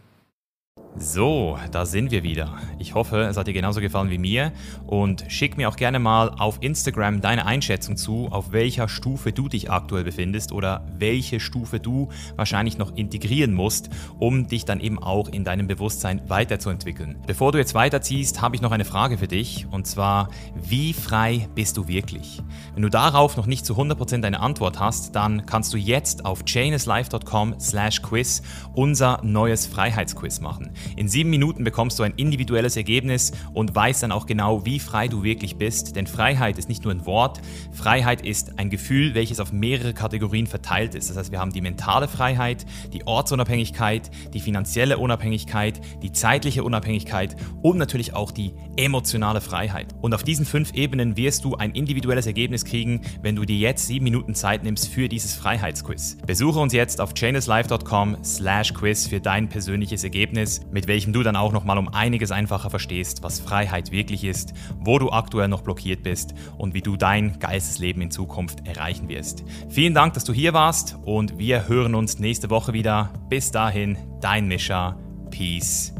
So, da sind wir wieder. Ich hoffe, es hat dir genauso gefallen wie mir und schick mir auch gerne mal auf Instagram deine Einschätzung zu, auf welcher Stufe du dich aktuell befindest oder welche Stufe du wahrscheinlich noch integrieren musst, um dich dann eben auch in deinem Bewusstsein weiterzuentwickeln. Bevor du jetzt weiterziehst, habe ich noch eine Frage für dich und zwar, wie frei bist du wirklich? Wenn du darauf noch nicht zu 100% eine Antwort hast, dann kannst du jetzt auf chainislife.com slash quiz unser neues Freiheitsquiz machen. In sieben Minuten bekommst du ein individuelles Ergebnis und weißt dann auch genau, wie frei du wirklich bist. Denn Freiheit ist nicht nur ein Wort, Freiheit ist ein Gefühl, welches auf mehrere Kategorien verteilt ist. Das heißt, wir haben die mentale Freiheit, die Ortsunabhängigkeit, die finanzielle Unabhängigkeit, die zeitliche Unabhängigkeit und natürlich auch die emotionale Freiheit. Und auf diesen fünf Ebenen wirst du ein individuelles Ergebnis kriegen, wenn du dir jetzt sieben Minuten Zeit nimmst für dieses Freiheitsquiz. Besuche uns jetzt auf chainislife.com slash quiz für dein persönliches Ergebnis mit welchem du dann auch nochmal um einiges einfacher verstehst, was Freiheit wirklich ist, wo du aktuell noch blockiert bist und wie du dein Geistesleben in Zukunft erreichen wirst. Vielen Dank, dass du hier warst und wir hören uns nächste Woche wieder. Bis dahin, dein Mischa. Peace